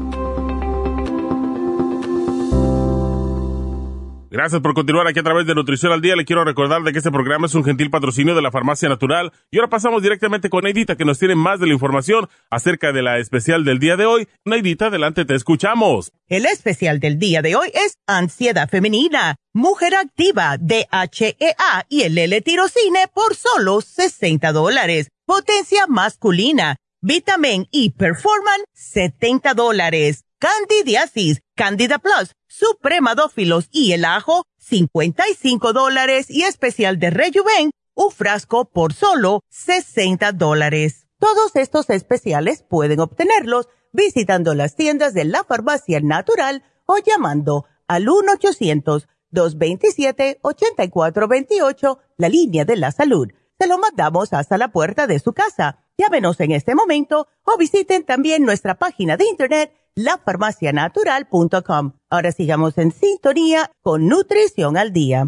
Gracias por continuar aquí a través de Nutrición al Día. Le quiero recordar de que este programa es un gentil patrocinio de la Farmacia Natural. Y ahora pasamos directamente con Neidita, que nos tiene más de la información acerca de la especial del día de hoy. Neidita, adelante, te escuchamos. El especial del día de hoy es Ansiedad Femenina, Mujer Activa, DHEA y el L-Tirocine por solo 60 dólares. Potencia masculina, Vitamin y Performan, 70 dólares. Candidiasis, Candida Plus, Supremadófilos y el ajo, 55 dólares y especial de Rejuven, un frasco por solo 60 dólares. Todos estos especiales pueden obtenerlos visitando las tiendas de la farmacia natural o llamando al 1-800-227-8428, la línea de la salud. Se lo mandamos hasta la puerta de su casa. Llámenos en este momento o visiten también nuestra página de internet lafarmacianatural.com. Ahora sigamos en sintonía con Nutrición al Día.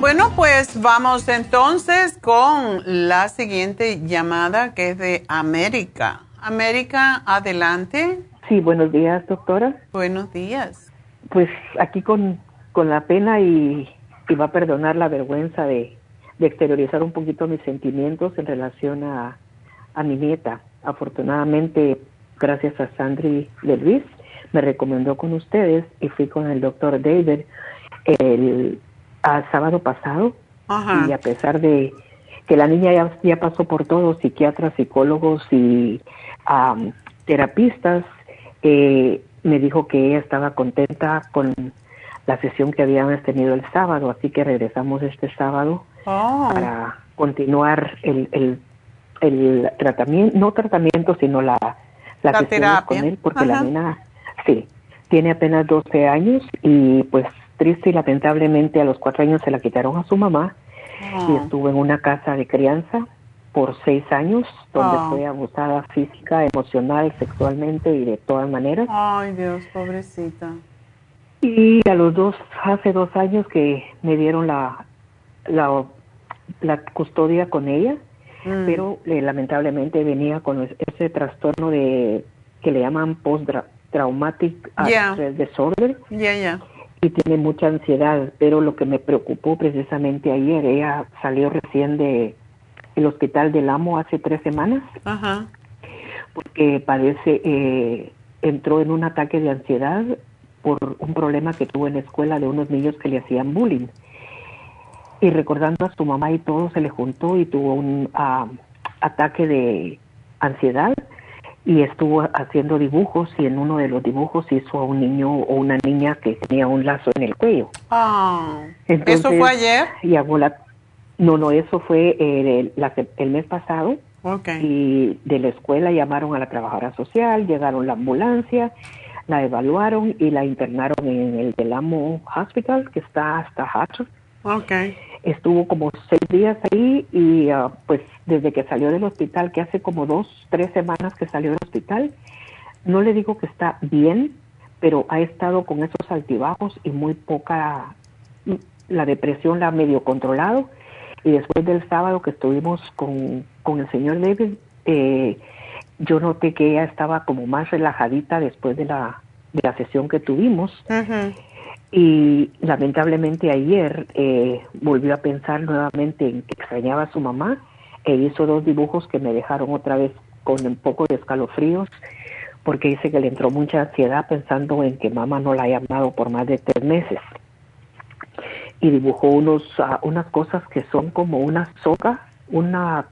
Bueno, pues vamos entonces con la siguiente llamada que es de América. América, adelante. Sí, buenos días, doctora. Buenos días pues aquí con, con la pena y, y, va a perdonar la vergüenza de, de, exteriorizar un poquito mis sentimientos en relación a, a mi nieta. Afortunadamente, gracias a Sandri de Luis, me recomendó con ustedes y fui con el doctor David el sábado pasado y a pesar de que la niña ya, ya pasó por todos, psiquiatras, psicólogos y terapistas, eh, me dijo que ella estaba contenta con la sesión que habíamos tenido el sábado, así que regresamos este sábado oh. para continuar el, el, el, tratamiento, no tratamiento, sino la, la, sesión con él, porque la nena, sí, tiene apenas 12 años y pues triste y lamentablemente a los cuatro años se la quitaron a su mamá y oh. estuvo en una casa de crianza por seis años, donde ah. fue abusada física, emocional, sexualmente y de todas maneras. Ay, Dios, pobrecita. Y a los dos, hace dos años que me dieron la, la, la custodia con ella, mm. pero eh, lamentablemente venía con ese trastorno de que le llaman post-traumatic disorder. Ya, ya. Y tiene mucha ansiedad, pero lo que me preocupó precisamente ayer, ella salió recién de el hospital del Amo hace tres semanas, porque parece, eh, entró en un ataque de ansiedad por un problema que tuvo en la escuela de unos niños que le hacían bullying. Y recordando a su mamá y todo, se le juntó y tuvo un ah, ataque de ansiedad y estuvo haciendo dibujos y en uno de los dibujos hizo a un niño o una niña que tenía un lazo en el cuello. Ah, ¿Eso fue ayer? Y no, no, eso fue el, el mes pasado. Y de la escuela llamaron a la trabajadora social, llegaron la ambulancia, la evaluaron y la internaron en el Delamo Hospital, que está hasta Hatch. Okay. Estuvo como seis días ahí y ah, pues desde que salió del hospital, que hace como dos, tres semanas que salió del hospital, no le digo que está bien, pero ha estado con esos altibajos y muy poca, la depresión la ha medio controlado. Y después del sábado que estuvimos con, con el señor David, eh, yo noté que ella estaba como más relajadita después de la, de la sesión que tuvimos. Y lamentablemente ayer eh, volvió a pensar nuevamente en que extrañaba a su mamá e hizo dos dibujos que me dejaron otra vez con un poco de escalofríos porque dice que le entró mucha ansiedad pensando en que mamá no la ha llamado por más de tres meses. Y dibujó unos, ah, unas cosas que son como una soga, una,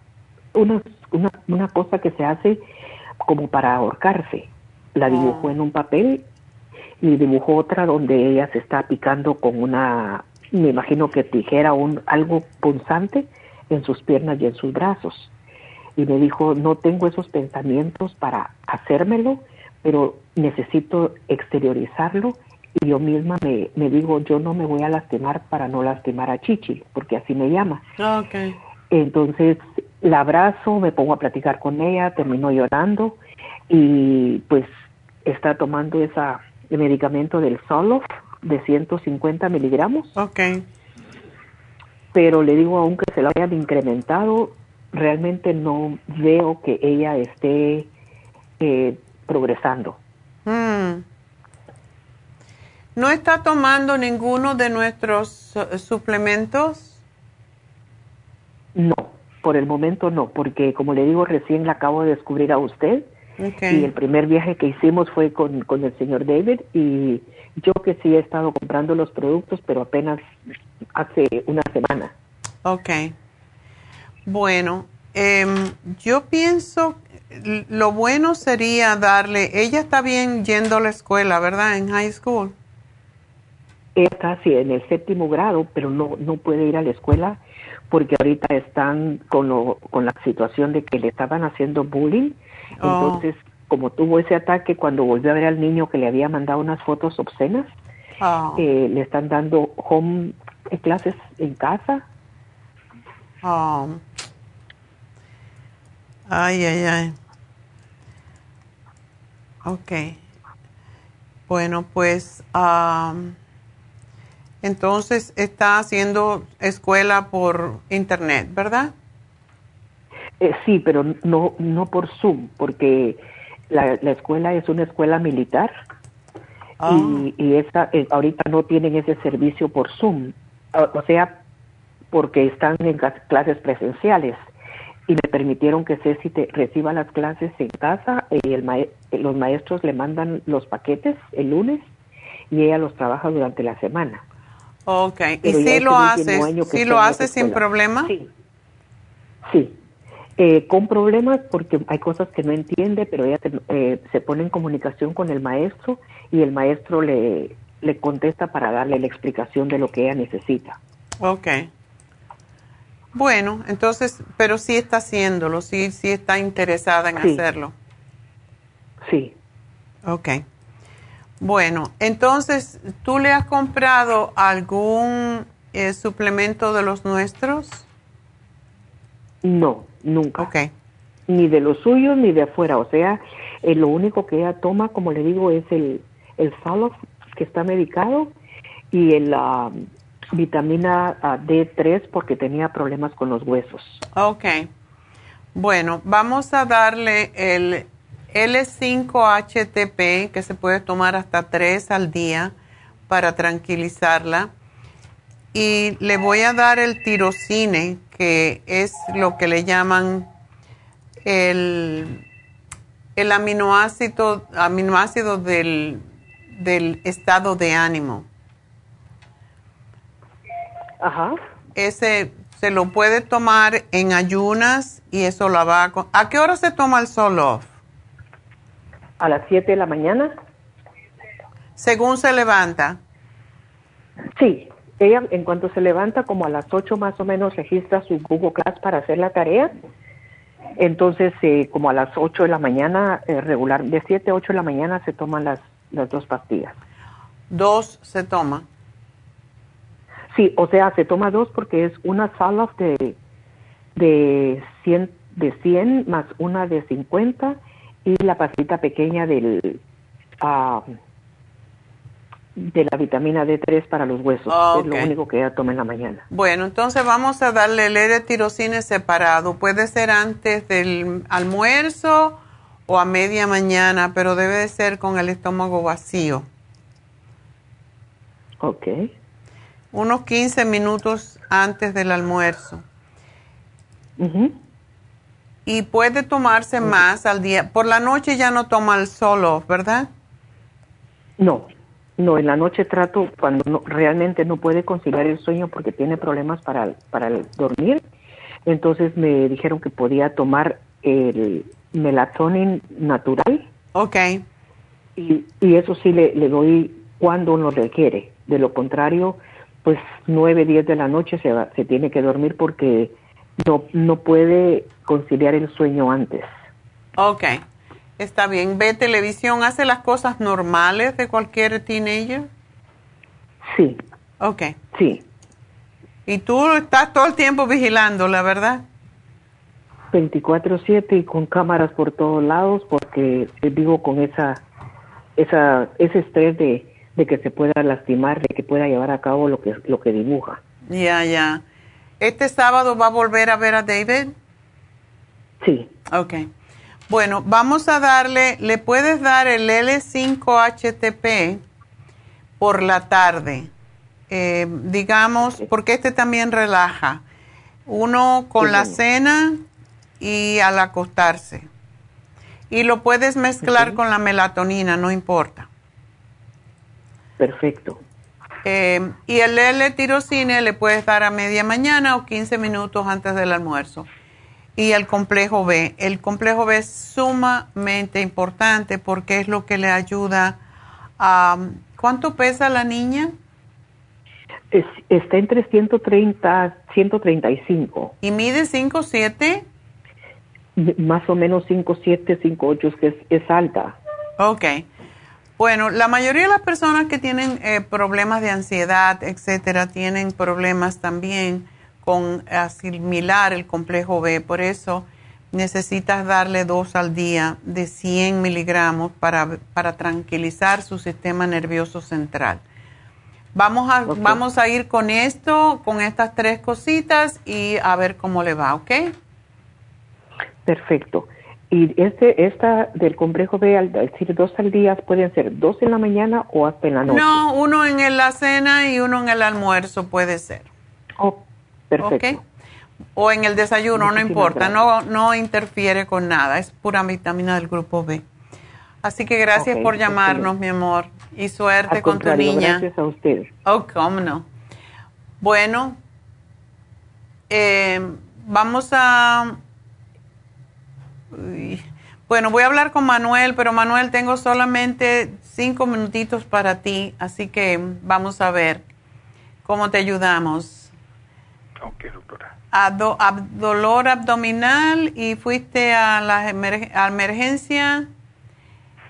una, una, una cosa que se hace como para ahorcarse. La dibujó ah. en un papel y dibujó otra donde ella se está picando con una, me imagino que tijera, un, algo punzante en sus piernas y en sus brazos. Y me dijo, no tengo esos pensamientos para hacérmelo, pero necesito exteriorizarlo y yo misma me, me digo, yo no me voy a lastimar para no lastimar a Chichi, porque así me llama. Okay. Entonces la abrazo, me pongo a platicar con ella, termino llorando y pues está tomando esa el medicamento del Solof de 150 miligramos. Ok. Pero le digo, aunque se lo hayan incrementado, realmente no veo que ella esté eh, progresando. Hmm. ¿No está tomando ninguno de nuestros eh, suplementos? No, por el momento no, porque como le digo, recién la acabo de descubrir a usted y el primer viaje que hicimos fue con, con el señor David y yo que sí he estado comprando los productos, pero apenas hace una semana. Ok. Bueno, em, yo pienso, lo bueno sería darle, ella está bien yendo a la escuela, ¿verdad? En high school. Está casi en el séptimo grado, pero no, no puede ir a la escuela porque ahorita están con, lo, con la situación de que le estaban haciendo bullying Oh. Entonces, como tuvo ese ataque cuando volvió a ver al niño que le había mandado unas fotos obscenas, oh. eh, le están dando home clases en casa. Oh. Ay, ay, ay. Ok. Bueno, pues entonces está haciendo escuela por internet, ¿verdad? Eh, sí, pero no, no por Zoom, porque la, la escuela es una escuela militar ah. y, y esa, eh, ahorita no tienen ese servicio por Zoom, o, sea, porque están en clases presenciales y me permitieron que Ceci te reciba las clases en casa y el los maestros le mandan los paquetes el lunes y ella los trabaja durante la semana. Ok, ¿y si lo haces, si lo haces sin problema? Sí, sí. Eh, con problemas porque hay cosas que no entiende, pero ella eh, se pone en comunicación con el maestro y el maestro le, le contesta para darle la explicación de lo que ella necesita. Ok. Bueno, entonces, pero sí está haciéndolo, sí, sí está interesada en hacerlo. Sí. Ok. Bueno, entonces, ¿tú le has comprado algún eh, suplemento de los nuestros? No, nunca. Okay. Ni de los suyos ni de afuera. O sea, eh, lo único que ella toma, como le digo, es el, el que está medicado y el la vitamina ah, D3 porque tenía problemas con los huesos. Ok. Bueno, vamos a darle el L5-HTP que se puede tomar hasta 3 al día para tranquilizarla. Y le voy a dar el tirocine que es lo que le llaman el, el aminoácido, aminoácido del, del estado de ánimo. Ajá. Ese se lo puede tomar en ayunas y eso la va a... ¿A qué hora se toma el solo? A las 7 de la mañana. Según se levanta. Sí, ella en cuanto se levanta como a las 8 más o menos registra su Google Class para hacer la tarea. Entonces, eh, como a las 8 de la mañana, eh, regular, de 7 a 8 de la mañana se toman las, las dos pastillas. ¿Dos se toma? Sí, o sea, se toma dos porque es una sala de, de, 100, de 100 más una de 50 y la pastita pequeña del... Uh, de la vitamina D3 para los huesos. Es lo único que ella toma en la mañana. Bueno, entonces vamos a darle el L-tirocine separado. Puede ser antes del almuerzo o a media mañana, pero debe de ser con el estómago vacío. Ok. Unos 15 minutos antes del almuerzo. Y puede tomarse más al día. Por la noche ya no toma el solo, ¿verdad? No, no, en la noche trato cuando realmente no puede conciliar el sueño porque tiene problemas para, para dormir. Entonces me dijeron que podía tomar el melatonin natural. Ok. Y, y eso sí le, le doy cuando lo requiere. De lo contrario, pues nueve, diez de la noche se, va, se tiene que dormir porque no, no puede conciliar el sueño antes. Ok. Está bien. ¿Ve televisión? ¿Hace las cosas normales de cualquier teenager? Sí. Ok. Sí. ¿Y tú estás todo el tiempo vigilando, la verdad? 24/7 y con cámaras por todos lados porque vivo con esa, esa, ese estrés de, de que se pueda lastimar, de que pueda llevar a cabo lo que, lo que dibuja. Ya, ya. ¿Este sábado va a volver a ver a David? Sí. Ok. Bueno, vamos a darle, le puedes dar el L5-HTP por la tarde, eh, digamos, porque este también relaja. Uno con la cena y al acostarse. Y lo puedes mezclar con la melatonina, no importa. Perfecto. Eh, y el L-tirocine le puedes dar a media mañana o 15 minutos antes del almuerzo y el complejo B. El complejo B es sumamente importante porque es lo que le ayuda a... ¿Cuánto pesa la niña? está entre 130, 135. ¿Y mide 5'7"? Más o menos 5'7", 5'8", que es, es alta. Ok. Bueno, la mayoría de las personas que tienen eh, problemas de ansiedad, etcétera, tienen problemas también con asimilar el complejo B. Por eso necesitas darle dos al día de 100 miligramos para, para tranquilizar su sistema nervioso central. Vamos a, vamos a ir con esto, con estas tres cositas y a ver cómo le va, ¿ok? Perfecto. Y este, esta del complejo B, al decir dos al día, pueden ser dos en la mañana o hasta en la noche. No, uno en la cena y uno en el almuerzo puede ser. Oh, Perfecto. O en el desayuno, no importa, no, no interfiere con nada, es pura vitamina del grupo B. Así que gracias por llamarnos, mi amor, y suerte con tu niña. Gracias a usted. Oh, cómo no. Bueno, eh, vamos a... bueno, voy a hablar con Manuel, pero Manuel, tengo solamente cinco minutitos para ti, así que vamos a ver cómo te ayudamos. Ok, doctora. dolor abdominal y fuiste a la emergencia.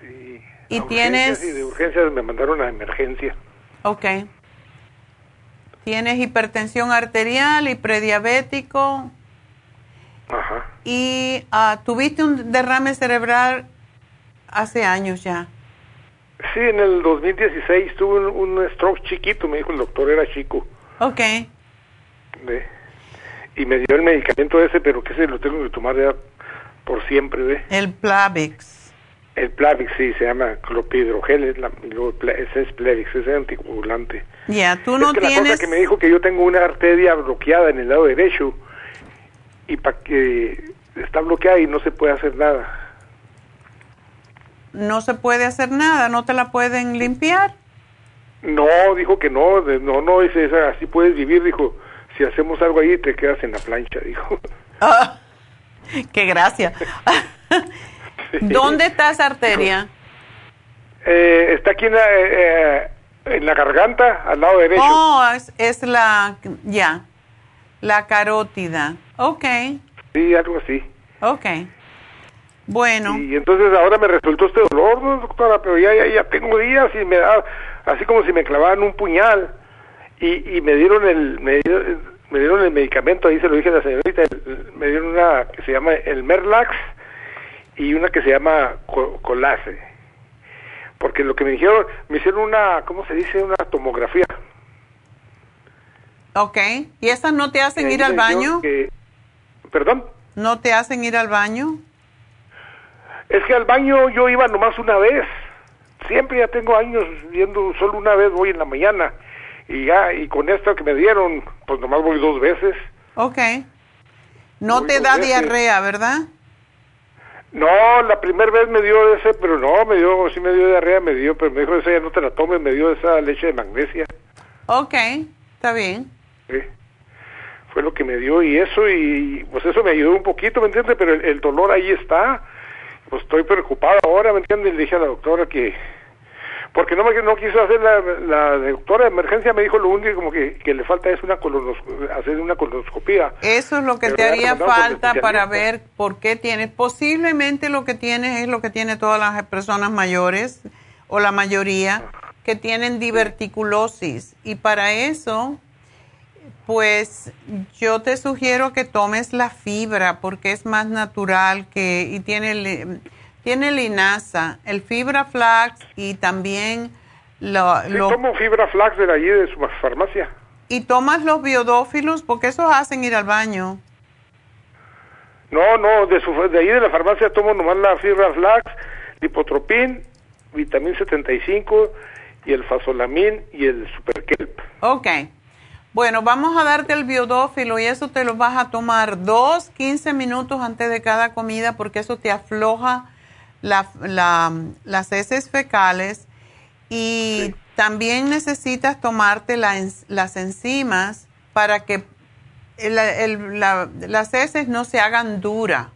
Sí. Y tienes... Sí, de urgencia me mandaron a emergencia. Ok. Tienes hipertensión arterial y prediabético. Ajá. Y uh, tuviste un derrame cerebral hace años ya. Sí, en el 2016 tuve un, un stroke chiquito, me dijo el doctor, era chico. Ok y me dio el medicamento ese, pero que se lo tengo que tomar ya por siempre, ¿ve? El Plavix. El Plavix, sí, se llama clopidogrel, es, la, ese es Plavix, es anticoagulante. Ya, tú no es que tienes... La cosa que me dijo que yo tengo una arteria bloqueada en el lado derecho y para que está bloqueada y no se puede hacer nada. no se puede hacer nada, no te la pueden limpiar. No, dijo que no, no, no, dice, así puedes vivir, dijo, si hacemos algo ahí te quedas en la plancha, dijo. Ah, qué gracia. ¿Dónde está esa arteria? Eh, está aquí en la, eh, eh, en la garganta, al lado derecho. Oh, es, es la, ya, la carótida. Ok. Sí, algo así. Ok. Bueno. Y entonces ahora me resultó este dolor, doctora, pero ya, ya, ya tengo días y me da así como si me clavaban un puñal y, y me dieron el me, dieron el medicamento, ahí se lo dije a la señorita, me dieron una que se llama el Merlax y una que se llama Colase. Porque lo que me dijeron, me hicieron una, ¿cómo se dice? Una tomografía. Ok. ¿Y esas no te hacen ir al baño? ¿Perdón? ¿No te hacen ir al baño? Es que al baño yo iba nomás una vez. Siempre ya tengo años viendo solo una vez voy en la mañana. Y ya, y con esta que me dieron, pues nomás voy dos veces. Ok. No te da diarrea, ¿verdad? No, la primera vez me dio ese, pero no, me dio, sí me dio diarrea, me dio, pero me dijo, esa ya no te la tomes, me dio esa leche de magnesia. Ok, está bien. Sí. Fue lo que me dio y eso, y pues eso me ayudó un poquito, ¿me entiendes? Pero el, dolor ahí está. Pues estoy preocupado ahora, ¿me entiendes? Le dije a la doctora que porque no me no quiso hacer la, la doctora de emergencia me dijo lo único como que, que le falta es una hacer una colonoscopía eso es lo que te haría falta para ver por qué tienes posiblemente lo que tienes es lo que tiene todas las personas mayores o la mayoría que tienen diverticulosis y para eso pues yo te sugiero que tomes la fibra porque es más natural que y tiene tiene linaza, el fibra flax y también lo... Sí, tomo fibra flax de allí de su farmacia. ¿Y tomas los biodófilos? Porque esos hacen ir al baño. No, no, de, su, de ahí de la farmacia tomo nomás la fibra flax, lipotropin, vitamina 75 y el fasolamín y el superkelp. Ok. Bueno, vamos a darte el biodófilo y eso te lo vas a tomar dos, 15 minutos antes de cada comida porque eso te afloja las heces fecales y también necesitas tomarte las enzimas para que las heces no se hagan duras.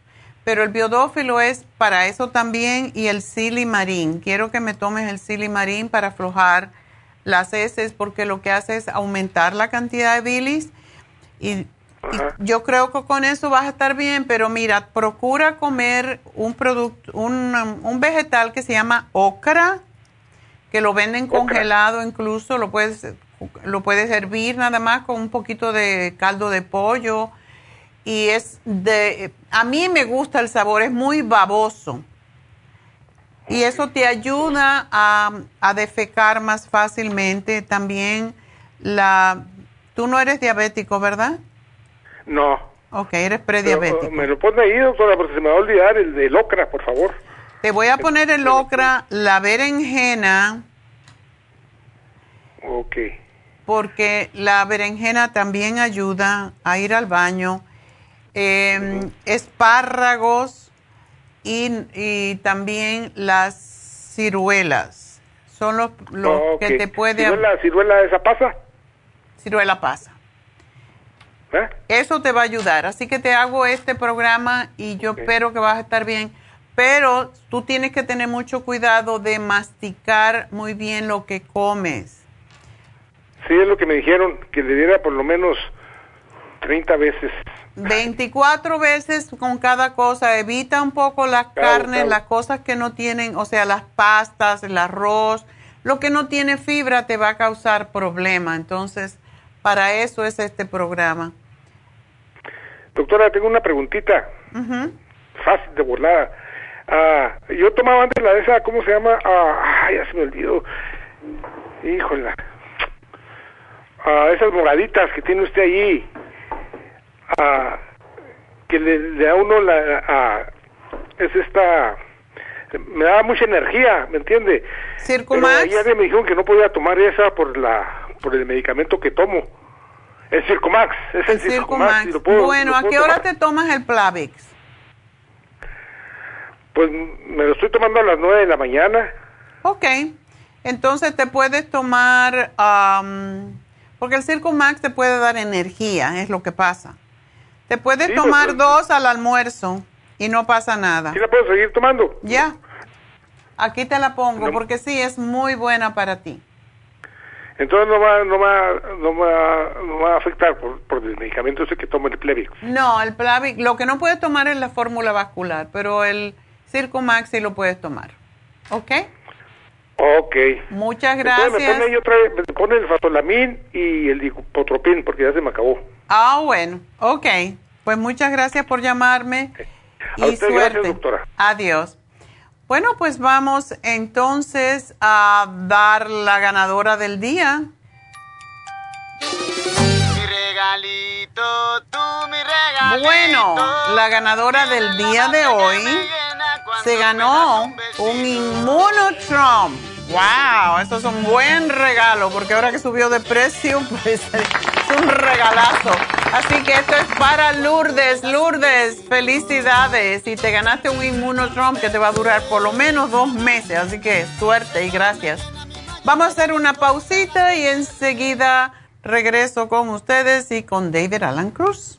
Pero el biodófilo es para eso también y el silimarín. Quiero que me tomes el silimarín para aflojar las heces porque lo que hace es aumentar la cantidad de bilis y yo creo que con eso vas a estar bien, pero mira, procura comer un producto, un, un vegetal que se llama ocra, que lo venden congelado incluso, lo puedes, lo puedes hervir nada más con un poquito de caldo de pollo. Y es de, a mí me gusta el sabor, es muy baboso. Y eso te ayuda a, a defecar más fácilmente. También la, tú no eres diabético, ¿verdad? No. Ok, eres prediabético. me lo pone ahí, doctora, porque se me va a olvidar el de ocra, por favor. Te voy a poner el ocra, la berenjena. Ok. Porque la berenjena también ayuda a ir al baño. Em, espárragos y, también las ciruelas. Son los, que te puede... ¿Ciruela, ciruela esa pasa? Ciruela pasa. ¿Eh? Eso te va a ayudar. Así que te hago este programa y yo espero que vas a estar bien. Pero tú tienes que tener mucho cuidado de masticar muy bien lo que comes. Sí, es lo que me dijeron, que le diera por lo menos 30 veces. 24 veces con cada cosa. Evita un poco las carnes, las cosas que no tienen, o sea, las pastas, el arroz. Lo que no tiene fibra te va a causar problema. Entonces, para eso es este programa. Doctora, tengo una preguntita. Fácil de volada. Ah, yo tomaba antes la de esa, ¿cómo se llama? Ah, ya se me olvidó. Híjole. Ah, esas moraditas que tiene usted allí. Ah, que le, da uno la... Ah, es esta... Me da mucha energía, ¿me entiende? Circumax. Pero me dijeron que no podía tomar esa por la por el medicamento que tomo. El Circumax, es el, Circumax. bueno, ¿a qué hora te tomas el Plavix? Pues me lo estoy tomando a las nueve de la mañana. Ok, entonces te puedes tomar, porque el Circo Max te puede dar energía, es lo que pasa. Te puedes tomar pues. dos al almuerzo y no pasa nada. ¿Sí la puedo seguir tomando? Ya. Aquí te la pongo porque sí, es muy buena para ti. Entonces no va, no va, no va, no va a afectar por, por el medicamento ese que toma el Plavix. No, el Plavix, lo que no puedes tomar es la fórmula vascular, pero el Circumax sí lo puedes tomar. ¿Ok? Ok. Muchas gracias. Entonces me pone, otra vez, me pone el Fatolamín y el Dicopotropin porque ya se me acabó. Ah, bueno. Ok. Pues muchas gracias por llamarme. A y usted, suerte. Gracias, doctora. Adiós. Bueno, pues vamos entonces a dar la ganadora del día. Mi regalito, tú mi regalito. Bueno, la ganadora del día de hoy se ganó un Immunotron. ¡Wow! Esto es un buen regalo porque ahora que subió de precio, pues es un regalazo. Así que esto es para Lourdes. Lourdes, felicidades. Y te ganaste un Immunotron que te va a durar por lo menos dos meses. Así que suerte y gracias. Vamos a hacer una pausita y enseguida regreso con ustedes y con David Alan Cruz.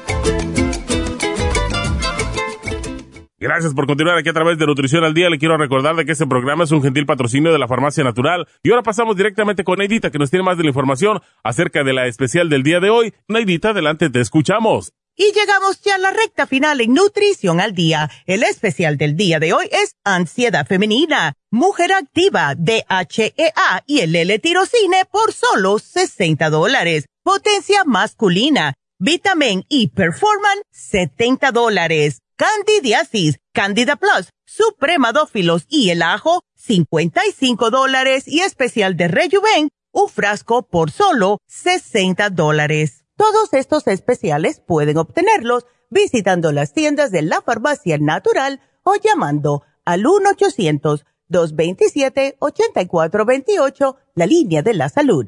Gracias por continuar aquí a través de Nutrición al Día. Le quiero recordar de que este programa es un gentil patrocinio de la Farmacia Natural. Y ahora pasamos directamente con Neidita, que nos tiene más de la información acerca de la especial del día de hoy. Neidita, adelante, te escuchamos. Y llegamos ya a la recta final en Nutrición al Día. El especial del día de hoy es Ansiedad Femenina, Mujer Activa, DHEA y el L-Tirocine por solo 60 dólares. Potencia masculina, Vitamin y Performan, 70 dólares. Candidiasis, Candida Plus, Supremadófilos y el ajo, 55 dólares y especial de Rejuven, un frasco por solo 60 dólares. Todos estos especiales pueden obtenerlos visitando las tiendas de la farmacia natural o llamando al 1-800-227-8428, la línea de la salud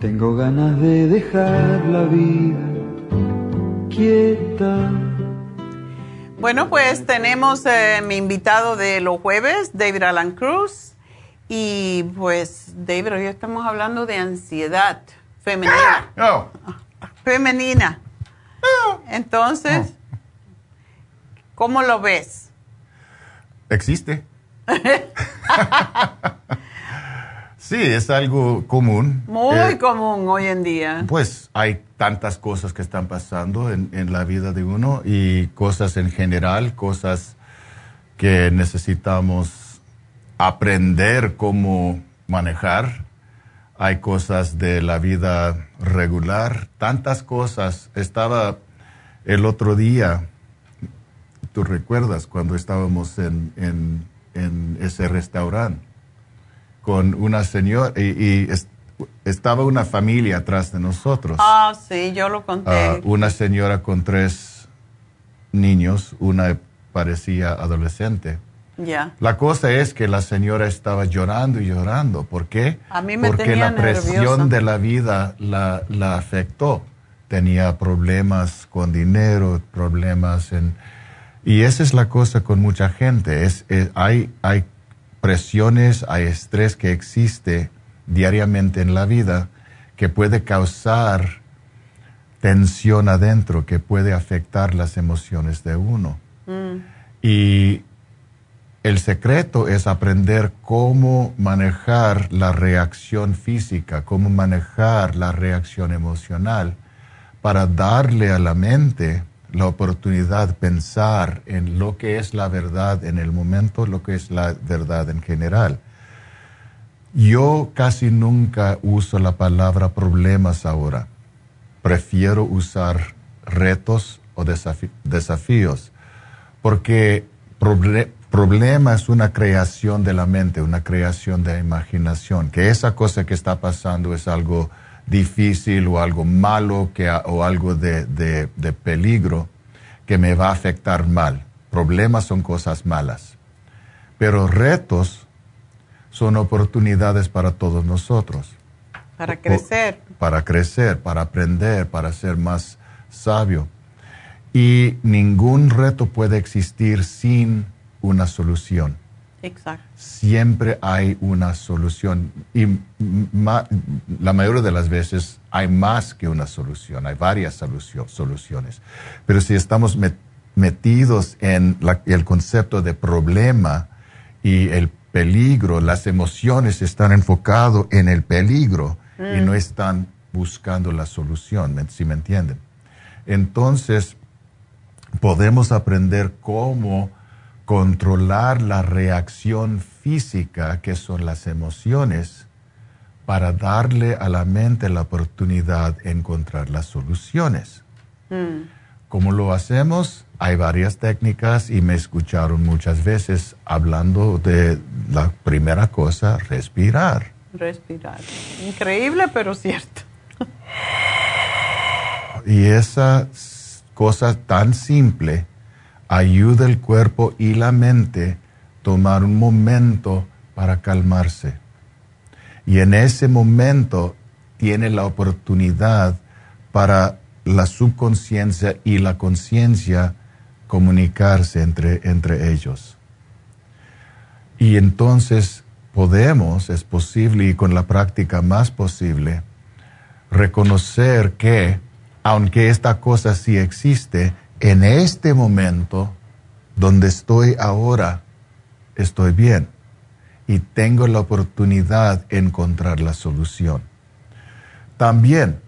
Tengo ganas de dejar la vida quieta. Bueno, pues tenemos eh, mi invitado de los jueves, David Alan Cruz. Y pues, David, hoy estamos hablando de ansiedad femenina. No. Femenina. Entonces, ¿cómo lo ves? Existe. Sí, es algo común. Muy eh, común hoy en día. Pues hay tantas cosas que están pasando en, en, la vida de uno y cosas en general, cosas que necesitamos aprender cómo manejar, hay cosas de la vida regular, tantas cosas. Estaba el otro día, tú recuerdas cuando estábamos en, en, ese restaurante con una señora y, estaba una familia atrás de nosotros. Ah, sí, yo lo conté. Ah, una señora con tres niños, una parecía adolescente la cosa es que la señora estaba llorando y llorando. ¿Por qué? Porque la presión de la vida la, afectó. Tenía problemas con dinero, problemas en... Y esa es la cosa con mucha gente. Es, hay, hay presiones, hay estrés que existe diariamente en la vida que puede causar tensión adentro, que puede afectar las emociones de uno. Mm. Y el secreto es aprender cómo manejar la reacción física, cómo manejar la reacción emocional para darle a la mente la oportunidad de pensar en lo que es la verdad en el momento, lo que es la verdad en general. Yo casi nunca uso la palabra problemas ahora. Prefiero usar retos o desafíos, porque Problema es una creación de la mente, una creación de imaginación, que esa cosa que está pasando es algo difícil o algo malo que, o algo de, de peligro que me va a afectar mal. Problemas son cosas malas, pero retos son oportunidades para todos nosotros. Para crecer. Para crecer, para aprender, para ser más sabio. Y ningún reto puede existir sin una solución. Exacto. Siempre hay una solución y la mayoría de las veces hay más que una solución, hay varias soluciones. Pero si estamos metidos en el concepto de problema y el peligro, las emociones están enfocadas en el peligro y no mm. están buscando la solución, si me entienden. Entonces, podemos aprender cómo controlar la reacción física, que son las emociones, para darle a la mente la oportunidad de encontrar las soluciones. Mm. ¿Cómo lo hacemos? Hay varias técnicas y me escucharon muchas veces hablando de la primera cosa, respirar. Respirar. Increíble, pero cierto. y esa cosa tan simple ayuda el cuerpo y la mente a tomar un momento para calmarse. Y en ese momento tiene la oportunidad para la subconsciencia y la conciencia comunicarse entre, entre ellos. Y entonces podemos, es posible y con la práctica más posible, reconocer que, aunque esta cosa sí existe, en este momento donde estoy ahora, estoy bien y tengo la oportunidad de encontrar la solución. También,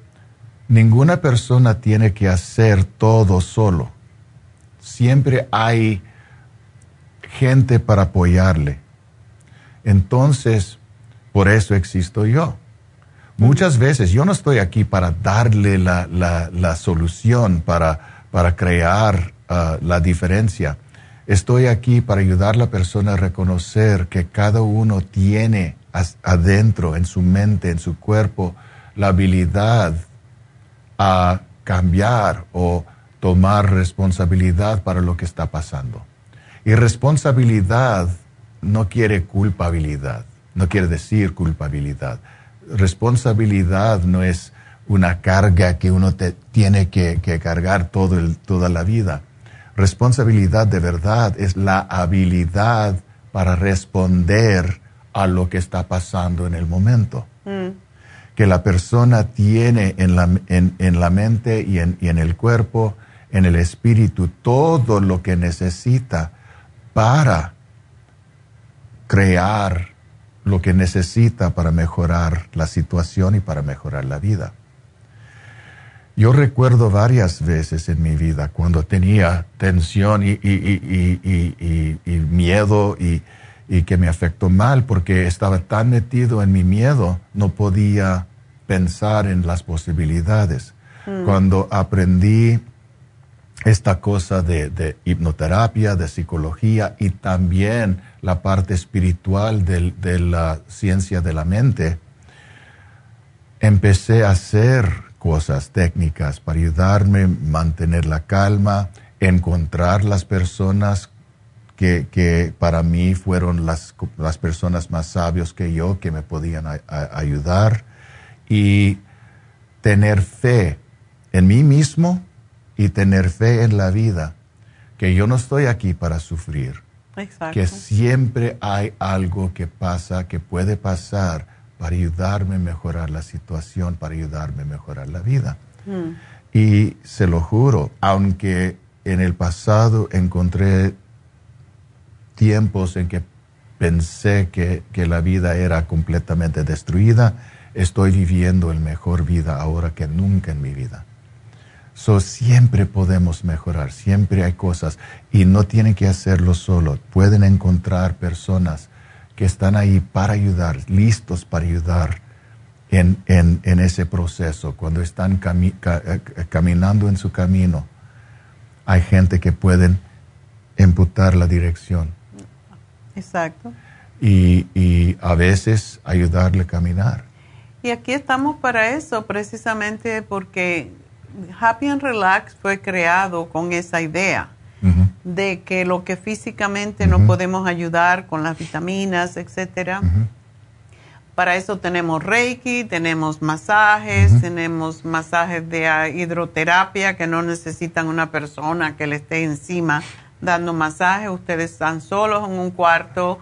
ninguna persona tiene que hacer todo solo. Siempre hay gente para apoyarle. Entonces, por eso existo yo. Muchas veces yo no estoy aquí para darle la, la solución, para para crear ah, la diferencia. Estoy aquí para ayudar a la persona a reconocer que cada uno tiene adentro, en su mente, en su cuerpo, la habilidad a cambiar o tomar responsabilidad para lo que está pasando. Y responsabilidad no quiere culpabilidad, no quiere decir culpabilidad. Responsabilidad no es una carga que uno te tiene que, cargar todo el, toda la vida. Responsabilidad de verdad es la habilidad para responder a lo que está pasando en el momento. Mm. Que la persona tiene en la, en, la mente y en, y en el cuerpo, en el espíritu, todo lo que necesita para crear lo que necesita para mejorar la situación y para mejorar la vida. Yo recuerdo varias veces en mi vida cuando tenía tensión y, miedo y, y que me afectó mal porque estaba tan metido en mi miedo, no podía pensar en las posibilidades. Mm. Cuando aprendí esta cosa de, hipnoterapia, de psicología y también la parte espiritual de, la ciencia de la mente, empecé a hacer cosas técnicas para ayudarme a mantener la calma, encontrar las personas que, para mí fueron las, las, personas más sabios que yo, que me podían ayudar, y tener fe en mí mismo y tener fe en la vida, que yo no estoy aquí para sufrir, que siempre hay algo que pasa, que puede pasar para ayudarme a mejorar la situación, para ayudarme a mejorar la vida. Mm. Y se lo juro, aunque en el pasado encontré tiempos en que pensé que, la vida era completamente destruida, estoy viviendo el mejor vida ahora que nunca en mi vida. So, siempre podemos mejorar, siempre hay cosas y no tienen que hacerlo solo. Pueden encontrar personas que están ahí para ayudar, listos para ayudar en, ese proceso. Cuando están eh, caminando en su camino, hay gente que pueden imputar la dirección Exacto. Y, a veces ayudarle a caminar. Y aquí estamos para eso, precisamente porque Happy and Relax fue creado con esa idea de que lo que físicamente no podemos ayudar con las vitaminas, etcétera. Para eso tenemos Reiki, tenemos masajes, tenemos masajes de hidroterapia que no necesitan una persona que le esté encima dando masaje, ustedes están solos en un cuarto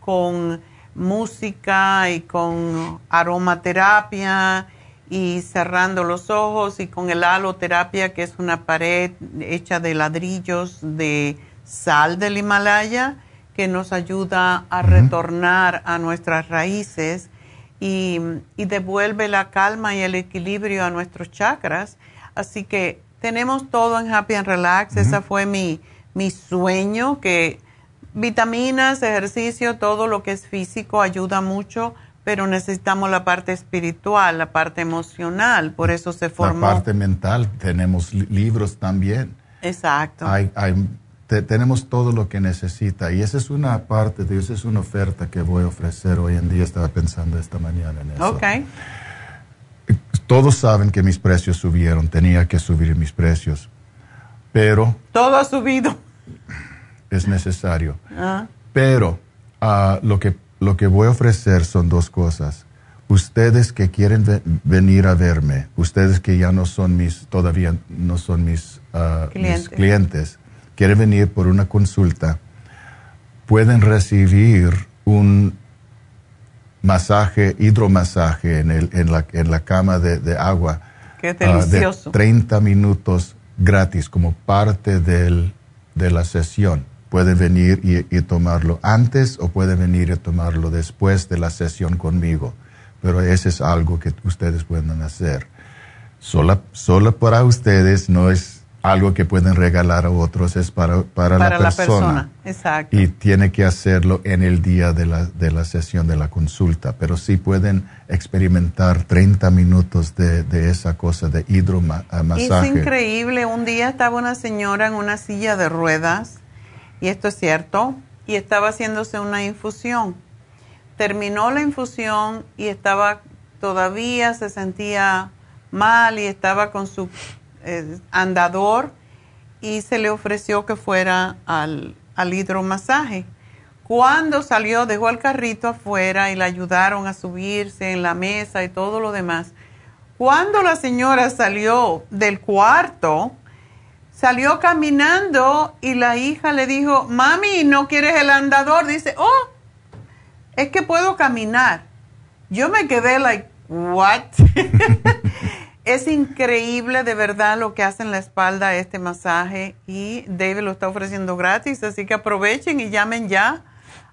con música y con aromaterapia y cerrando los ojos y con el haloterapia que es una pared hecha de ladrillos de sal del Himalaya que nos ayuda a retornar a nuestras raíces y, devuelve la calma y el equilibrio a nuestros chakras. Así que tenemos todo en Happy and Relax. Esa fue mi, mi sueño, que vitaminas, ejercicio, todo lo que es físico ayuda mucho, pero necesitamos la parte espiritual, la parte emocional, por eso se formó. La parte mental, tenemos libros también. Exacto. Hay, tenemos todo lo que necesita y esa es una parte de esa es una oferta que voy a ofrecer hoy en día, estaba pensando esta mañana en eso. Ok. Todos saben que mis precios subieron, tenía que subir mis precios pero... Todo ha subido. Es necesario. Ah. Pero ah, lo, que, lo que voy a ofrecer son dos cosas. Ustedes que quieren venir a verme, ustedes que ya no son mis, todavía no son mis, ah, mis clientes, quieren venir por una consulta, pueden recibir un masaje, hidromasaje en, el, en, la, en la cama de, de agua. Qué delicioso. de 30 minutos gratis como parte del, de la sesión. Puede venir y, tomarlo antes o puede venir y tomarlo después de la sesión conmigo. Pero eso es algo que ustedes pueden hacer. Solo, solo para ustedes no es algo que pueden regalar a otros, es para, para, la, persona. Exacto. Y tiene que hacerlo en el día de la, de la sesión de la consulta. Pero sí pueden experimentar 30 minutos de, de esa cosa de hidromasaje. Es increíble. Un día estaba una señora en una silla de ruedas, y esto es cierto, y estaba haciéndose una infusión. Terminó la infusión y estaba todavía se sentía mal y estaba con su eh, andador y se le ofreció que fuera al, al hidromasaje. Cuando salió, dejó el carrito afuera y le ayudaron a subirse en la mesa y todo lo demás. Cuando la señora salió del cuarto, salió caminando y la hija le dijo, mami, ¿no quieres el andador? Dice, oh, es que puedo caminar. Yo me quedé like, what? Es increíble de verdad lo que hace en la espalda este masaje y David lo está ofreciendo gratis, así que aprovechen y llamen ya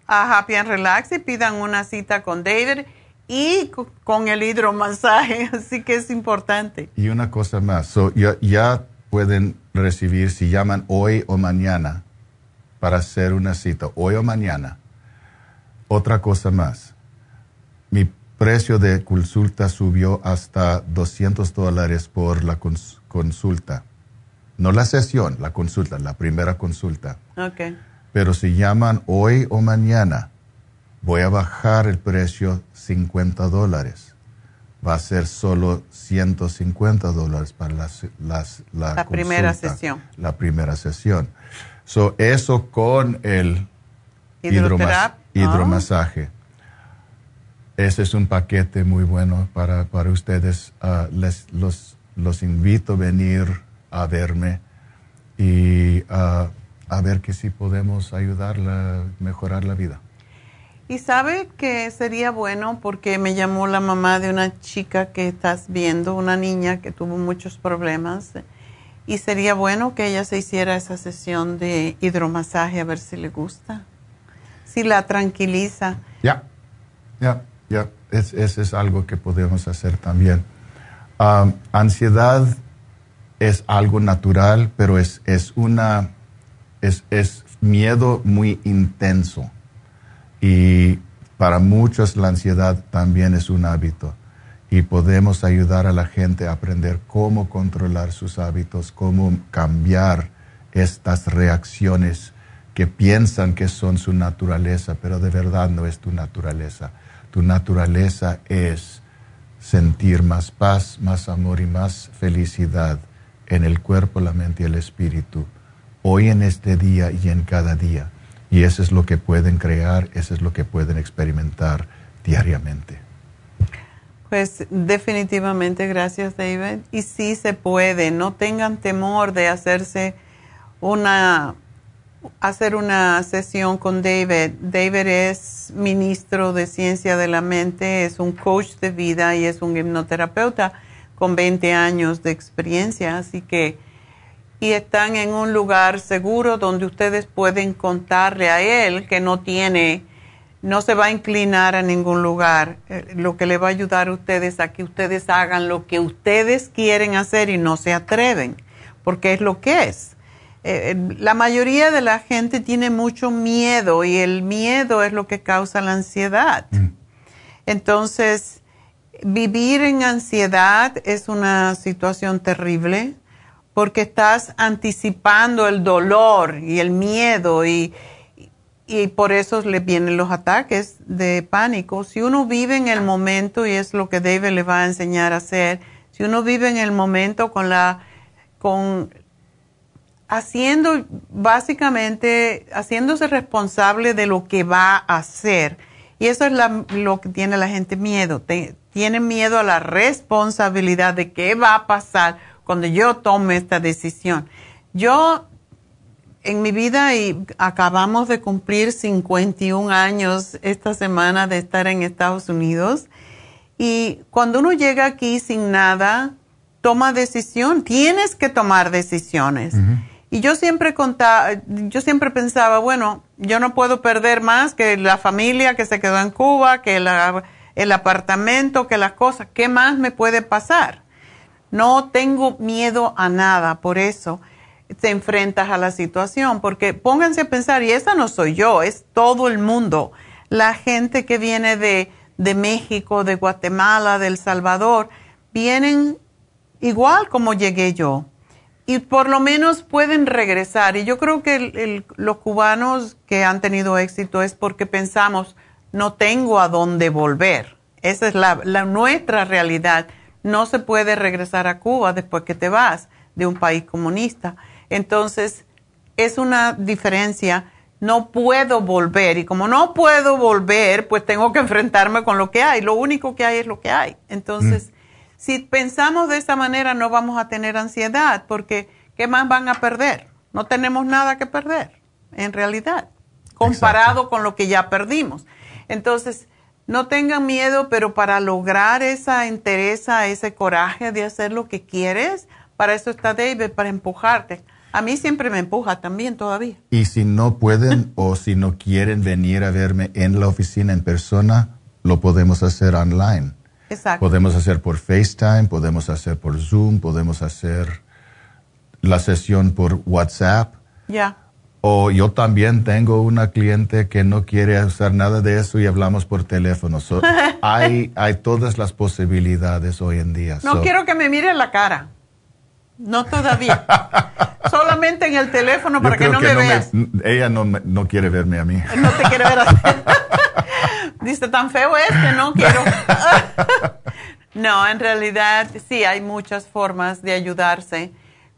a Happy and Relax y pidan una cita con David y con el hidromasaje, así que es importante. Y una cosa más, ya, pueden recibir si llaman hoy o mañana para hacer una cita, hoy o mañana. otra cosa más. Mi precio de consulta subió hasta 200 dólares por la consulta. No la sesión, la consulta, la primera consulta. Ok. Pero si llaman hoy o mañana, voy a bajar el precio 50 dólares. Va a ser solo 150 dólares para las, las, la, primera sesión. La primera sesión. So, eso con el hidromasaje. Ese es un paquete muy bueno para, para ustedes. Ah, les, los, los invito a venir a verme y uh, a ver que si podemos ayudarla a mejorar la vida. Y sabe que sería bueno porque me llamó la mamá de una chica que estás viendo, una niña que tuvo muchos problemas. Y sería bueno que ella se hiciera esa sesión de hidromasaje a ver si le gusta, si la tranquiliza. Ya, ya. Ya, ese es algo que podemos hacer también. Um, ansiedad es algo natural, pero es, es una, es, es miedo muy intenso. Y para muchos la ansiedad también es un hábito. Y podemos ayudar a la gente a aprender cómo controlar sus hábitos, cómo cambiar estas reacciones que piensan que son su naturaleza, pero de verdad no es tu naturaleza tu naturaleza es sentir más paz, más amor y más felicidad en el cuerpo, la mente y el espíritu, hoy en este día y en cada día. Y eso es lo que pueden crear, eso es lo que pueden experimentar diariamente. Pues definitivamente, gracias David. Y sí se puede, no tengan temor de hacerse una hacer una sesión con David. David es ministro de ciencia de la mente, es un coach de vida y es un hipnoterapeuta con 20 años de experiencia, así que y están en un lugar seguro donde ustedes pueden contarle a él que no tiene no se va a inclinar a ningún lugar. Eh, lo que le va a ayudar a ustedes a que ustedes hagan lo que ustedes quieren hacer y no se atreven, porque es lo que es eh, la mayoría de la gente tiene mucho miedo y el miedo es lo que causa la ansiedad. Mm. Entonces, vivir en ansiedad es una situación terrible porque estás anticipando el dolor y el miedo y, y por eso le vienen los ataques de pánico. Si uno vive en el momento, y es lo que David le va a enseñar a hacer, si uno vive en el momento con la con haciendo básicamente, haciéndose responsable de lo que va a hacer. Y eso es lo que tiene la gente miedo. tiene miedo a la responsabilidad de qué va a pasar cuando yo tome esta decisión. Yo, en mi vida, y acabamos de cumplir 51 años esta semana de estar en Estados Unidos. Y cuando uno llega aquí sin nada, toma decisión. Tienes que tomar decisiones. Y yo siempre contaba, yo siempre pensaba, bueno, yo no puedo perder más que la familia que se quedó en Cuba, que el apartamento, que las cosas. ¿Qué más me puede pasar? No tengo miedo a nada, por eso te enfrentas a la situación, porque pónganse a pensar, y esa no soy yo, es todo el mundo. La gente que viene de, de México, de Guatemala, de El Salvador, vienen igual como llegué yo y por lo menos pueden regresar. Y yo creo que los cubanos que han tenido éxito es porque pensamos, no tengo a dónde volver. Esa es la, nuestra realidad. No se puede regresar a Cuba después que te vas de un país comunista. Entonces, es una diferencia. No puedo volver. Y como no puedo volver, pues tengo que enfrentarme con lo que hay. Lo único que hay es lo que hay. Entonces, mm. Si pensamos de esa manera no vamos a tener ansiedad porque ¿qué más van a perder? No tenemos nada que perder, en realidad, comparado con lo que ya perdimos. Entonces, no tengan miedo, pero para lograr esa entereza, ese coraje de hacer lo que quieres, para eso está David, para empujarte. A mí siempre me empuja también todavía. Y si no pueden o si no quieren venir a verme en la oficina en persona, lo podemos hacer online. Podemos hacer por FaceTime, podemos hacer por Zoom, podemos hacer la sesión por WhatsApp. Ya. O yo también tengo una cliente que no quiere hacer nada de eso y hablamos por teléfono. hay, hay todas las posibilidades hoy en día. No quiero que me mire la cara. No todavía. Solamente en el teléfono para que no me veas. ella no, no, quiere verme a mí. No te quiere ver a ti. Dice, tan feo es que no quiero. no, en realidad sí, hay muchas formas de ayudarse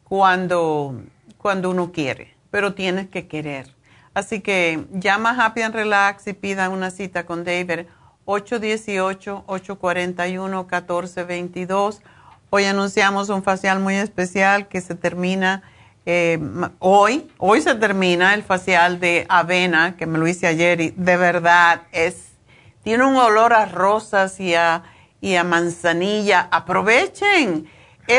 cuando, cuando uno quiere pero tienes que querer. Así que llama a Happy and Relax y pida una cita con David 818-841-1422. Hoy anunciamos un facial muy especial que se termina eh, hoy. Hoy se termina el facial de avena que me lo hice ayer y de verdad es, tiene un olor a rosas y a, y a manzanilla. Aprovechen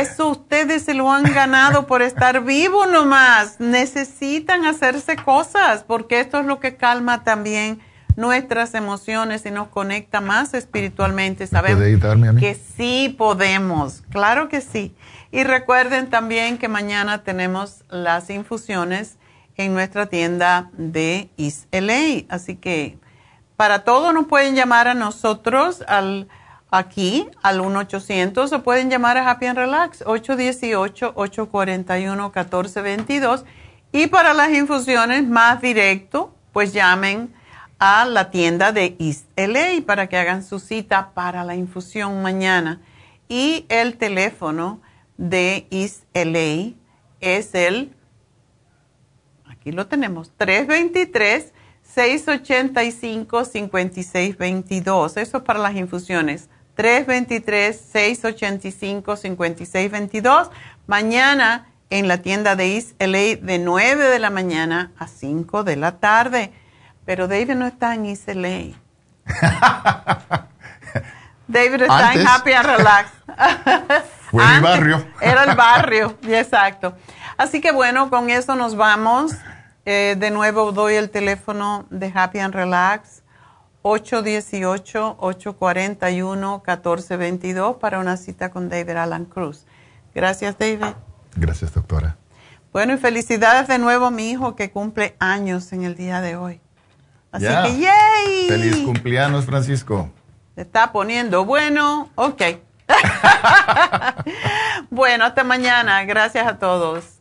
eso ustedes se lo han ganado por estar vivo nomás. Necesitan hacerse cosas porque esto es lo que calma también nuestras emociones y nos conecta más espiritualmente. Sabemos que sí podemos, claro que sí. Y recuerden también que mañana tenemos las infusiones en nuestra tienda de Isla. Así que para todo nos pueden llamar a nosotros al aquí al 1-800 o pueden llamar a Happy and Relax 818-841-1422 y para las infusiones más directo, pues llamen a la tienda de East LA para que hagan su cita para la infusión mañana. Y el teléfono de East LA es el, aquí lo tenemos, 323 685 5622. Eso es para las infusiones. 323-685-5622. Mañana en la tienda de East LA de 9 de la mañana a 5 de la tarde. Pero David no está en East LA. David está en Happy and Relax. Fue mi barrio. Era el barrio, exacto. Así que bueno, con eso nos vamos. Eh, de nuevo doy el teléfono de Happy and Relax 818-841-1422 para una cita con David Alan Cruz. Gracias, David. Gracias, doctora. Bueno, y felicidades de nuevo a mi hijo que cumple años en el día de hoy. Así que, ¡yay! Feliz cumpleaños, Francisco. Se está poniendo bueno. Ok. bueno, hasta mañana. Gracias a todos.